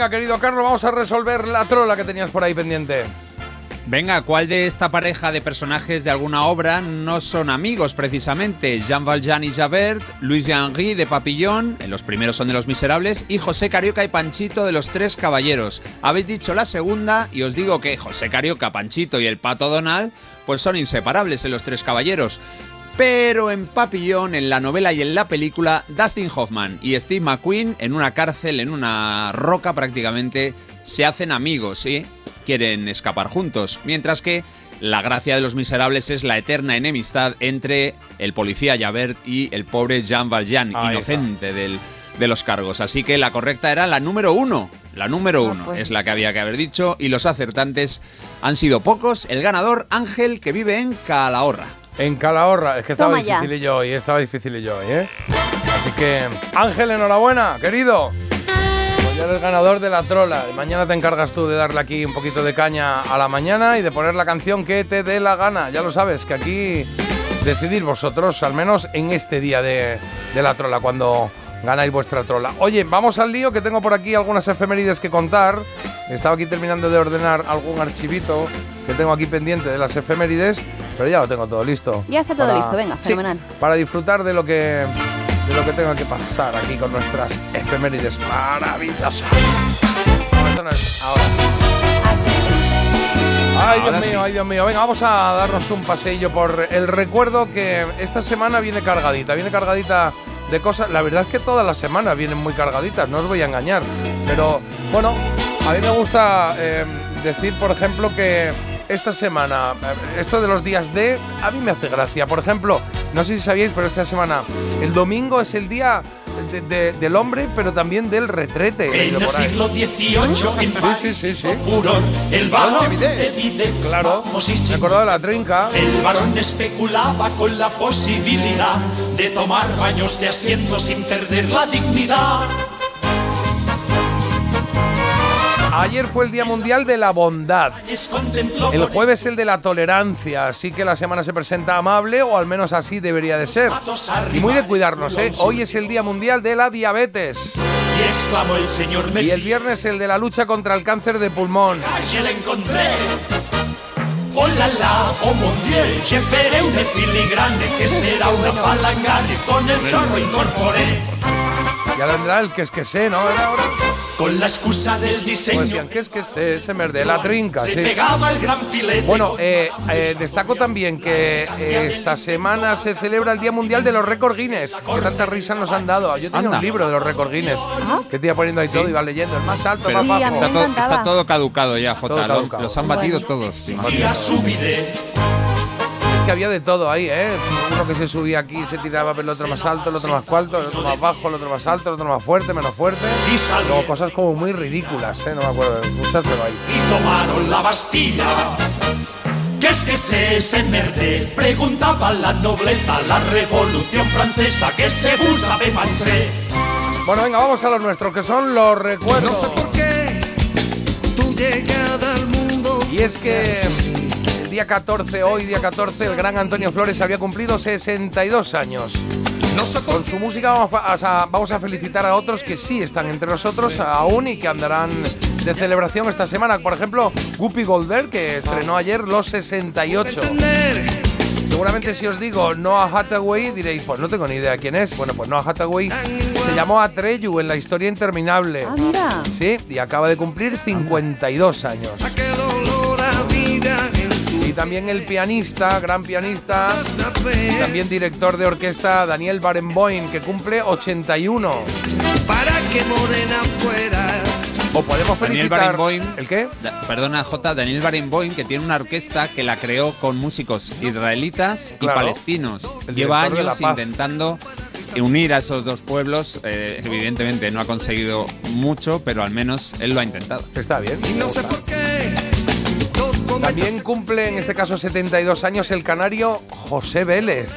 Venga, querido Carlos, vamos a resolver la trola que tenías por ahí pendiente. Venga, ¿cuál de esta pareja de personajes de alguna obra no son amigos precisamente? Jean Valjean y Javert, Luis y Henri de Papillon, en los primeros son de Los Miserables, y José Carioca y Panchito de Los Tres Caballeros. Habéis dicho la segunda y os digo que José Carioca, Panchito y el Pato Donald pues son inseparables en Los Tres Caballeros. Pero en Papillon, en la novela y en la película, Dustin Hoffman y Steve McQueen en una cárcel, en una roca prácticamente, se hacen amigos, ¿sí? Quieren escapar juntos. Mientras que la gracia de los miserables es la eterna enemistad entre el policía Javert y el pobre Jean Valjean, Ahí inocente del- de los cargos. Así que la correcta era la número uno. La número uno pues. es la que había que haber dicho. Y los acertantes han sido pocos. El ganador, Ángel, que vive en Calahorra. En Calahorra, es que estaba Toma ya. difícil yo hoy, estaba difícil yo hoy, ¿eh? Así que, Ángel, enhorabuena, querido. Pues ya eres ganador de la trola. Mañana te encargas tú de darle aquí un poquito de caña a la mañana y de poner la canción que te dé la gana. Ya lo sabes, que aquí decidir vosotros, al menos en este día de, de la trola, cuando ganáis vuestra trola. Oye, vamos al lío, que tengo por aquí algunas efemérides que contar. Estaba aquí terminando de ordenar algún archivito que tengo aquí pendiente de las efemérides, pero ya lo tengo todo listo. Ya está todo Para- listo, venga, Sí, fenomenal. para disfrutar de lo que de lo que tenga que pasar aquí con nuestras efemérides maravillosas. Ahora. Ay, Dios mío, sí. ay, Dios mío. Venga, vamos a darnos un paseillo por el recuerdo que esta semana viene cargadita. Viene cargadita de cosas. La verdad es que todas las semanas vienen muy cargaditas, no os voy a engañar. Pero bueno, a mí me gusta eh, decir, por ejemplo, que esta semana, eh, esto de los días de, a mí me hace gracia. Por ejemplo, no sé si sabíais, pero esta semana, el domingo es el día de- de- del hombre, pero también del retrete. En el siglo XVIII en París Sí, furor el balón de vide. Claro, me he acordado de la trinca. El varón especulaba con la posibilidad de tomar baños de asiento sin perder la dignidad. Ayer fue el Día Mundial de la Bondad. El jueves el de la tolerancia, así que la semana se presenta amable, o al menos así debería de ser. Y muy de cuidarnos, ¿eh? Hoy es el Día Mundial de la Diabetes. y el viernes el de la lucha contra el cáncer de pulmón. Oh la la, oh mon dieu, je ferai una filigrane que será una palangana y con el chorro incorporé. Ya vendrá el que es que sé, ¿no? Era ahora. Con la excusa del diseño decían, que es que se me de la trinca, se sí. pegaba el gran filete. Bueno, eh, eh, destaco también que eh, esta semana se celebra el Día Mundial de los Récord Guinness. Que tantas risas nos han dado. Yo tenía Anda. un libro de los Récord Guinness que te iba poniendo ahí todo y iba leyendo. El más alto, Pero más bajo. está, todo, está todo caducado ya, Jota. Caducado. Los han batido todos. sí. Es que había de todo ahí, ¿eh? Uno que se subía aquí se tiraba el otro más alto, el otro más alto, el otro más bajo, el otro más alto, el otro más fuerte, menos fuerte. Y luego cosas como muy ridículas, ¿eh? No me acuerdo. Búscatelo ahí. y tomaron la Bastilla. ¿Qué es que se ese merde? Preguntaba la nobleza, la revolución francesa, que se usa de manse. Bueno, venga, vamos a los nuestros, que son los recuerdos. No sé por qué tu llegada al mundo. Y es que el día 14, hoy día 14, el gran Antonio Flores había cumplido 62 años. Con su música vamos a, vamos a felicitar a otros que sí están entre nosotros aún y que andarán de celebración esta semana. Por ejemplo, Whoopi Goldberg, que estrenó ayer los 68. Seguramente si os digo Noah Hathaway diréis, pues no tengo ni idea quién es. Bueno, pues Noah Hathaway se llamó Atreyu en la historia interminable. Ah, mira. Sí, y acaba de cumplir 52 años. Y también el pianista, gran pianista, y también director de orquesta Daniel Barenboim, que cumple 81. Para que morena fuera. O podemos Daniel felicitar... Barenboim. ¿El qué? Da- Perdona, J. Daniel Barenboim, que tiene una orquesta que la creó con músicos israelitas y Claro. palestinos. Lleva años intentando unir a esos dos pueblos. Eh, evidentemente no ha conseguido mucho, pero al menos él lo ha intentado. Está bien. También cumple en este caso 72 años el canario José Vélez.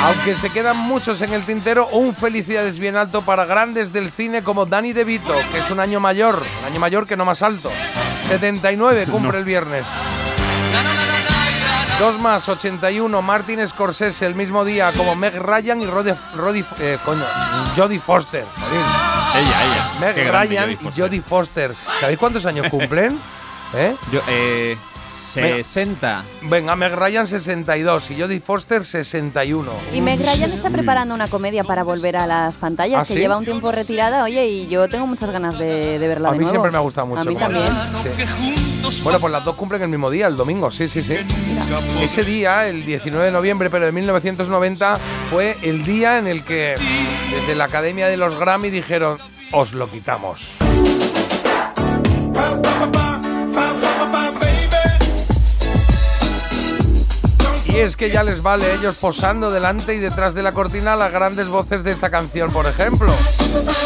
Aunque se quedan muchos en el tintero, un felicidades bien alto para grandes del cine como Danny DeVito, que es un año mayor, un año mayor que no más alto. 79 cumple el viernes. Dos más, 81. Martin Scorsese el mismo día como Meg Ryan y Roddy, Roddy- eh, coño, Jodie Foster. Ella, ella. Meg Qué grande Ryan Jodie y. Jodie Foster. ¿Sabéis cuántos años cumplen? *laughs* ¿Eh? Yo, eh, 60. Venga, Meg Ryan 62 y Jodie Foster 61. Y Meg Ryan está preparando una comedia para volver a las pantallas, ¿Ah, que sí? lleva un tiempo retirada, oye, y yo tengo muchas ganas de, de verla A de mí nuevo. siempre me ha gustado mucho. A mí también. Sí. Bueno, pues las dos cumplen el mismo día, el domingo, sí, sí, sí. Ese día, el 19 de noviembre, pero de 1990, fue el día en el que desde la Academia de los Grammy dijeron, os lo quitamos. Y es que ya les vale ellos posando delante y detrás de la cortina las grandes voces de esta canción, por ejemplo.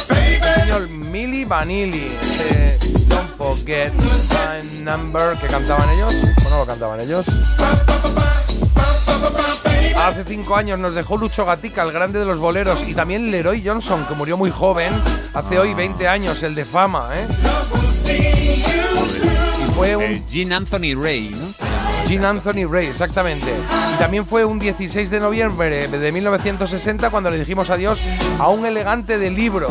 El señor Milli Vanilli, ese Don't Forget My Number que cantaban ellos. Bueno, lo cantaban ellos. Hace cinco años nos dejó Lucho Gatica, el grande de los boleros, y también Leroy Johnson, que murió muy joven, hace hoy 20 años, el de fama, ¿eh? Y fue un Gene Anthony Ray, ¿no? Anthony Ray, exactamente. Y también fue un 16 de noviembre de 1960 cuando le dijimos adiós a un elegante de libro.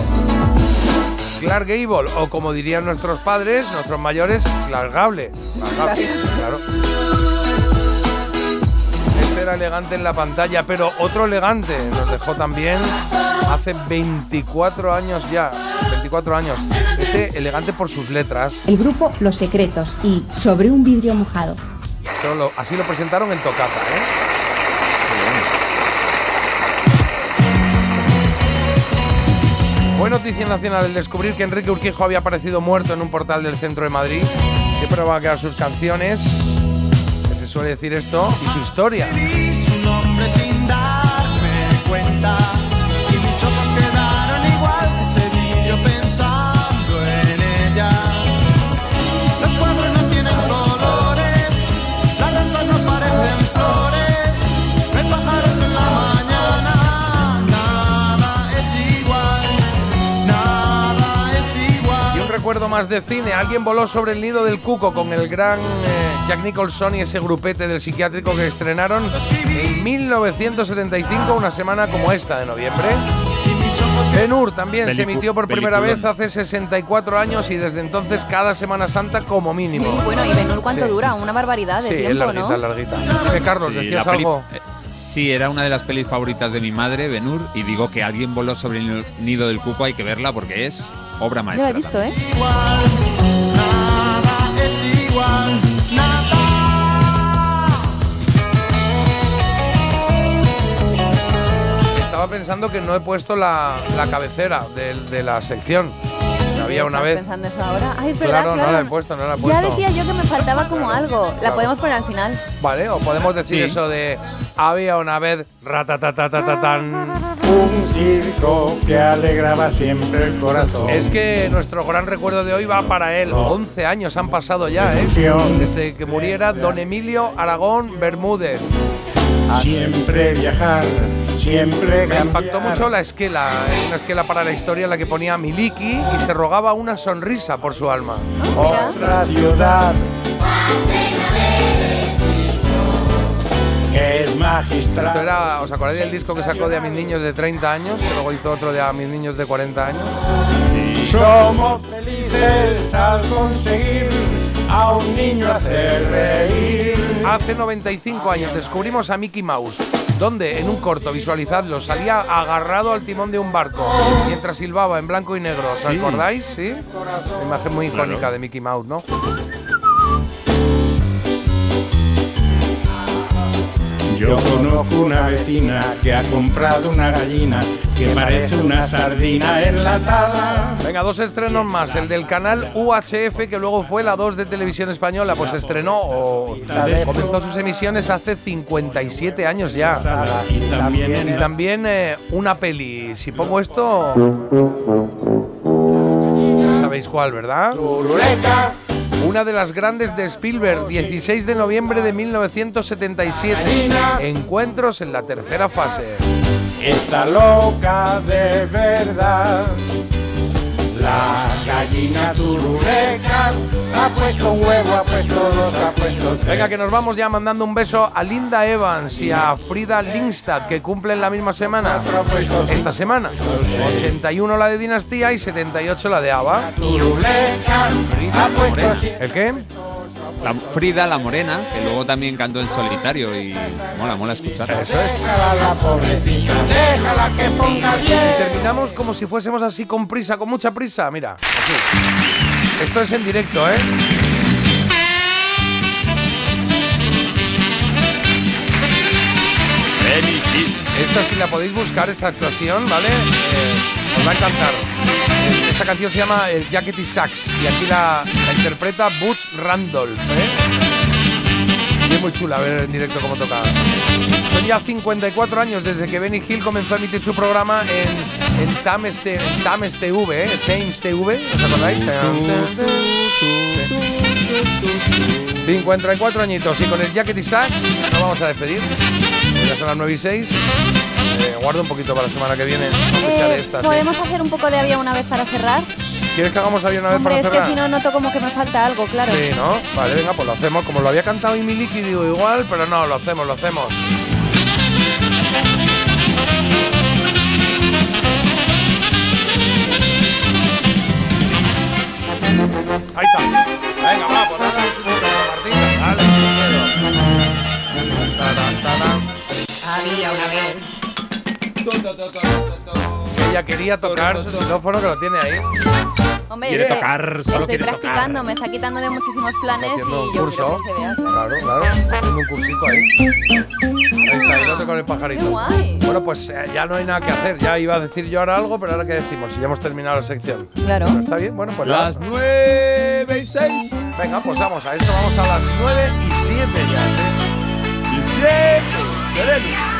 Clark Gable, o como dirían nuestros padres, nuestros mayores, Clark Gable. Este era elegante en la pantalla, pero otro elegante nos dejó también hace 24 años ya. 24 años. Este elegante por sus letras. El grupo Los Secretos y Sobre un vidrio mojado. Así lo presentaron en Tocata, ¿eh? Fue noticia nacional el descubrir que Enrique Urquijo había aparecido muerto en un portal del centro de Madrid. Siempre van a quedar sus canciones, que se suele decir esto, y su historia. Recuerdo más de cine. Alguien voló sobre el nido del cuco con el gran eh, Jack Nicholson y ese grupete del psiquiátrico que estrenaron en 1975, una semana como esta de noviembre. Ben Hur también se Pelicu- emitió por primera vez hace 64 años y desde entonces cada Semana Santa como mínimo. Sí, bueno, y Benur, ¿cuánto Sí. dura? Una barbaridad de Sí, es tiempo, larguita, ¿no? larguita. Dime, Carlos, Sí, decías algo. eh, Sí, era una de las pelis favoritas de mi madre, Benur, y digo que alguien voló sobre el nido del cuco, hay que verla porque es obra maestra. la he visto, ¿eh? Nada es igual, nada. Estaba pensando que no he puesto la, la cabecera de, la sección. Había una ¿Estás vez. pensando eso ahora? Ay, es verdad, Claro, no la he puesto, no la he Ya puesto. decía yo que me faltaba como algo. La claro. podemos poner al final. Vale, o podemos decir Sí. eso de había una vez ratatatatatan. Un circo que alegraba siempre el corazón. Es que nuestro gran recuerdo de hoy va para él. 11 años han pasado ya, ¿eh? Desde que muriera don Emilio Aragón Bermúdez. Siempre viajar, siempre Me impactó mucho la esquela, ¿eh? una esquela para la historia en la que ponía Miliki y se rogaba una sonrisa por su alma. Otra ciudad es magistral. Esto era, ¿os acordáis del disco que sacó de A mis niños de 30 años? Que luego hizo otro de A mis niños de 40 años. Somos felices al conseguir a un niño hacer reír. Hace 95 años descubrimos a Mickey Mouse. Donde en un corto, visualizadlo, salía agarrado al timón de un barco mientras silbaba en blanco y negro. ¿Os Sí. acordáis? Sí. Una imagen muy Claro. icónica de Mickey Mouse, ¿no? Yo conozco una vecina que ha comprado una gallina que parece una sardina enlatada. Venga, dos estrenos más. El del canal UHF, que luego fue la 2 de Televisión Española, pues estrenó o comenzó sus emisiones hace 57 años ya. Y también Y también eh, una peli. Si pongo esto, sabéis cuál, ¿verdad? Una de las grandes de Spielberg, 16 de noviembre de 1977. Encuentros en la tercera fase. Está loca de verdad. La gallina turuleca ha puesto un huevo, ha puesto dos, ha puesto tres. Venga, que nos vamos ya mandando un beso a Linda Evans y a Frida Lindstad, que cumplen la misma semana. Esta semana. 81 la de Dinastía y 78 la de ABBA. ¿El qué? La Frida, la morena, que luego también cantó en solitario y mola, mola escucharla. Eso es. La pobrecita, déjala que ponga Y bien. terminamos como si fuésemos así con prisa, con mucha prisa. Mira, así. Esto es en directo, ¿eh? Esta si la podéis buscar, esta actuación, ¿vale? Eh, os va a encantar. Esta canción se llama El Jackety Sax y aquí la, la interpreta Butch Randolph, ¿eh? Y es muy chula ver en directo cómo toca. Son ya 54 años desde que Benny Hill comenzó a emitir su programa en, en Thames, T- en Thames TV, ¿eh? Thames TV, ¿os acordáis? 54 añitos y con el Jackety Sax nos vamos a despedir. Ya son las 9 y 6. Eh, guardo un poquito para la semana que viene, aunque sea de Eh. ¿Podemos hacer un poco de había una vez para cerrar? ¿Quieres que hagamos avión una vez Hombre, para es que cerrar? si no noto como que me falta algo, claro. Sí, ¿no? Vale, venga, pues lo hacemos. Como lo había cantado y Miliki, digo igual, pero no, lo hacemos, lo hacemos. Ahí está. Venga, va, pues nada. Martín, dale. Había una vez. Ella quería tocar su xilófono que lo tiene ahí. Hombre, Quiere es que tocar, solo estoy quiere practicando, tocar. me está quitando de muchísimos planes Haciendo y un yo curso. quiero que se vea. Claro, claro. Haciendo un cursico ahí. Ahí está, te con el pajarito. Qué guay. Bueno, pues eh, ya no hay nada que hacer. Ya iba a decir yo ahora algo, pero ahora qué decimos, si ya hemos terminado la sección. Claro. Bueno, está bien, bueno, pues Las nada. nueve y seis. Venga, pues vamos a eso, vamos a las 9 y 7 ya, ¿sí?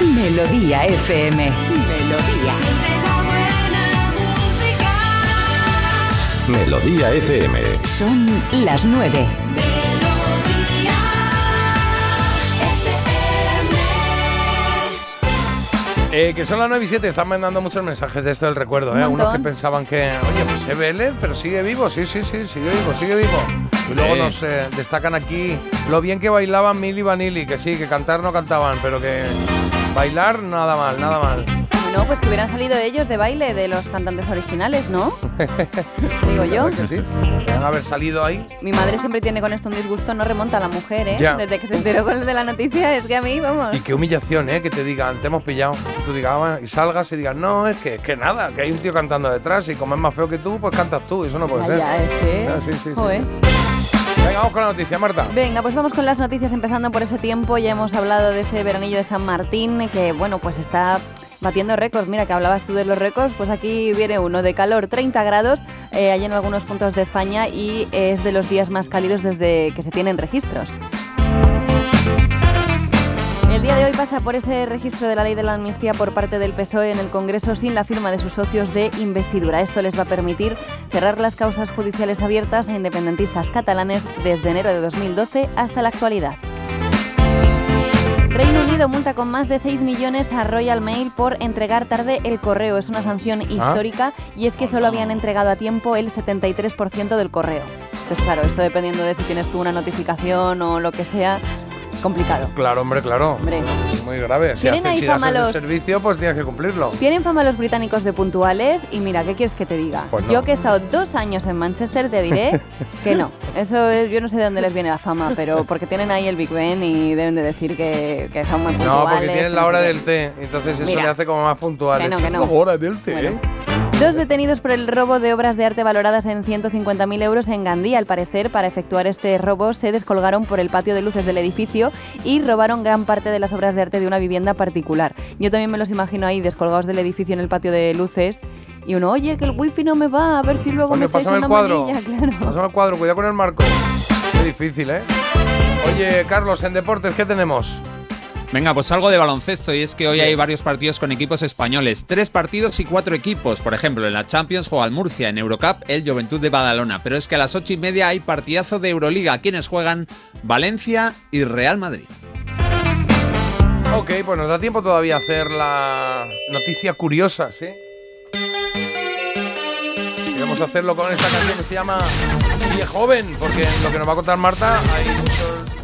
Melodía FM. Melodía. Melodía FM. Son las nueve. Eh, que son las 9 y 7, están mandando muchos mensajes de esto del recuerdo, ¿eh? Algunos que pensaban que, oye, pues se ve LED, pero sigue vivo, sí, sí, sí, sigue vivo, sigue vivo. Y luego Sí. nos eh, destacan aquí lo bien que bailaban Milly Vanilli, que sí, que cantar no cantaban, pero que bailar nada mal, nada mal. Bueno, pues que hubieran salido ellos de baile de los cantantes originales, ¿no? *laughs* Digo yo. ¿Verdad que sí? Deben haber salido ahí. Mi madre siempre tiene con esto un disgusto, no remonta a la mujer, ¿eh? Ya. Desde que se enteró con el de la noticia, es que a mí, vamos. Y qué humillación, ¿eh? Que te digan, te hemos pillado. Y tú digas, "Ah", y salgas y digas, no, es que, es que nada, que hay un tío cantando detrás y como es más feo que tú, pues cantas tú. Eso no puede ser. Vaya, es que. Ah, sí, sí, sí. Joder. Venga, vamos con la noticia, Marta. Venga, pues vamos con las noticias empezando por ese tiempo. Ya hemos hablado de ese veranillo de San Martín, que bueno, pues está batiendo récords. Mira, que hablabas tú de los récords, pues aquí viene uno de calor, 30 grados, eh, en algunos puntos de España y es de los días más cálidos desde que se tienen registros. El día de hoy pasa por ese registro de la ley de la amnistía por parte del PSOE E en el Congreso sin la firma de sus socios de investidura. Esto les va a permitir cerrar las causas judiciales abiertas a independentistas catalanes desde enero de 2012 hasta la actualidad. Reino Unido multa con más de 6 millones a Royal Mail por entregar tarde el correo. Es una sanción histórica y es que solo habían entregado a tiempo el 73% del correo. Pues claro, esto dependiendo de si tienes tú una notificación o lo que sea, complicado. Claro, hombre, claro. Hombre. Muy grave. Si, haces, si das el servicio, pues tienes que cumplirlo. Tienen fama los británicos de puntuales y mira, ¿qué quieres que te diga? Pues no. Yo que he estado dos años en Manchester te diré *laughs* que no. Eso es- yo no sé de dónde les viene la fama, pero porque tienen ahí el Big Ben y deben de decir que, que son muy puntuales. No, porque tienen la hora del té. Entonces eso Mira. le hace como más puntuales. Que no, que no. La hora del té. ¿eh? Dos detenidos por el robo de obras de arte valoradas en 150.000 euros en Gandía. Al parecer, para efectuar este robo, se descolgaron por el patio de luces del edificio y robaron gran parte de las obras de arte de una vivienda particular. Yo también me los imagino ahí descolgados del edificio en el patio de luces. Y uno, oye, que el wifi no me va, a ver si luego Coño, me echáis el cuadro. manilla, *laughs* claro. Pásame el cuadro, cuidado con el marco. Qué difícil, ¿eh? Oye, Carlos, en deportes, ¿qué tenemos? Venga, pues algo de baloncesto y es que hoy hay varios partidos con equipos españoles. Tres partidos y cuatro equipos. Por ejemplo, en la Champions juega el Murcia, en Eurocup el Juventud de Badalona. Pero es que a las ocho y media hay partidazo de Euroliga. Quienes juegan Valencia y Real Madrid. Ok, pues nos da tiempo todavía a hacer la noticia curiosa, ¿sí? vamos a hacerlo con esta canción que se llama Viejoven, porque en lo que nos va a contar Marta hay muchos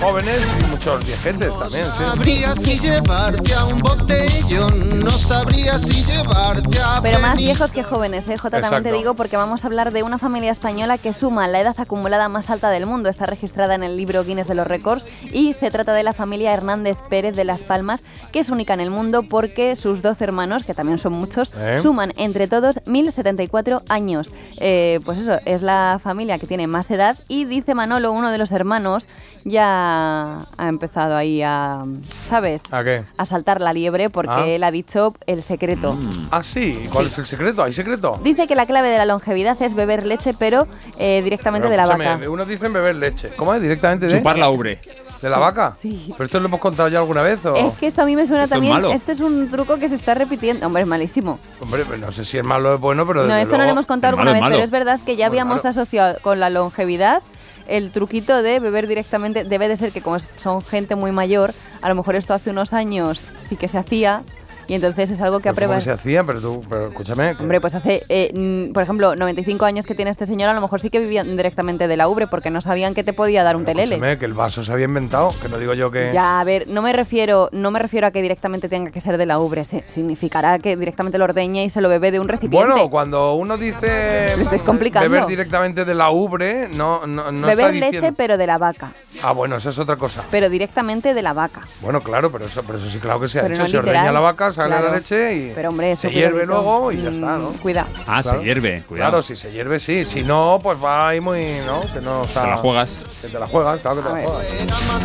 jóvenes y muchos viejetes también, sí. sabría si llevarte a un botellón, no sabría si llevarte a Pero más viejos que jóvenes, ¿eh? Jota, también te digo, porque vamos a hablar de una familia española que suma la edad acumulada más alta del mundo. Está registrada en el libro Guinness de los Récords y se trata de la familia Hernández Pérez de Las Palmas, que es única en el mundo porque sus 12 hermanos, que también son muchos, ¿Eh? suman entre todos 1074 años. Eh, pues eso, es la familia que tiene más edad y dice Manolo, uno de los hermanos, ya ha empezado ahí a, ¿sabes? ¿A qué? A saltar la liebre porque Ah. él ha dicho el secreto. Ah, sí. ¿Cuál es el secreto? ¿Hay secreto? Dice que la clave de la longevidad es beber leche, pero eh, directamente Pero, de la vaca. Unos dicen beber leche. ¿Cómo es? ¿Directamente de? Chupar la ubre. ¿De la vaca? Sí. ¿Pero esto lo hemos contado ya alguna vez? O? Es que esto a mí me suena Esto es también. malo. Este es un truco que se está repitiendo. Hombre, es malísimo. Hombre, pues no sé si es malo o es bueno, pero No, esto no lo hemos contado alguna vez, pero es verdad que ya habíamos asociado con la longevidad el truquito de beber directamente. Debe de ser que, como son gente muy mayor, a lo mejor esto hace unos años sí que se hacía. Y entonces es algo que Pero ¿Cómo aprueba. se hacía? Pero tú, pero escúchame. Hombre, pues hace, eh, mm, por ejemplo, 95 años que tiene este señor, a lo mejor sí que vivían directamente de la ubre porque no sabían que te podía dar un telele. escúchame, que el vaso se había inventado, que no digo yo que... Ya, a ver, no me refiero, no me refiero a que directamente tenga que ser de la ubre, significará que directamente lo ordeña y se lo bebe de un recipiente. Bueno, cuando uno dice *laughs* Lo estáis complicando. beber directamente de la ubre, no, no, no está Beber diciendo... leche, pero de la vaca. Ah, bueno, eso es otra cosa. Pero directamente de la vaca. Bueno, claro, pero eso, pero eso sí, claro que se ha Pero hecho. no se ordeña la vaca, sale claro. la leche y Pero, hombre, eso se hierve luego y ya está, ¿no? Mm, Cuidado. Ah, Claro. se hierve, cuidado. Claro, si se hierve, sí. Si no, pues va ahí muy, ¿no? Que no está... Te la juegas. Que te la juegas, claro que te A la ver. juegas.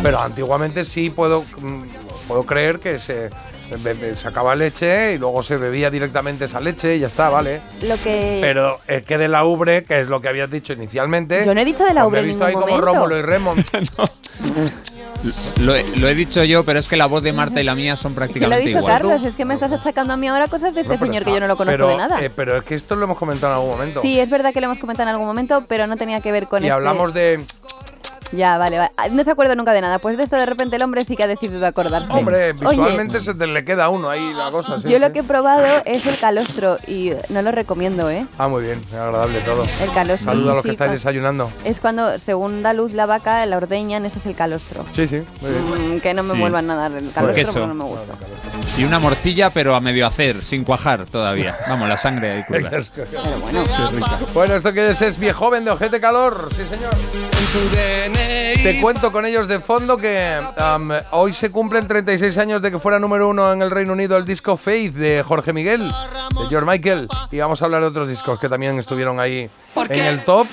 Pero antiguamente sí puedo, mm, puedo creer que se sacaba leche y luego se bebía directamente esa leche y ya está, ¿vale? Lo que. Pero es que de la ubre, que es lo que habías dicho inicialmente. Yo no he dicho de la pues ubre me he en visto ahí como. Rómulo y Remo. *laughs* Lo he, lo he dicho yo, pero es que la voz de Marta y la mía son que lo ha prácticamente dicho igual. Carlos, es que me estás achacando a mí ahora cosas de este No, señor que yo no lo conozco pero, de nada. eh, pero es que esto lo hemos comentado en algún momento. sí, es verdad que lo hemos comentado en algún momento, pero no tenía que ver con y este- hablamos de. Ya, vale, vale. Ah, No se acuerda nunca de nada. Pues de esto de repente el hombre sí que ha decidido acordarse. Hombre, Oye, visualmente se te le queda a uno ahí la cosa. sí, yo lo sí. que he probado es el calostro y no lo recomiendo, ¿eh? Ah, muy bien, agradable todo. El calostro. Saludos a los que estáis desayunando. Es cuando, según da luz la vaca, la ordeñan, ese es el calostro. Sí, sí, muy bien. Mm, que no me Sí. vuelvan a dar el calostro porque no me gusta. Y una morcilla, pero a medio hacer, sin cuajar todavía. Vamos, la sangre ahí cruda. bueno. Bueno, esto que es, es viejoven de ojete calor, sí señor. Te cuento con ellos de fondo que am, hoy se cumplen 36 años de que fuera número uno en el Reino Unido el disco Faith de Jorge Miguel, de George Michael. Y vamos a hablar de otros discos que también estuvieron ahí en el top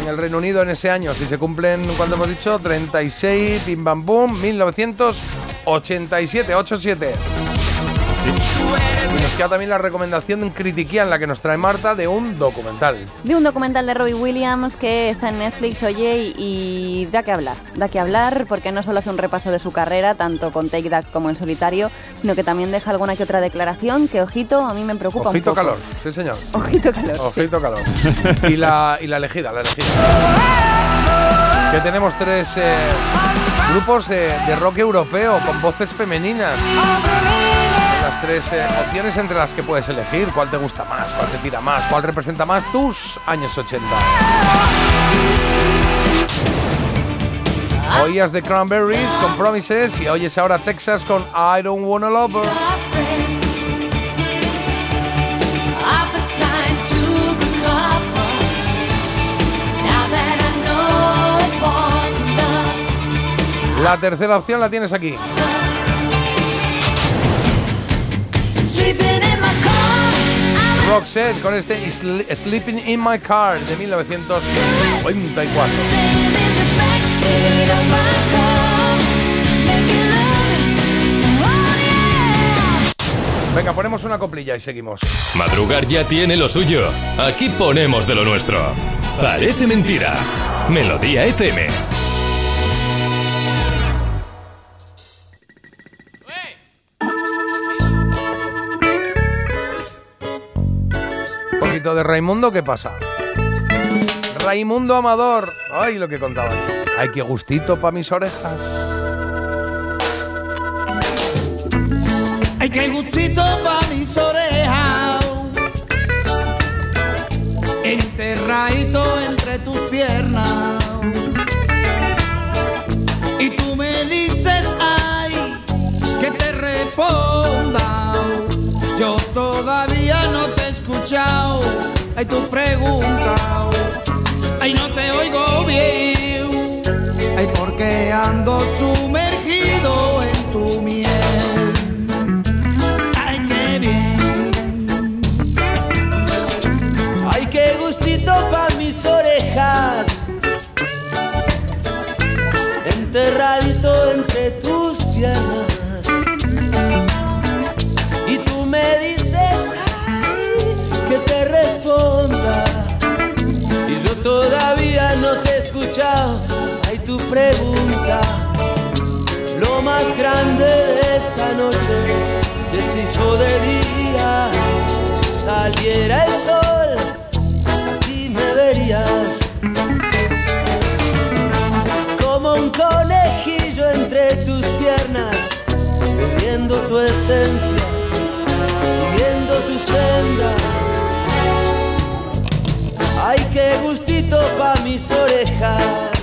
en el Reino Unido en ese año. Si se cumplen, cuando hemos dicho, 36, bim bam boom, 1987, 87. Y nos queda también la recomendación de un critiquian, la que nos trae Marta, de un documental. Vi un documental de Robbie Williams que está en Netflix, oye, y, y da que hablar. Da que hablar porque no solo hace un repaso de su carrera, tanto con Take That como en solitario, sino que también deja alguna que otra declaración que, ojito, a mí me preocupa Ojito un poco. calor, sí señor. Ojito calor. Ojito calor. *laughs* Y la, y la elegida, la elegida. Que tenemos tres eh, grupos eh, de rock europeo con voces femeninas. Las tres eh, opciones entre las que puedes elegir. ¿Cuál te gusta más? ¿Cuál te tira más? ¿Cuál representa más tus años 80? Oías de Cranberries con Promises y oyes ahora Texas con I Don't Wanna Love Her. La tercera opción la tienes aquí. Roxette con este Sl- Sleeping in My Car de 1994. Backseat of my car. Making love. Oh yeah. Venga, ponemos una coplilla y seguimos. Madrugar ya tiene lo suyo. Aquí ponemos de lo nuestro. Parece mentira. Melodía FM. Un poquito de Raimundo, ¿qué pasa? Raimundo Amador. Ay, lo que contaba yo. Ay, qué gustito para mis orejas. Ay, qué gustito pa' mis orejas. enterradito Ay, tu pregunta. Ay, no te oigo bien. Ay, porque ando sumergido te he escuchado. Ay, tu pregunta. Lo más grande de esta noche deshizo de día. Si saliera el sol, aquí me verías como un conejillo entre tus piernas, bebiendo tu esencia, siguiendo tu senda. Ay, qué gustito pa' mis orejas.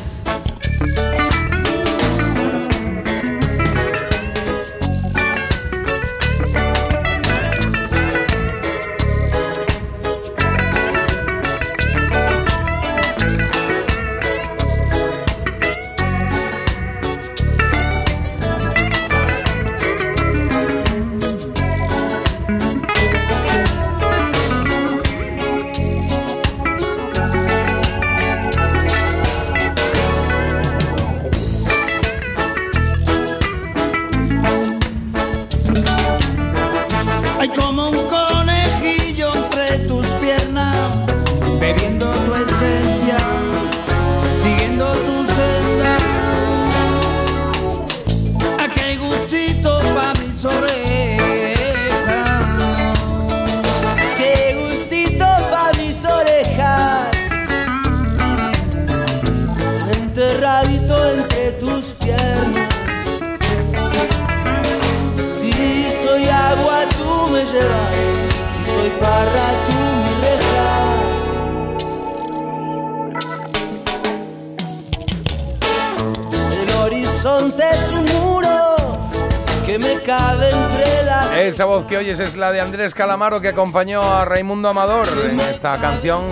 Andrés Calamaro que acompañó a Raimundo Amador en esta canción.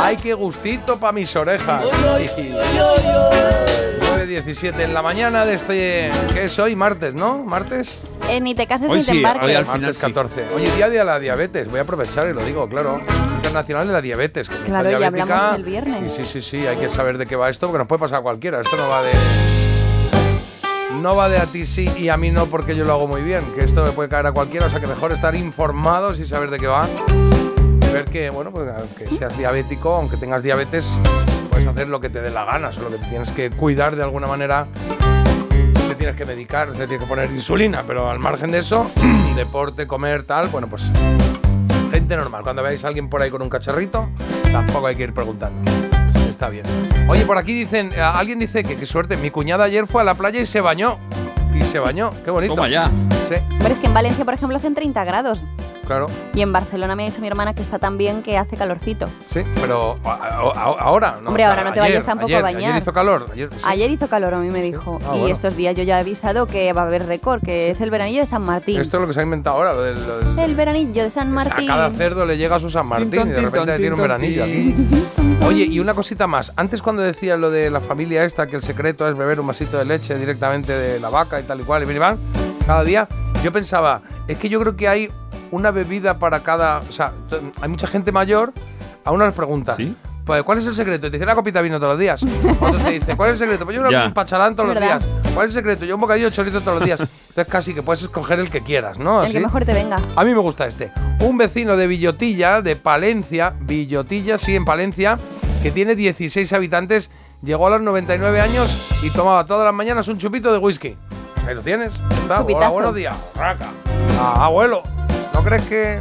Ay, qué gustito pa' mis orejas. 9.17 en la mañana de este. ¿Qué es hoy? Martes, ¿no? ¿Martes? Eh, ni te cases ni te embarques. Martes 14. Oye, día de la diabetes. Voy a aprovechar y lo digo, claro. Internacional de la diabetes. que Claro, ya hablamos el viernes. Y sí, sí, sí, hay que saber de qué va esto, porque nos puede pasar a cualquiera. Esto no va de. No va de a ti sí y a mí no porque yo lo hago muy bien, que esto le puede caer a cualquiera, o sea que mejor estar informados y saber de qué va. Ver que, bueno, pues aunque seas diabético, aunque tengas diabetes, puedes hacer lo que te dé la gana, solo que tienes que cuidar de alguna manera, te tienes que medicar, te tienes que poner insulina, pero al margen de eso, *clears throat* deporte, comer, tal, bueno, pues gente normal. Cuando veáis a alguien por ahí con un cacharrito, tampoco hay que ir preguntando. Está bien. Oye, por aquí dicen, eh, alguien dice que qué suerte, mi cuñada ayer fue a la playa y se bañó. Y se bañó, qué bonito. Toma ya. Sí, Hombre, es que en Valencia, por ejemplo, hacen 30 grados. Claro. Y en Barcelona me ha dicho mi hermana que está tan bien que hace calorcito. Sí, pero a- a- a- ahora, ¿no? Hombre, ahora no te vayas tampoco a ayer, bañar. Ayer hizo calor. Ayer, sí. Ayer hizo calor, a mí me dijo. Ah, y bueno. estos días yo ya he avisado que va a haber récord, que es el veranillo de San Martín. Esto es lo que se ha inventado ahora, lo del... lo del- El veranillo de San a Martín. cada cerdo le llega a su San Martín y de repente tiene un veranillo aquí. Oye, y una cosita más. Antes cuando decía lo de la familia esta, que el secreto es beber un vasito de leche directamente de la vaca y tal y cual, y bien y van, cada día, yo pensaba, es que yo creo que hay una bebida para cada... O sea, hay mucha gente mayor, a uno les preguntas, pues, ¿cuál es el secreto? Y te dice una copita de vino todos los días. Otro te dice, ¿cuál es el secreto? Pues yo Ya. un pacharán todos los ¿Verdad? días. ¿Cuál es el secreto? Yo un bocadillo de chorizo todos los días. Entonces casi que puedes escoger el que quieras, ¿no? El que Así. mejor te venga. A mí me gusta este. Un vecino de Villotilla, de Palencia, Villotilla, sí, en Palencia, que tiene 16 habitantes, llegó a los 99 años y tomaba todas las mañanas un chupito de whisky. Ahí lo tienes. está. Hola, buenos días. Raca. Ah, abuelo, ¿no crees que...?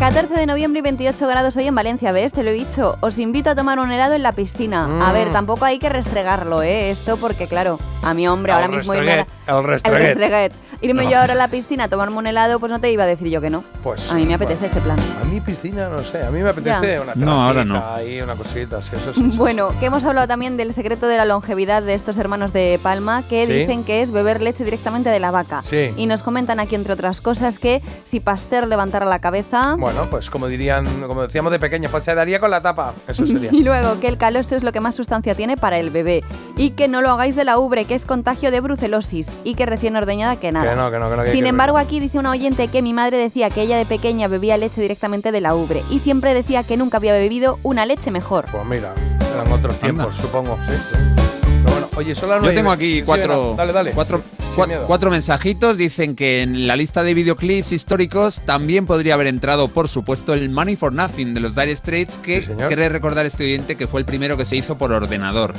14 de noviembre y 28 grados hoy en Valencia, ¿ves? Te lo he dicho. Os invito a tomar un helado en la piscina. A Mm. ver, tampoco hay que restregarlo, ¿eh? Esto porque, claro, A mi hombre, ahora mismo El el restreguet. restreguet. Irme No. yo ahora a la piscina a tomarme un helado, pues no te iba a decir yo que no. Pues, a mí me apetece este plan. A mí piscina, no sé. A mí me apetece Ya. una No, ahora no. Ahí, una cosita, sí, eso sí. Bueno, que hemos hablado también del secreto de la longevidad de estos hermanos de Palma, que Sí. dicen que es beber leche directamente de la vaca. Sí. Y nos comentan aquí, entre otras cosas, que si Pasteur levantara la cabeza... Bueno, pues como dirían, como decíamos de pequeño, pues se daría con la tapa. Eso sería. *laughs* Y luego que el calostro es lo que más sustancia tiene para el bebé. Y que no lo hagáis de la ubre, que es contagio de brucelosis. Y que recién ordeñada que nada. Que no, que no, que no, que hay Sin que- embargo, aquí dice una oyente que mi madre decía que ella de pequeña bebía leche directamente de la ubre. Y siempre decía que nunca había bebido una leche mejor. Pues mira, eran otros tiempos, supongo. Sí, sí. Pero bueno, oye, son las Yo tengo aquí cuatro, venga, dale, dale. cuatro, mensajitos. Dicen que en la lista de videoclips históricos también podría haber entrado, por supuesto, el Money for Nothing de los Dire Straits, que quiere recordar este oyente que fue el primero que se hizo por ordenador.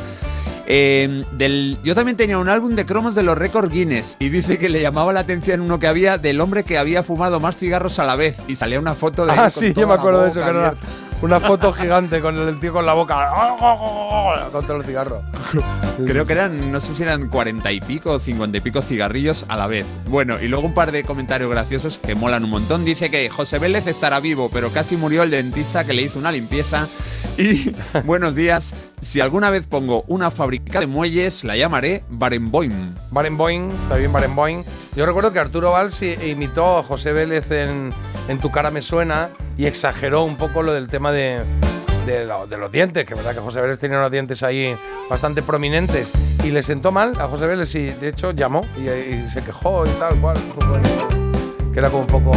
Eh, del, yo también tenía un álbum de cromos de los récords Guinness y dice que le llamaba la atención uno que había del hombre que había fumado más cigarros a la vez y salía una foto de Ah, sí, yo me acuerdo de eso, boca que era una, foto gigante con el tío con la boca *laughs* contra el cigarro. *laughs* Creo que eran, no sé si eran cuarenta y pico o cincuenta y pico cigarrillos a la vez. Bueno, y luego un par de comentarios graciosos que molan un montón. Dice que José Vélez estará vivo, pero casi murió el dentista que le hizo una limpieza. Y *laughs* buenos días, si alguna vez pongo una fábrica de muelles, la llamaré Barenboim. Barenboim, está bien Barenboim. Yo recuerdo que Arturo Valls imitó a José Vélez en, en Tu cara me suena y exageró un poco lo del tema de, de, lo- de los dientes, que verdad que José Vélez tenía unos dientes ahí bastante prominentes y le sentó mal a José Vélez y de hecho llamó y, y se quejó y tal cual, que era como un poco...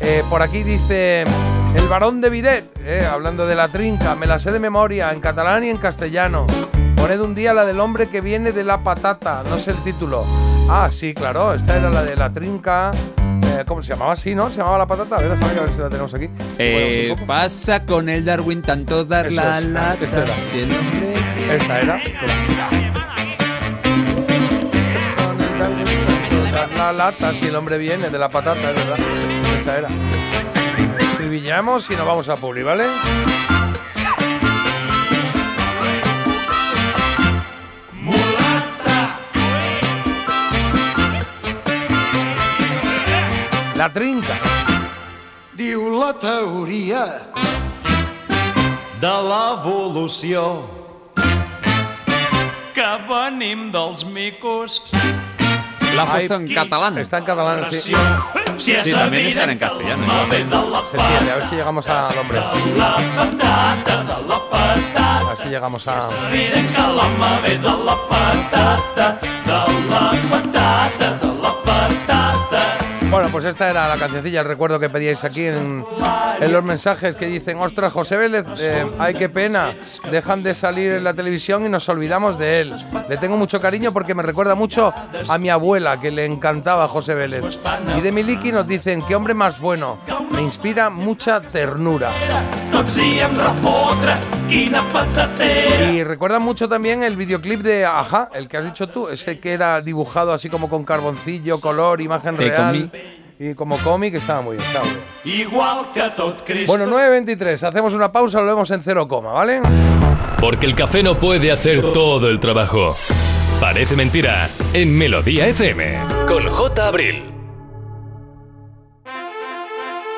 Eh, por aquí dice el varón de Videt, eh, hablando de la trinca, me la sé de memoria, en catalán y en castellano. Poned un día la del hombre que viene de la patata, no sé el título. Ah, sí, claro, esta era la de la trinca. eh, ¿Cómo se llamaba así, no? Se llamaba la patata. A ver, déjame a ver si la tenemos aquí. Eh, Bueno, pasa con el Darwin tanto dar Eso la es, lata. esta era. si el hombre- Esta era. Dar la lata si el hombre viene de la patata, es verdad. Esa era. Escribillamos y nos vamos a Publi, ¿vale? La trinca. Diu la teoria de l'evolució. Que venim dels micos. La puesto en catalán. Está en catalán, sí. Sí, también está en castellano. Se entiende, a ver si llegamos al hombre. A ver si llegamos a. Evident que l'home ve de la patata, de la patata, de la patata. Bueno, pues esta era la cancioncilla, el recuerdo que pedíais aquí en, en los mensajes que dicen, ostras, José Vélez, eh, ay, qué pena, dejan de salir en la televisión y nos olvidamos de él. Le tengo mucho cariño porque me recuerda mucho a mi abuela, que le encantaba José Vélez. Y de Miliki nos dicen, qué hombre más bueno, me inspira mucha ternura. Y recuerda mucho también el videoclip de Aja, el que has dicho tú, ese que era dibujado así como con carboncillo, color, imagen De real. Y como cómic estaba muy bien, estaba muy bien. Igual que tot Cristo. Bueno, 9.23, hacemos una pausa, lo vemos en cero coma, ¿vale? Porque el café no puede hacer todo el trabajo. Parece mentira en Melodía FM con J. Abril.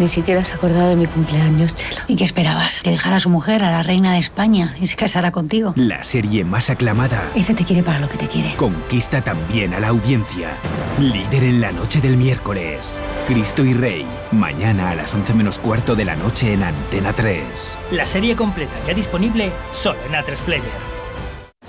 Ni siquiera se ha acordado de mi cumpleaños, Chelo. ¿Y qué esperabas? ¿Que dejara a su mujer, a la reina de España, y se casara contigo? La serie más aclamada Este te quiere para lo que te quiere. conquista también a la audiencia. Líder en la noche del miércoles. Cristo y Rey. Mañana a las 11 menos cuarto de la noche en Antena 3. La serie completa ya disponible solo en A3 Player.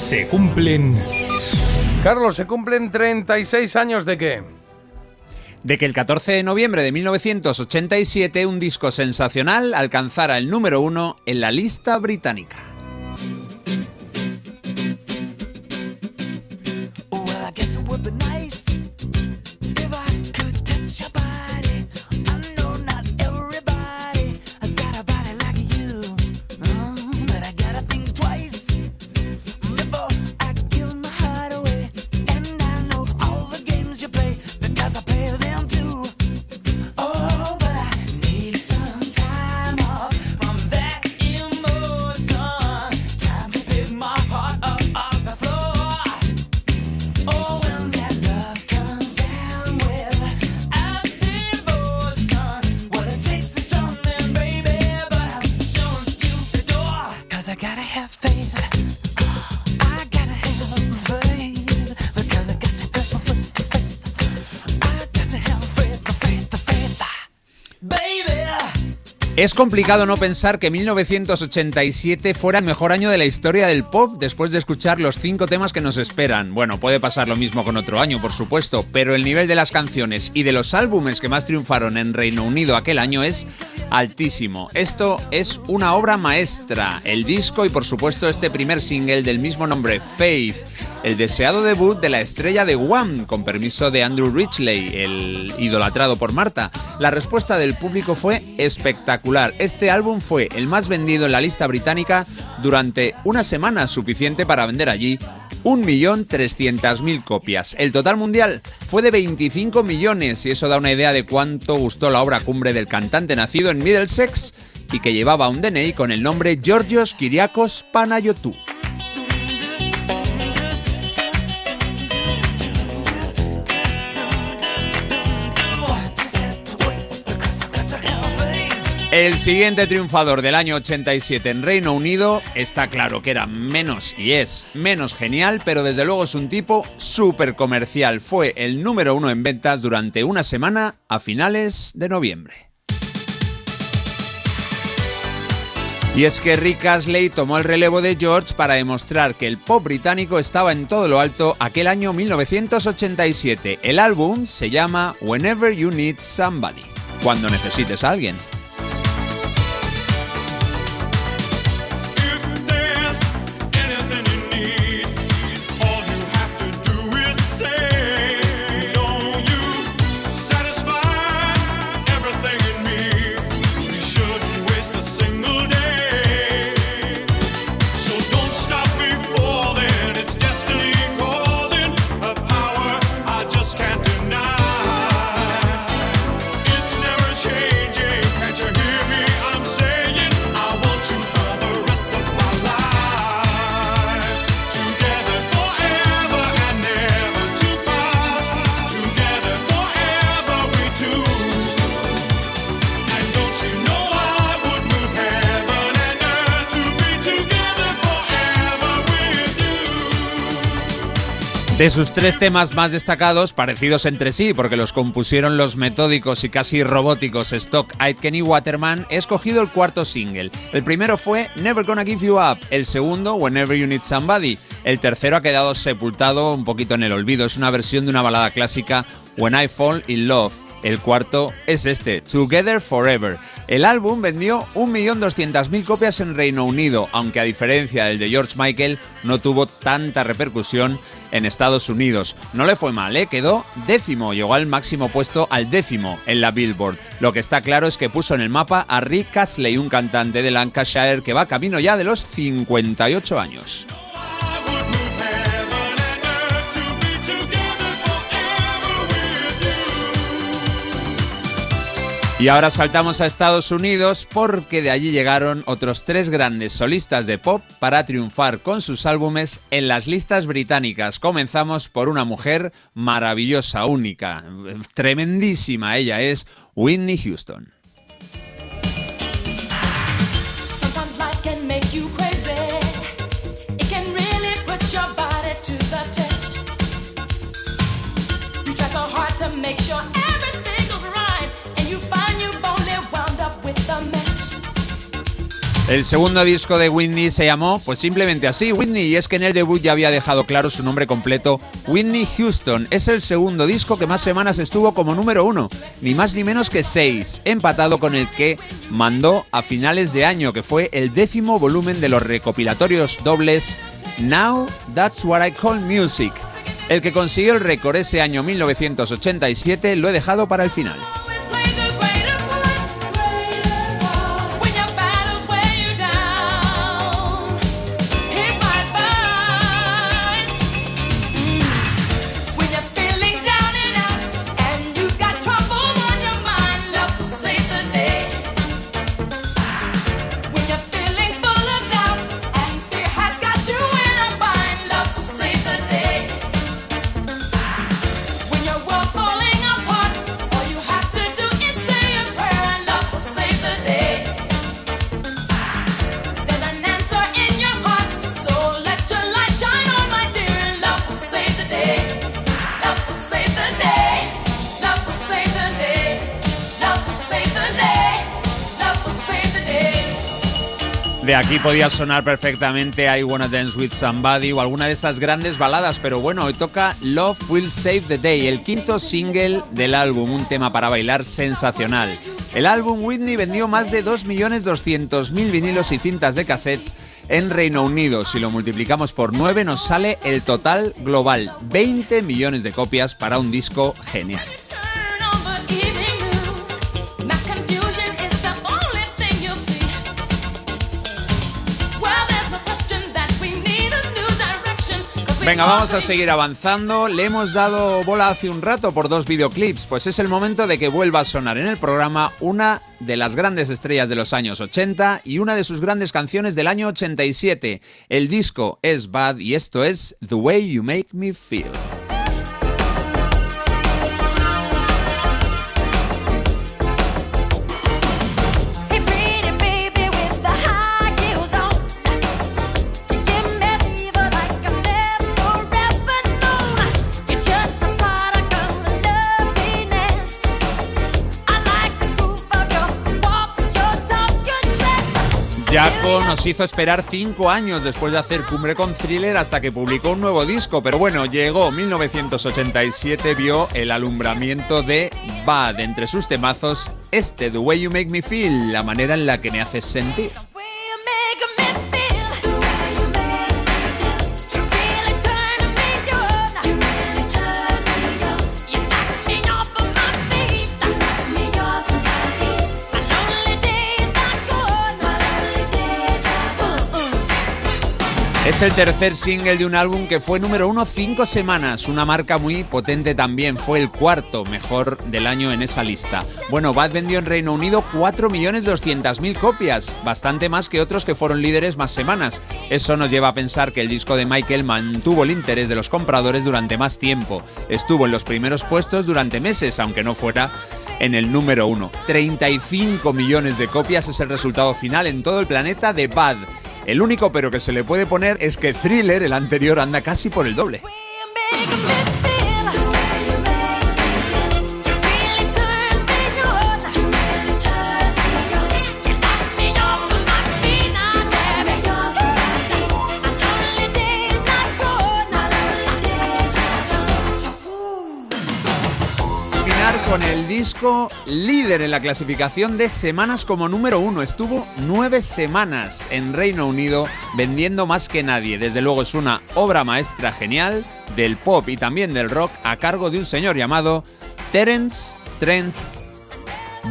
Se cumplen. Carlos, se cumplen 36 años de qué? De que el 14 de noviembre de 1987 un disco sensacional alcanzara el número uno en la lista británica. Es complicado no pensar que 1987 fuera el mejor año de la historia del pop después de escuchar los cinco temas que nos esperan. Bueno, puede pasar lo mismo con otro año, por supuesto, pero el nivel de las canciones y de los álbumes que más triunfaron en Reino Unido aquel año es altísimo. Esto es una obra maestra, el disco y por supuesto este primer single del mismo nombre, Faith. El deseado debut de la estrella de Wham, con permiso de Andrew Ridgely, el idolatrado por Marta. La respuesta del público fue espectacular. Este álbum fue el más vendido en la lista británica durante una semana, suficiente para vender allí 1.300.000 copias. El total mundial fue de 25 millones y eso da una idea de cuánto gustó la obra cumbre del cantante nacido en Middlesex y que llevaba un DNI con el nombre Georgios Kyriakos Panayotou. El siguiente triunfador del año 87 en Reino Unido está claro que era menos y es menos genial, pero desde luego es un tipo súper comercial. Fue el número uno en ventas durante una semana a finales de noviembre. Y es que Rick Astley tomó el relevo de George para demostrar que el pop británico estaba en todo lo alto aquel año 1987. El álbum se llama Whenever You Need Somebody, cuando necesites a alguien. De sus tres temas más destacados, parecidos entre sí, porque los compusieron los metódicos y casi robóticos Stock Aitken y Waterman, he escogido el cuarto single. El primero fue Never Gonna Give You Up, el segundo Whenever You Need Somebody, el tercero ha quedado sepultado un poquito en el olvido, es una versión de una balada clásica When I Fall in Love. El cuarto es este, Together Forever. El álbum vendió 1.200.000 copias en Reino Unido, aunque a diferencia del de George Michael, no tuvo tanta repercusión en Estados Unidos. No le fue mal, ¿eh? quedó décimo, llegó al máximo puesto al décimo en la Billboard. Lo que está claro es que puso en el mapa a Rick Astley, un cantante de Lancashire que va camino ya de los 58 años. Y ahora saltamos a Estados Unidos porque de allí llegaron otros tres grandes solistas de pop para triunfar con sus álbumes en las listas británicas. Comenzamos por una mujer maravillosa, única, tremendísima. Ella es Whitney Houston. El segundo disco de Whitney se llamó, pues simplemente así, Whitney, y es que en el debut ya había dejado claro su nombre completo, Whitney Houston. Es el segundo disco que más semanas estuvo como número uno, ni más ni menos que seis, empatado con el que mandó a finales de año, que fue el décimo volumen de los recopilatorios dobles Now That's What I Call Music. El que consiguió el récord ese año 1987 lo he dejado para el final. Day. De aquí podía sonar perfectamente I Wanna Dance With Somebody o alguna de esas grandes baladas, pero bueno, hoy toca Love Will Save the Day, el quinto single del álbum, un tema para bailar sensacional. El álbum Whitney vendió más de 2.200.000 vinilos y cintas de cassettes en Reino Unido. Si lo multiplicamos por 9 nos sale el total global, 20 millones de copias para un disco genial. Venga, vamos a seguir avanzando. Le hemos dado bola hace un rato por dos videoclips, pues es el momento de que vuelva a sonar en el programa una de las grandes estrellas de los años 80 y una de sus grandes canciones del año 87. El disco es Bad y esto es The Way You Make Me Feel. Jaco nos hizo esperar cinco años después de hacer cumbre con Thriller hasta que publicó un nuevo disco, pero bueno, llegó 1987, vio el alumbramiento de Bad entre sus temazos, este The Way You Make Me Feel, la manera en la que me haces sentir. Es el tercer single de un álbum que fue número uno cinco semanas, una marca muy potente también, fue el cuarto mejor del año en esa lista. Bueno, Bad vendió en Reino Unido 4.200.000 copias, bastante más que otros que fueron líderes más semanas. Eso nos lleva a pensar que el disco de Michael mantuvo el interés de los compradores durante más tiempo. Estuvo en los primeros puestos durante meses, aunque no fuera en el número uno. 35 millones de copias es el resultado final en todo el planeta de Bad. El único pero que se le puede poner es que Thriller, el anterior, anda casi por el doble. Líder en la clasificación de semanas como número uno. Estuvo nueve semanas en Reino Unido vendiendo más que nadie. Desde luego es una obra maestra genial del pop y también del rock a cargo de un señor llamado Terence Trent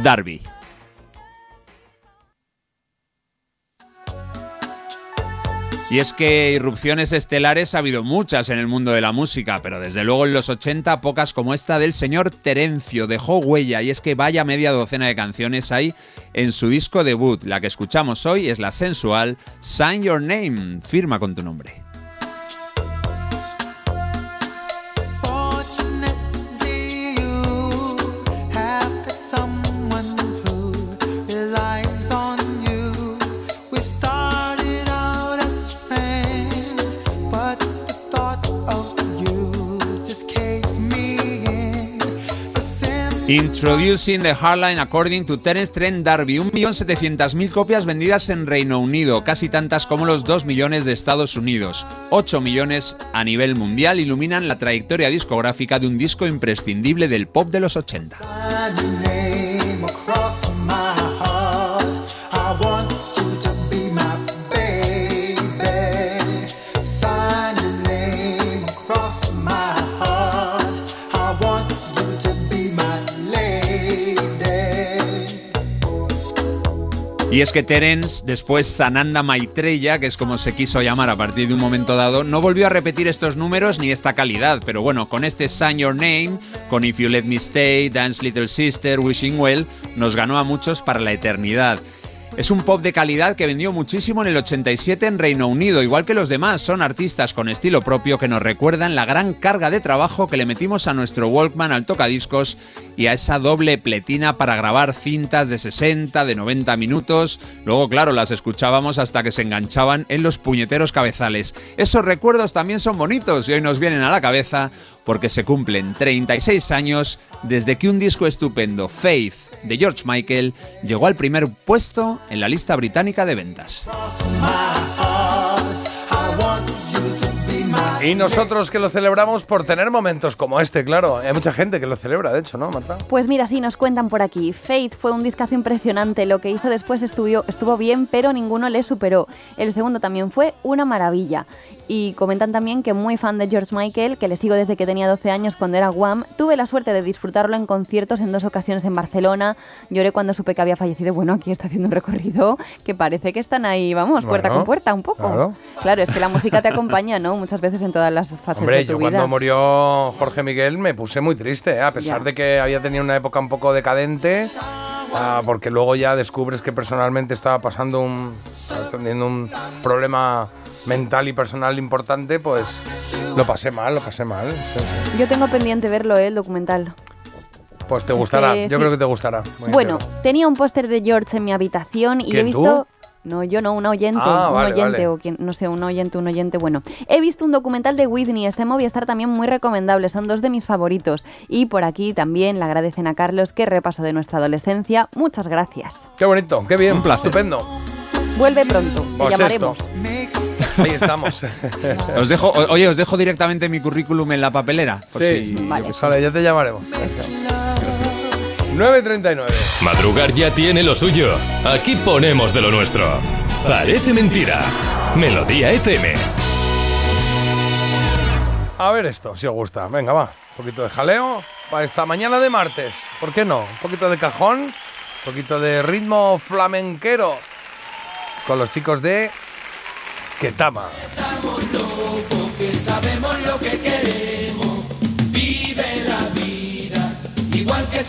D'Arby. Y es que irrupciones estelares ha habido muchas en el mundo de la música, pero desde luego en los 80 pocas como esta del señor Terencio dejó huella y es que vaya media docena de canciones hay en su disco debut. La que escuchamos hoy es la sensual Sign Your Name, firma con tu nombre. Introducing the Hardline according to Terence Trent D'Arby. 1.700.000 copias vendidas en Reino Unido, casi tantas como los 2 millones de Estados Unidos. 8 millones a nivel mundial iluminan la trayectoria discográfica de un disco imprescindible del pop de los 80. Y es que Terence, después Sananda Maitreya, que es como se quiso llamar a partir de un momento dado, no volvió a repetir estos números ni esta calidad, pero bueno, con este Sign Your Name, con If You Let Me Stay, Dance Little Sister, Wishing Well, nos ganó a muchos para la eternidad. Es un pop de calidad que vendió muchísimo en el 87 en Reino Unido, igual que los demás, son artistas con estilo propio que nos recuerdan la gran carga de trabajo que le metimos a nuestro Walkman al tocadiscos y a esa doble pletina para grabar cintas de 60, de 90 minutos. Luego, claro, las escuchábamos hasta que se enganchaban en los puñeteros cabezales. Esos recuerdos también son bonitos y hoy nos vienen a la cabeza porque se cumplen 36 años desde que un disco estupendo, Faith, de George Michael, llegó al primer puesto en la lista británica de ventas. Y nosotros que lo celebramos por tener momentos como este, claro. Hay mucha gente que lo celebra, de hecho, ¿no, Marta? Pues mira, sí, nos cuentan por aquí. Faith fue un discazo impresionante. Lo que hizo después estuvo, estuvo bien, pero ninguno le superó. El segundo también fue una maravilla. Y comentan también que muy fan de George Michael, que le sigo desde que tenía 12 años cuando era Guam. Tuve la suerte de disfrutarlo en conciertos en dos ocasiones en Barcelona. Lloré cuando supe que había fallecido. Bueno, aquí está haciendo un recorrido que parece que están ahí, vamos, puerta Bueno, con puerta, un poco. claro. Claro, es que la música te acompaña, ¿no? Muchas veces en todas las fases Hombre, de tu yo vida. cuando murió Jorge Miguel me puse muy triste, ¿eh? a pesar Ya. de que había tenido una época un poco decadente, ah, porque luego ya descubres que personalmente estaba pasando un, teniendo un problema mental y personal importante, pues lo pasé mal, lo pasé mal. sí, sí. Yo tengo pendiente verlo, ¿eh? el documental. Pues te gustará, yo sí. creo que te gustará. Muy Bueno, tenía un póster de George en mi habitación y he ¿Quién, visto. tú? No, yo no, un oyente, Ah, un vale, oyente vale. o quien, no sé, un oyente, un oyente, bueno. He visto un documental de Whitney, este Movistar también muy recomendable, son dos de mis favoritos. Y por aquí también le agradecen a Carlos que repaso de nuestra adolescencia. Muchas gracias. Qué bonito, qué bien, Un placer. estupendo. Vuelve pronto, te Pues llamaremos. esto. Ahí estamos. Os dejo, oye, os dejo directamente mi currículum en la papelera. por Sí, si-. Vale, ya te llamaremos. 9.39. Madrugar ya tiene lo suyo. Aquí ponemos de lo nuestro. Parece mentira. Melodía FM. A ver esto, si os gusta. Venga, va. Un poquito de jaleo para esta mañana de martes. ¿Por qué no? Un poquito de cajón, un poquito de ritmo flamenquero con los chicos de Ketama. que sabemos lo que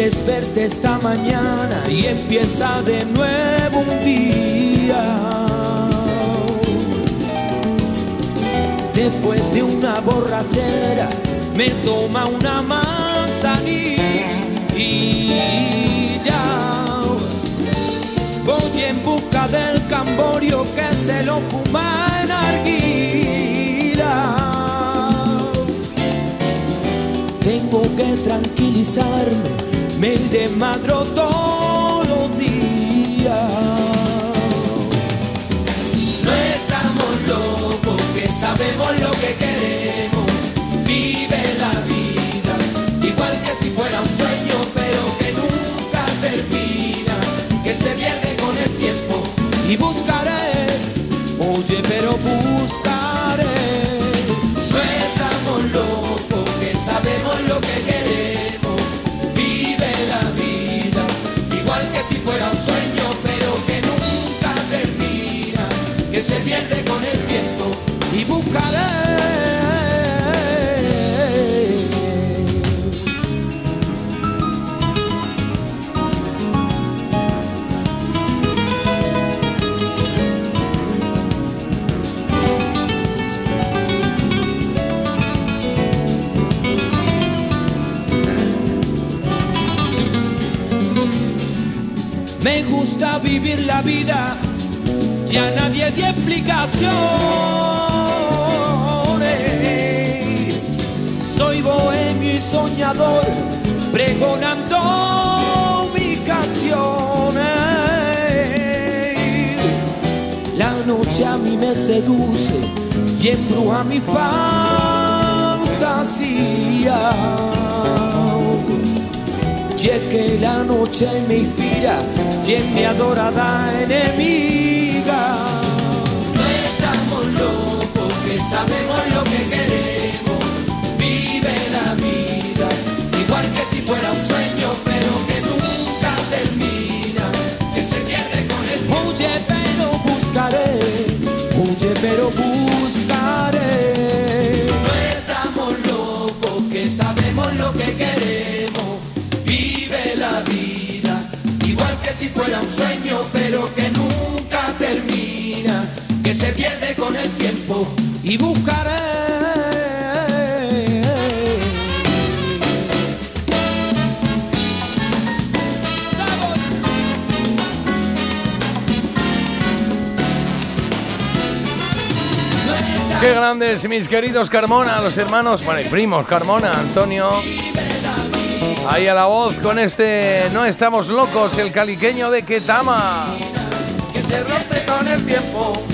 Desperté esta mañana y empieza de nuevo un día. Después de una borrachera me toma una manzanilla Voy en busca del camborio que se lo fuma en arguila. Tengo que tranquilizarme, me desmadro todos los días. No estamos locos, que sabemos lo que queremos. Vive la vida, igual que si fuera un sueño, pero que nunca termina, que se pierde con el tiempo. Y buscaré, oye, pero buscaré. Se pierde con el tiempo. Y buscaré. Me gusta vivir la vida, ya nadie dio explicaciones. Soy bohemio y soñador, pregonando mis canciones. La noche a mí me seduce y embruja mi fantasía. Y es que la noche me inspira y es mi adorada enemiga. No estamos locos, que sabemos lo se pierde con el tiempo. Y buscaré. Qué grandes, mis queridos Carmona, los hermanos, bueno, y primos Carmona, Antonio. Ahí a la voz con este No estamos locos, el caliqueño de Ketama. Que se rompe con el tiempo.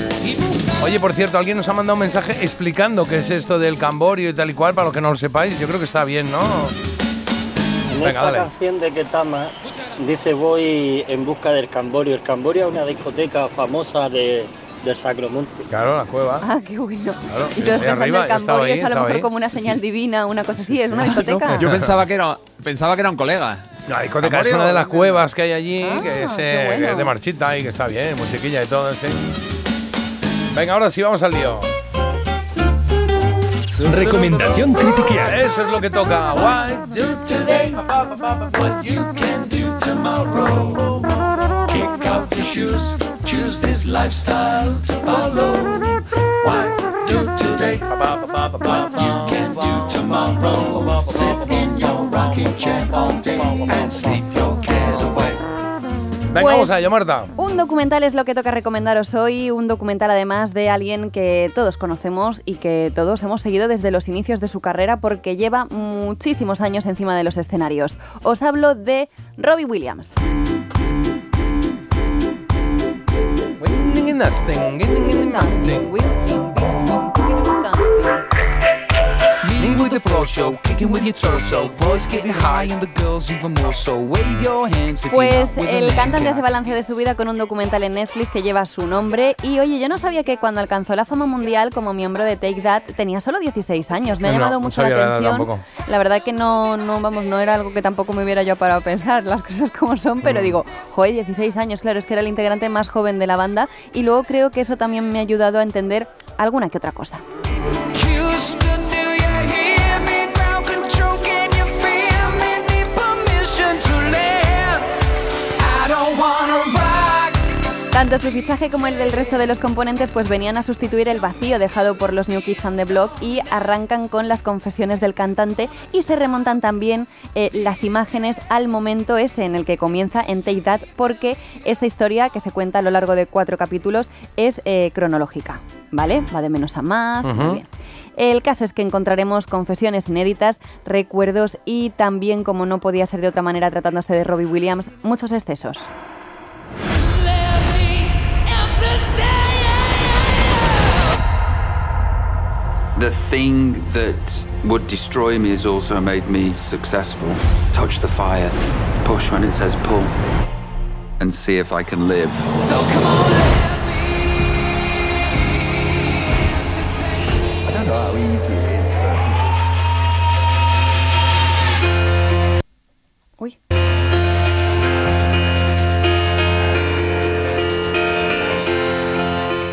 Oye, por cierto, alguien nos ha mandado un mensaje explicando qué es esto del camborio y tal y cual, para los que no lo sepáis. Yo creo que está bien, ¿no? En Venga, esta dale. canción de Ketama dice voy en busca del Camborio. El Camborio es una discoteca famosa de, del Sacromonte. Claro, la cueva. Ah, qué bueno. Claro, y todos pensando arriba, el Camborio ahí, es a lo mejor ahí. como una señal divina, una cosa así, es una discoteca. Yo pensaba que era, pensaba que era un colega. La discoteca es una de las ¿dónde cuevas que hay allí, que, es, Ah, qué eh, bueno. que es de marchita y que está bien, musiquilla y todo, sí. Venga, ahora sí, vamos al lío. Recomendación critiquear. Eso es lo que toca. Why do today? What you can do tomorrow. Kick off your shoes, choose this lifestyle to follow. Why do today? What you can do tomorrow. Sit in your rocking chair all day and sleep your cares away. Venga, Pues- vamos a ello, Marta. Un documental es lo que toca recomendaros hoy, un documental además de alguien que todos conocemos y que todos hemos seguido desde los inicios de su carrera porque lleva muchísimos años encima de los escenarios. Os hablo de Robbie Williams. Me with the flow show, kicking with your torso. Boys getting high and the girls even more so. Wave your hands if you're Pues el man. cantante hace balance de su vida con un documental en Netflix que lleva su nombre y oye, yo no sabía que cuando alcanzó la fama mundial como miembro de Take That tenía solo 16 años. Me ha llamado no mucho la atención. La verdad que no, no, vamos, no era algo que tampoco me hubiera yo parado a pensar, *laughs* las cosas como son, pero Mm. digo, joder, 16 años, claro, es que era el integrante más joven de la banda y luego creo que eso también me ha ayudado a entender alguna que otra cosa. Houston, Tanto su fichaje como el del resto de los componentes pues venían a sustituir el vacío dejado por los New Kids on the Block y arrancan con las confesiones del cantante y se remontan también eh, las imágenes al momento ese en el que comienza en Take That porque esta historia que se cuenta a lo largo de cuatro capítulos es eh, cronológica, ¿vale? Va de menos a más, muy bien. El caso es que encontraremos confesiones inéditas, recuerdos y también, como no podía ser de otra manera tratándose de Robbie Williams, muchos excesos. The thing that would destroy me has also made me successful. Touch the fire, push when it says pull, and see if I can live. So come on, how easy it is for people. Oui.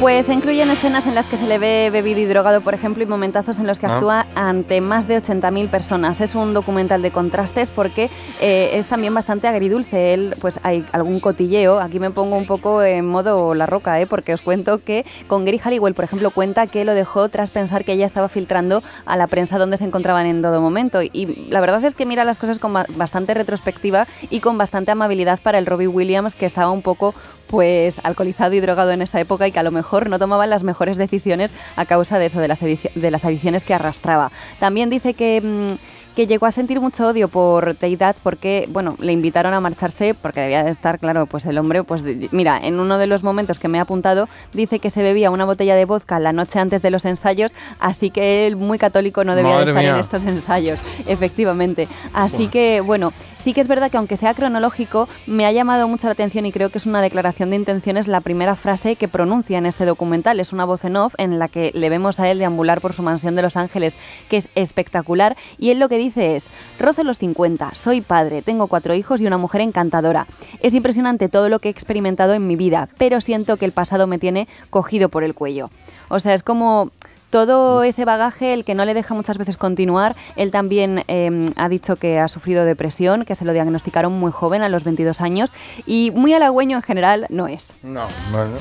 Pues se incluyen escenas en las que se le ve bebido y drogado, por ejemplo, y momentazos en los que Ah. actúa ante más de 80.000 personas. Es un documental de contrastes porque eh, es también bastante agridulce. Él, pues hay algún cotilleo. Aquí me pongo un poco en modo la roca, ¿eh? porque os cuento que con Gary Halliwell, por ejemplo, cuenta que lo dejó tras pensar que ella estaba filtrando a la prensa donde se encontraban en todo momento. Y la verdad es que mira las cosas con ba- bastante retrospectiva y con bastante amabilidad para el Robbie Williams, que estaba un poco pues alcoholizado y drogado en esa época y que a lo mejor no tomaba las mejores decisiones a causa de eso, de las, de las adicciones que arrastraba. También dice que... mm, que llegó a sentir mucho odio por Teidad porque, bueno, le invitaron a marcharse porque debía de estar, claro, pues el hombre, pues mira, en uno de los momentos que me ha apuntado dice que se bebía una botella de vodka la noche antes de los ensayos, así que él muy católico no debía de estar en estos ensayos, efectivamente. Así Buah. que, bueno, sí que es verdad que aunque sea cronológico, me ha llamado mucho la atención y creo que es una declaración de intenciones la primera frase que pronuncia en este documental. Es una voz en off en la que le vemos a él deambular por su mansión de Los Ángeles, que es espectacular, y él lo que dice es, rozo los 50, soy padre, tengo cuatro hijos y una mujer encantadora. Es impresionante todo lo que he experimentado en mi vida, pero siento que el pasado me tiene cogido por el cuello. O sea, es como todo ese bagaje, el que no le deja muchas veces continuar. Él también eh, ha dicho que ha sufrido depresión, que se lo diagnosticaron muy joven, a los 22 años, y muy halagüeño en general no es. No, bueno.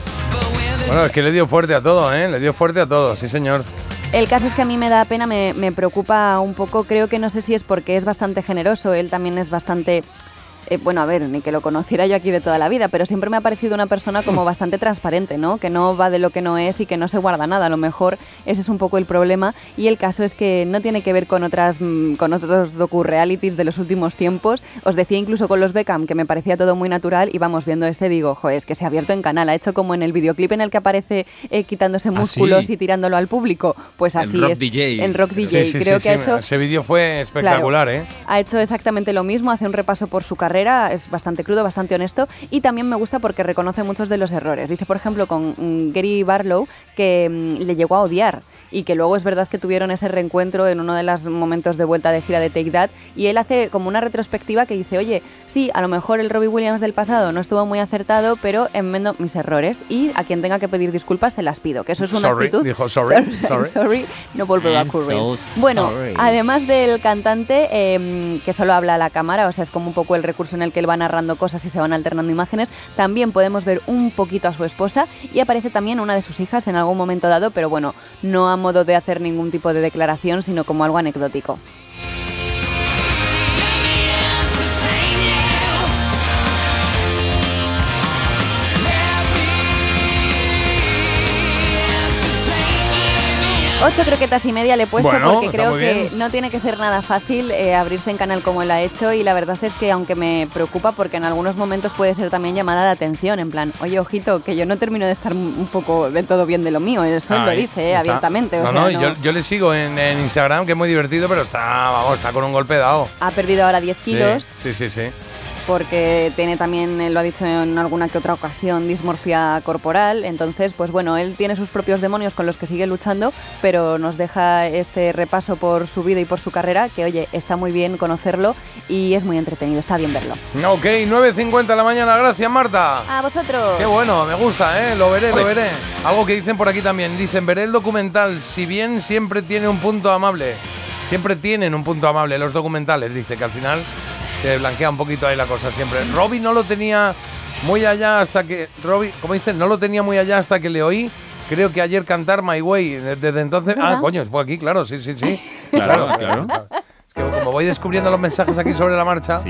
Bueno, es que le dio fuerte a todo, ¿eh? Le dio fuerte a todo, sí, señor. El caso es que a mí me da pena, me, me preocupa un poco, creo que no sé si es porque es bastante generoso, él también es bastante... eh, bueno, a ver, ni que lo conociera yo aquí de toda la vida, pero siempre me ha parecido una persona como *laughs* bastante transparente, ¿no? Que no va de lo que no es y que no se guarda nada. A lo mejor ese es un poco el problema. Y el caso es que no tiene que ver con otras mm, con otros docu-realities de los últimos tiempos. Os decía incluso con los Beckham que me parecía todo muy natural y vamos viendo este, digo, joder, es que se ha abierto en canal. Ha hecho como en el videoclip en el que aparece eh, quitándose músculos sí. y tirándolo al público. Pues En así Rock es. DJ. En Rock DJ. Sí, sí, Creo sí, que ha sí, hecho Ese vídeo fue espectacular, ¿eh? ha hecho exactamente lo mismo, hace un repaso por su carrera, es bastante crudo, bastante honesto y también me gusta porque reconoce muchos de los errores. Dice, por ejemplo, con mm, Gary Barlow que mm, le llegó a odiar y que luego es verdad que tuvieron ese reencuentro en uno de los momentos de vuelta de gira de Take That y él hace como una retrospectiva que dice, oye, sí, a lo mejor el Robbie Williams del pasado no estuvo muy acertado, pero enmendo mis errores y a quien tenga que pedir disculpas se las pido, que eso es una Sorry, actitud... dijo sorry, *laughs* sorry, sorry. no volverá a ocurrir. so bueno, además del cantante eh, que solo habla a la cámara, o sea, es como un poco el recurso en el que él va narrando cosas y se van alternando imágenes, también podemos ver un poquito a su esposa y aparece también una de sus hijas en algún momento dado, pero bueno, no a modo de hacer ningún tipo de declaración, sino como algo anecdótico. Ocho croquetas y media le he puesto Bueno, porque creo que bien. no tiene que ser nada fácil eh, abrirse en canal como él ha hecho y la verdad es que aunque me preocupa porque en algunos momentos puede ser también llamada de atención, en plan, oye ojito, que yo no termino de estar un poco del todo bien de lo mío, eso él lo dice eh, abiertamente. o No, sea, no, no- Yo, yo le sigo en, en Instagram, que es muy divertido, pero está, vamos, está con un golpe dado. Ha perdido ahora 10 kilos. Sí, sí, sí. sí. Porque tiene también, él lo ha dicho en alguna que otra ocasión, dismorfia corporal. Entonces, pues bueno, él tiene sus propios demonios con los que sigue luchando, pero nos deja este repaso por su vida y por su carrera, que oye, está muy bien conocerlo y es muy entretenido, está bien verlo. Ok, 9.50 de la mañana, gracias Marta. A vosotros. Qué bueno, me gusta, ¿eh? Lo veré, lo veré. Algo que dicen por aquí también. Dicen, veré el documental, si bien siempre tiene un punto amable. Siempre tienen un punto amable los documentales, dice, que al final se blanquea un poquito ahí la cosa siempre. Robbie no lo tenía muy allá hasta que... Robbie, como dicen, no lo tenía muy allá hasta que le oí. Creo que ayer cantar My Way, desde entonces... Ah, coño, fue aquí, claro, sí, sí, sí. *laughs* Claro, claro. Es que como voy descubriendo los mensajes aquí sobre la marcha...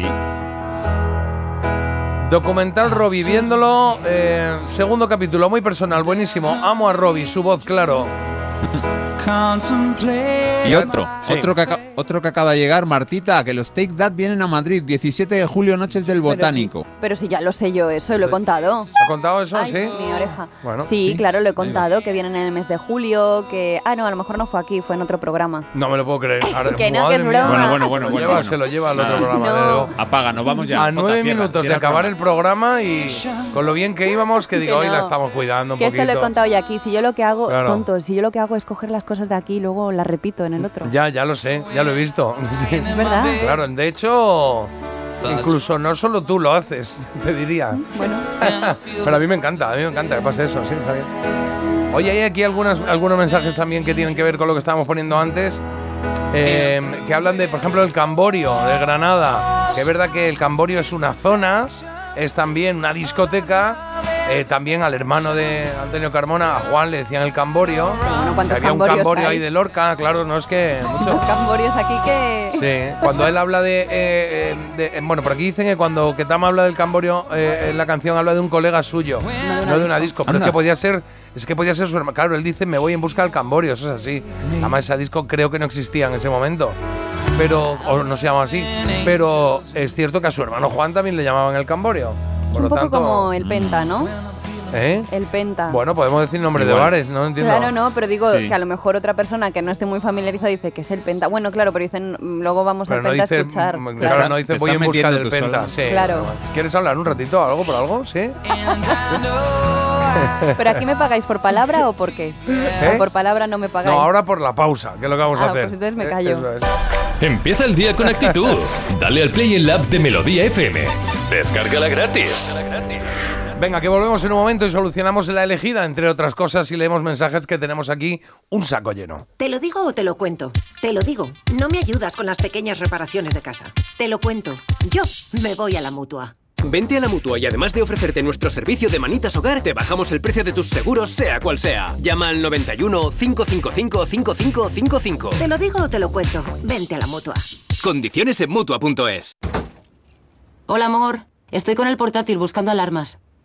Documental Robbie, viéndolo, eh, segundo capítulo, muy personal, buenísimo. Amo a Robbie, su voz, claro. Y otro, Sí. otro, que aca- otro que acaba de llegar, Martita, que los Take That vienen a Madrid, 17 de julio, Noches del Botánico. Pero si ya lo sé yo, eso lo he contado. ¿Ha contado eso? Ay, sí. mi oreja. Bueno, sí, sí. claro, lo he contado, que vienen en el mes de julio, que... Ah, no, a lo mejor no fue aquí, fue en otro programa. No me lo puedo creer. Ahora- *laughs* Que no, que es broma. Bueno, bueno, bueno, Se lo bueno, lleva, bueno. se lo lleva al otro programa. No. Apaga, nos vamos ya. A nueve minutos de acabar el programa y con lo bien que íbamos, que digo, Que hoy la estamos cuidando un Que esto poquito. lo he contado ya aquí. Si yo lo que hago, Claro. tonto, si yo lo que hago es coger las cosas de aquí y luego las repito en el otro. Ya, ya lo sé, ya lo he visto. Sí. Es verdad. Claro, de hecho, incluso no solo tú lo haces, *laughs* te diría. Bueno. Pero a mí me encanta, a mí me encanta que pase eso, sí, está bien. Oye, hay aquí algunas, algunos mensajes también que tienen que ver con lo que estábamos poniendo antes. eh, que hablan de, por ejemplo, el Camborio de Granada. Que es verdad que el Camborio es una zona, es también una discoteca. Eh, también al hermano de Antonio Carmona, a Juan, le decían el Camborio. ¿cuántos Que había un Camborio hay? ahí de Lorca, claro, no es que mucho. Los camborios aquí que... Sí, cuando él habla de, eh, eh, de- Bueno, por aquí dicen que cuando Ketama habla del Camborio, eh, en la canción habla de un colega suyo, no de una, disco. Pero es que podía ser. Es que podía ser su hermano. Claro, él dice, me voy en busca del Camborio, eso es así. Además, ese disco creo que no existía en ese momento. Pero, o no se llamaba así. Pero es cierto que a su hermano Juan también le llamaban el Camborio. Es un poco tanto. como el Penta, ¿no? ¿Eh? El Penta. Bueno, podemos decir nombres de bares, ¿no? Entiendo. Claro, no, pero digo Sí. que a lo mejor otra persona que no esté muy familiarizada dice que es el Penta. Bueno, claro, pero dicen, mm, luego vamos Pero al no Penta dice, a escuchar. mm, Claro. claro, no dice voy en busca del Penta. Sí. Claro. ¿Quieres hablar un ratito? ¿Algo por algo? ¿Sí? *laughs* ¿Pero aquí me pagáis por palabra o por qué? ¿Eh? ¿O por palabra no me pagáis? No, ahora por la pausa, que es lo que vamos a Ah, hacer. pues entonces me Eh, callo. eso es. Empieza el día con actitud. Dale al play en la app de Melodía FM. Descárgala gratis. Venga, que volvemos en un momento y solucionamos la elegida, entre otras cosas, y leemos mensajes que tenemos aquí un saco lleno. ¿Te lo digo o te lo cuento? Te lo digo. No me ayudas con las pequeñas reparaciones de casa. Te lo cuento. Yo me voy a la mutua. Vente a la mutua y además de ofrecerte nuestro servicio de manitas hogar, te bajamos el precio de tus seguros, sea cual sea. Llama al 91 555 5555. ¿Te lo digo o te lo cuento? Vente a la mutua. Condiciones en mutua.es. Hola, amor. Estoy con el portátil buscando alarmas.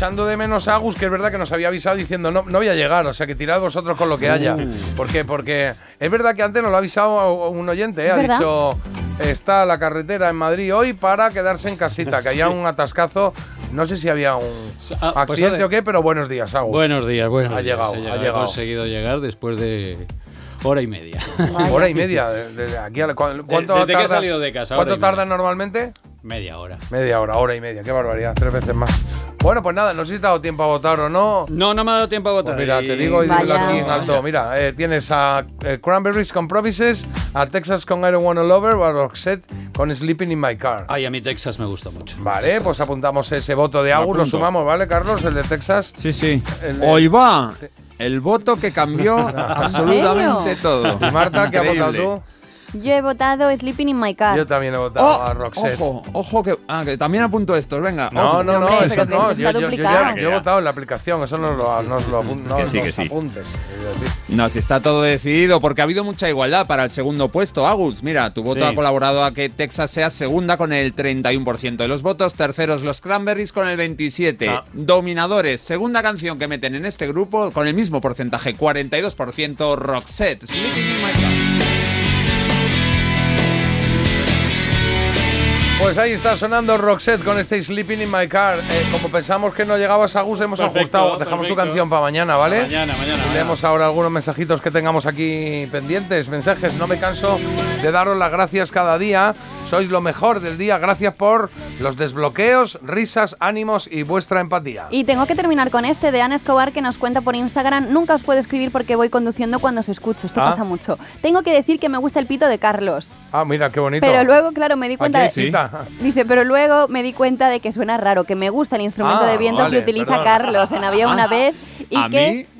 Echando de menos a Agus, que es verdad que nos había avisado diciendo no, no voy a llegar, o sea que tirad vosotros con lo que haya. Uh. ¿Por qué? Porque es verdad que antes nos lo ha avisado un oyente, ¿eh? ¿Es ha verdad? dicho está la carretera en Madrid hoy para quedarse en casita, que haya Sí. un atascazo. No sé si había un ah, pues accidente o qué, pero buenos días, Agus. Buenos días, buenos Ha días. llegado, ha llegado, llegado. conseguido llegar después de hora y media. Hora y media. de- de aquí a la- ¿cu- ¿Cuánto desde que he tarda- salido de casa, ¿Cuánto tarda normalmente? Media hora. Media hora, hora y media. Qué barbaridad, tres veces más. Bueno, pues nada, no sé si te ha dado tiempo a votar o no. No, no me ha dado tiempo a votar. Pues mira, te digo y dímelo Vaya. aquí en alto. Mira, eh, tienes a eh, Cranberries con Promises, a Texas con I Don't Wanna Lover o a Roxette con Sleeping in My Car. Ay, a mí Texas me gusta mucho. Vale, pues apuntamos ese voto de Agus, lo sumamos, ¿vale, Carlos? El de Texas. Sí, sí. El- Hoy va el voto que cambió *laughs* absolutamente todo. ¿Y Marta, qué has votado tú? Yo he votado Sleeping in My Car. Yo también he votado Oh, a Roxette. Ojo, ojo, que, ah, que también apunto estos, venga. No, ojo. no, no, Hombre, eso no. Yo, está yo- yo duplicado. ya- yo he votado en la aplicación, eso nos lo, nos lo, no, Que sí, que sí. apuntes. No, si está todo decidido, porque ha habido mucha igualdad para el segundo puesto, Agus. Mira, tu voto Sí. ha colaborado a que Texas sea segunda con el 31% de los votos, terceros los Cranberries con el 27%. Ah. Dominadores, segunda canción que meten en este grupo con el mismo porcentaje, 42% Roxette. Sleeping in my car. Pues ahí está sonando Roxette con este Sleeping in My Car. Eh, como pensamos que no llegabas a Gus, hemos Perfecto, ajustado. Dejamos tu canción para mañana, ¿vale? Mañana, mañana, Y mañana. Leemos ahora algunos mensajitos que tengamos aquí pendientes. Mensajes, no me canso de daros las gracias cada día. Sois lo mejor del día. Gracias por los desbloqueos, risas, ánimos y vuestra empatía. Y tengo que terminar con este de Ana Escobar que nos cuenta por Instagram. Nunca os puedo escribir porque voy conduciendo cuando os escucho. Esto Ah. pasa mucho. Tengo que decir que me gusta el pito de Carlos. Ah, mira, qué bonito. Pero luego, claro, me di cuenta Aquí de. cita. *laughs* Dice, pero luego me di cuenta de que suena raro, que me gusta el instrumento Ah, de viento vale, que utiliza perdón. Carlos en Había una Ah, vez y a que. mí,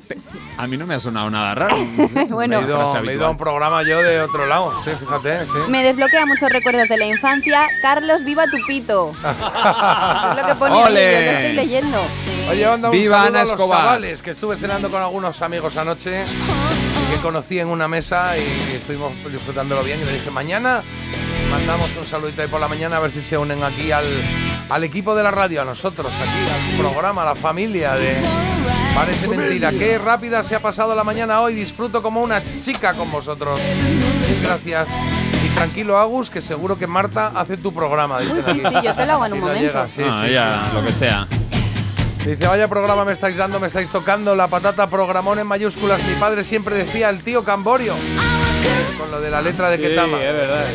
a mí no me ha sonado nada raro. *laughs* Bueno. me, he ido, me he ido a un programa yo de otro lado. Sí, fíjate. Sí. Me desbloquea muchos recuerdos de la infancia. Carlos, viva tu pito. *laughs* es lo que pone estoy leyendo. Oye, manda un Viva Ana a los Escobar. chavales, que estuve cenando con algunos amigos anoche y que conocí en una mesa y estuvimos disfrutándolo bien. Y le dije, mañana mandamos un saludito ahí por la mañana a ver si se unen aquí al, al equipo de la radio, a nosotros, aquí, al programa, a la familia de Parece Mentira. Qué rápida se ha pasado la mañana hoy. Disfruto como una chica con vosotros. Gracias. Y tranquilo, Agus, que seguro que Marta hace tu programa. Uy, sí, sí, yo te lo hago en Si un momento. llega, sí, Ah, sí, ya, sí. lo que sea. Dice, vaya programa me estáis dando, me estáis tocando la patata programón en mayúsculas. Mi padre siempre decía el tío Camborio. Con lo de la letra de Sí, Ketama. es verdad.